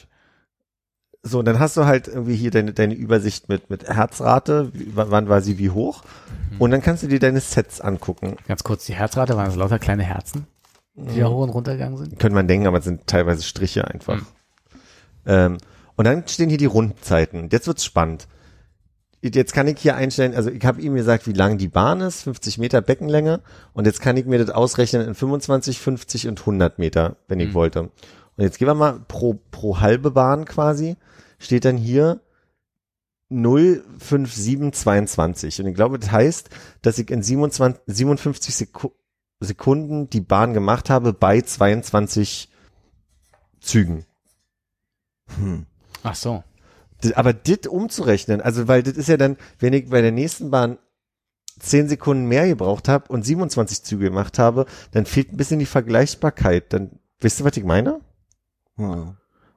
so, dann hast du halt irgendwie hier deine, deine Übersicht mit, mit Herzrate, wann war sie wie hoch. Und dann kannst du dir deine Sets angucken. Ganz kurz, die Herzrate waren das lauter kleine Herzen, die da hoch und runter gegangen sind. Könnte man denken, aber es sind teilweise Striche einfach. Ähm, und dann stehen hier die Rundenzeiten. Jetzt wird's spannend. Jetzt kann ich hier einstellen, also ich habe ihm gesagt, wie lang die Bahn ist, 50 Meter Beckenlänge. Und jetzt kann ich mir das ausrechnen in 25, 50 und 100 Meter, wenn ich wollte. Und jetzt gehen wir mal pro, pro halbe Bahn quasi, steht dann hier 05722. Und ich glaube, das heißt, dass ich in 27, 57 Seku Sekunden die Bahn gemacht habe bei 22 Zügen. Hm. Ach so. Aber dit umzurechnen, also weil das ist ja dann, wenn ich bei der nächsten Bahn 10 Sekunden mehr gebraucht habe und 27 Züge gemacht habe, dann fehlt ein bisschen die Vergleichbarkeit. Dann, wisst ihr, was ich meine? Ja.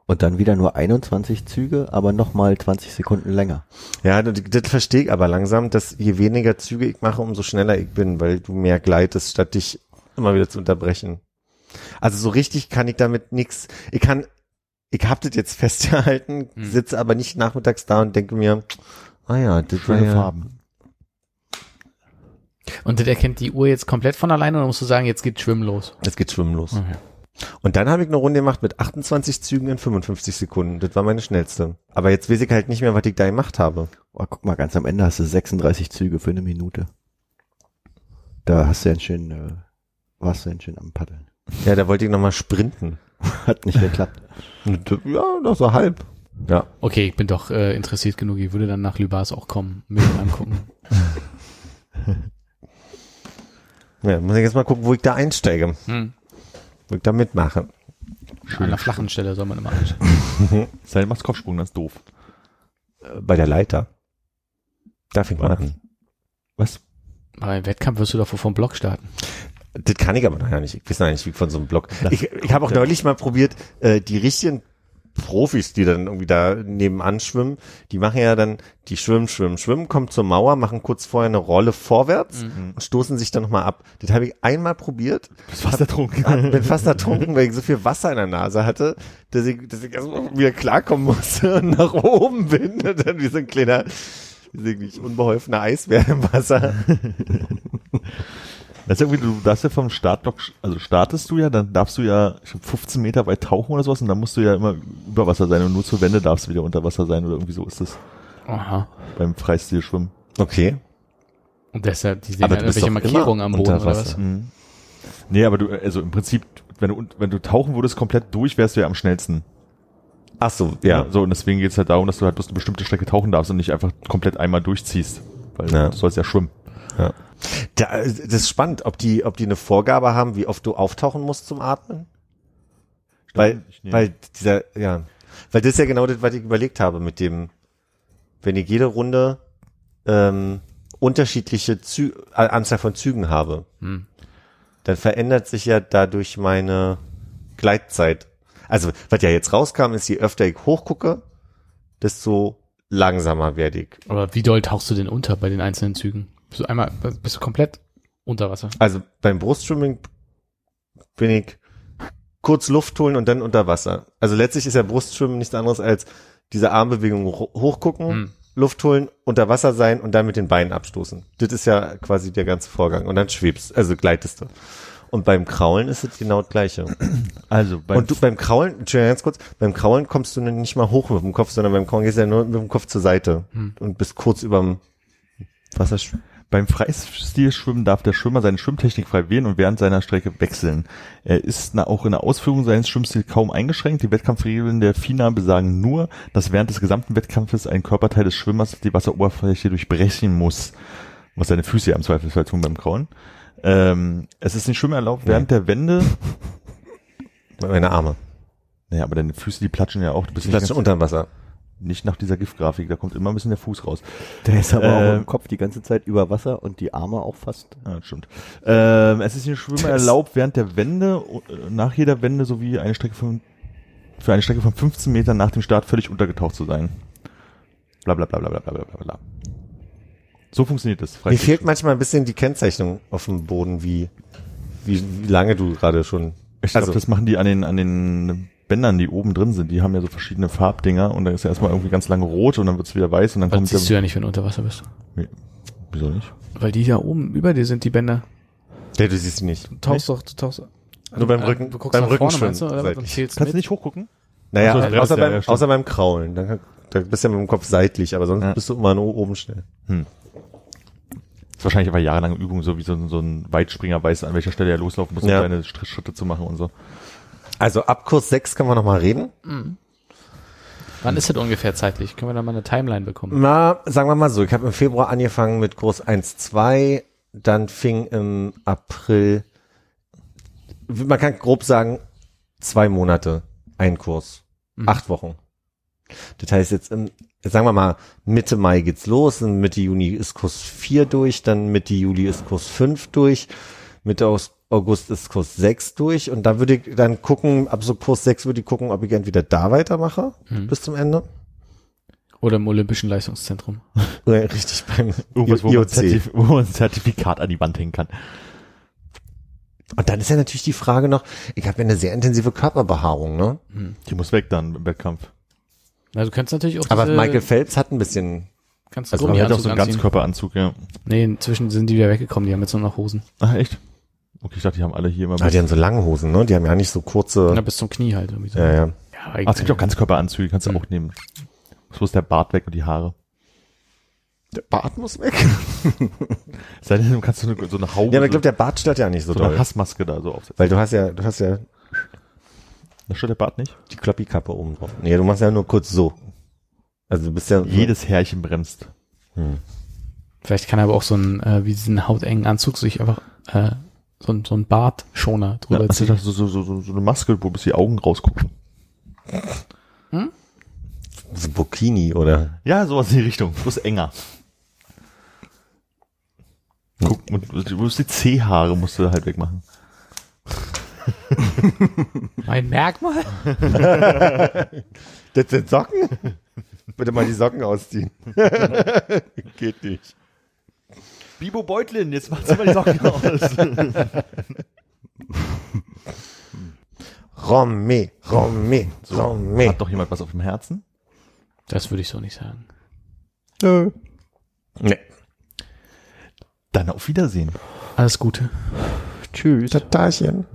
Und dann wieder nur 21 Züge, aber nochmal 20 Sekunden länger. Ja, das, das verstehe ich aber langsam, dass je weniger Züge ich mache, umso schneller ich bin, weil du mehr gleitest, statt dich immer wieder zu unterbrechen. Also so richtig kann ich damit nix. Ich kann, ich hab das jetzt festgehalten, Hm. sitze aber nicht nachmittags da und denke mir, ah ja, das war Schöne ja, Farben. Und das erkennt die Uhr jetzt komplett von alleine oder musst du sagen, jetzt geht Schwimmen los? Es geht schwimmen los. Okay. Und dann habe ich eine Runde gemacht mit 28 Zügen in 55 Sekunden. Das war meine schnellste. Aber jetzt weiß ich halt nicht mehr, was ich da gemacht habe. Oh, guck mal, ganz am Ende hast du 36 Züge für eine Minute. Da hast du ja schön, äh, warst du ja schön am Paddeln. Ja, da wollte ich nochmal sprinten. Hat nicht geklappt. Ja, noch so halb. Ja. Okay, ich bin doch äh, interessiert genug. Ich würde dann nach Lübars auch kommen, mir angucken. ja. Muss ich jetzt mal gucken, wo ich da einsteige. Hm. Wo ich da mitmache. An einer flachen Stelle soll man immer anschauen. Sei machst Kopfsprung, das ist doof. Äh, Bei der Leiter. Da fängt man an. Was? Aber im Wettkampf wirst du doch wohl vom Block starten. Das kann ich aber noch gar nicht. Ich weiß noch nicht, wie von so einem Block. Ich, ich habe auch neulich mal probiert, äh, die richtigen Profis, die dann irgendwie da nebenan schwimmen, die machen ja dann, die schwimmen, schwimmen, schwimmen, kommen zur Mauer, machen kurz vorher eine Rolle vorwärts und stoßen sich dann nochmal ab. Das habe ich einmal probiert, Bist fast ertrunken. hab- bin fast ertrunken, weil ich so viel Wasser in der Nase hatte, dass ich, dass ich erstmal wieder klarkommen musste und nach oben bin und dann wie so ein kleiner, wie so ein unbeholfener Eisbär im Wasser. Das ist irgendwie, du darfst ja vom Startblock, also startest du ja, dann darfst du ja ich glaub, 15 Meter weit tauchen oder sowas und dann musst du ja immer über Wasser sein und nur zur Wende darfst du wieder unter Wasser sein oder irgendwie so ist das Aha. beim Freistilschwimmen. Okay. Und deshalb, die sehen Aber ja irgendwelche Markierungen am Boden oder Wasser. was? Mhm. Nee, aber du, also im Prinzip, wenn du, wenn du tauchen würdest komplett durch, wärst du ja am schnellsten. Ach so, ja. So, und deswegen geht's halt darum, dass du halt bloß eine bestimmte Strecke tauchen darfst und nicht einfach komplett einmal durchziehst. Weil Ja. du sollst ja schwimmen. Ja. Da, das ist spannend, ob die, ob die eine Vorgabe haben, wie oft du auftauchen musst zum Atmen. Weil, Ich nehme- weil dieser, ja, weil das ist ja genau das, was ich überlegt habe mit dem, wenn ich jede Runde ähm, unterschiedliche Zü äh, Anzahl von Zügen habe, Hm. dann verändert sich ja dadurch meine Gleitzeit. Also, was ja jetzt rauskam, ist, je öfter ich hochgucke, desto langsamer werde ich. Aber wie doll tauchst du denn unter bei den einzelnen Zügen? Bist du einmal, bist du komplett unter Wasser? Also beim Brustschwimmen bin ich kurz Luft holen und dann unter Wasser. Also letztlich ist ja Brustschwimmen nichts anderes als diese Armbewegung ho- hochgucken, Hm. Luft holen, unter Wasser sein und dann mit den Beinen abstoßen. Das ist ja quasi der ganze Vorgang. Und dann schwebst, also gleitest du. Und beim Kraulen ist es genau das Gleiche. Also beim, und du beim Kraulen, Entschuldigung, ganz kurz, beim Kraulen kommst du nicht mal hoch mit dem Kopf, sondern beim Kraulen gehst du ja nur mit dem Kopf zur Seite Hm. und bist kurz überm Wasser. Beim Freistilschwimmen darf der Schwimmer seine Schwimmtechnik frei wählen und während seiner Strecke wechseln. Er ist auch in der Ausführung seines Schwimmstils kaum eingeschränkt. Die Wettkampfregeln der FINA besagen nur, dass während des gesamten Wettkampfes ein Körperteil des Schwimmers die Wasseroberfläche durchbrechen muss. Was seine Füße ja im Zweifelsfall tun beim Kraulen. Ähm, es ist nicht Schwimmen erlaubt während der Wende. Meine Arme. Naja, aber deine Füße, die platschen ja auch. Du bist Die platschen ganz, unterm Wasser. Nicht nach dieser Giftgrafik. Da kommt immer ein bisschen der Fuß raus. Der ist aber auch Äh, im Kopf die ganze Zeit über Wasser und die Arme auch fast. Ja, das stimmt. Ähm, es ist den Schwimmer erlaubt, während der Wende, äh, nach jeder Wende sowie eine Strecke von, für eine Strecke von 15 Metern nach dem Start völlig untergetaucht zu sein. Bla bla bla bla bla bla bla bla, bla. So funktioniert das. Mir fehlt manchmal ein bisschen die Kennzeichnung auf dem Boden, wie, wie, wie lange du gerade schon. Ich glaube, also- das machen die an den, an den Bändern, die oben drin sind. Die haben ja so verschiedene Farbdinger und dann ist ja erstmal irgendwie ganz lange rot und dann wird's wieder weiß und dann Das kommt siehst du ja nicht, wenn du unter Wasser bist. Wieso nicht? Weil die da oben über dir sind, die Bänder. Ja, du siehst sie nicht. Du tauchst doch, du tauchst. Nur beim Äh, Rücken- du guckst beim nach vorne, meinst du, oder? zählst Kannst du mit. nicht hochgucken? Naja, Ach so, das bremst außer, ja, beim, ja, außer beim Kraulen. Dann, da bist du ja mit dem Kopf seitlich, aber sonst Ja. bist du immer nur oben schnell. Das ist wahrscheinlich aber jahrelange Übung, so wie so, ein- so ein Weitspringer weiß, an welcher Stelle er loslaufen muss, um Ja. seine Schritt- Schritte zu machen und so. Also ab Kurs 6 können wir noch mal reden. Wann ist das ungefähr zeitlich? Können wir da mal eine Timeline bekommen? Na, sagen wir mal so, ich habe im Februar angefangen mit Kurs 1, 2, dann fing im April, man kann grob sagen, zwei Monate ein Kurs, Mhm. acht Wochen. Das heißt jetzt, im, sagen wir mal, Mitte Mai geht's los, und Mitte Juni ist Kurs 4 durch, dann Mitte Juli ist Kurs 5 durch, Mitte Aus- August ist Kurs 6 durch und da würde ich dann gucken, ab so Kurs 6 würde ich gucken, ob ich entweder da weitermache Mhm. bis zum Ende Oder im Olympischen Leistungszentrum. oder richtig beim Irgendwas, wo man, IOC. Zertif wo man ein Zertifikat an die Wand hängen kann. Und dann ist ja natürlich die Frage noch, ich habe ja eine sehr intensive Körperbehaarung, ne? Die muss weg dann im Wettkampf. Na, du kannst natürlich auch Aber diese, Michael Phelps hat ein bisschen, kannst Also man hat auch so einen. Ganzkörperanzug, ja. Nee, inzwischen sind die wieder weggekommen, die haben jetzt nur noch Hosen. Ach, echt? Okay, ich dachte, die haben alle hier immer. ah, die haben so lange Hosen, ne? Die haben ja nicht so kurze, Na, bis zum Knie halt. Irgendwie so. ja, ja. ja aber Ah, es gibt auch. Ganzkörperanzüge, kannst du Mhm. auch nehmen. So ist der Bart weg und die Haare. Der Bart muss weg. Sei denn, du kannst so eine, so eine Haube, Ja, aber ich glaube, der Bart stört ja nicht so, so eine doll. Hassmaske da so aufsetzen. Weil du hast ja, du hast ja Da steht der Bart nicht. die Kloppi-Kappe oben drauf. Nee, du machst ja nur kurz so. Also du bist ja Jedes Härchen bremst. Hm. Vielleicht kann er aber auch so einen, äh, wie diesen hautengen Anzug sich einfach äh, so, ein- so ein Bartschoner Ja, drüber also ziehen. so, so, so, so eine Maske, wo bis die Augen rausgucken. so Burkini oder Ja, sowas in die Richtung. Bloß enger. Guck, du musst die C-Haare musst du halt wegmachen. Mein Merkmal? Das sind Socken? Bitte mal die Socken ausziehen. Geht nicht. Bibo Beutlin, jetzt macht sie mal die Socken aus. Romme, Romme, Romme. Hat doch jemand was auf dem Herzen? Das würde ich so nicht sagen. Nee. Dann auf Wiedersehen. Alles Gute. Tschüss. Tatarchen.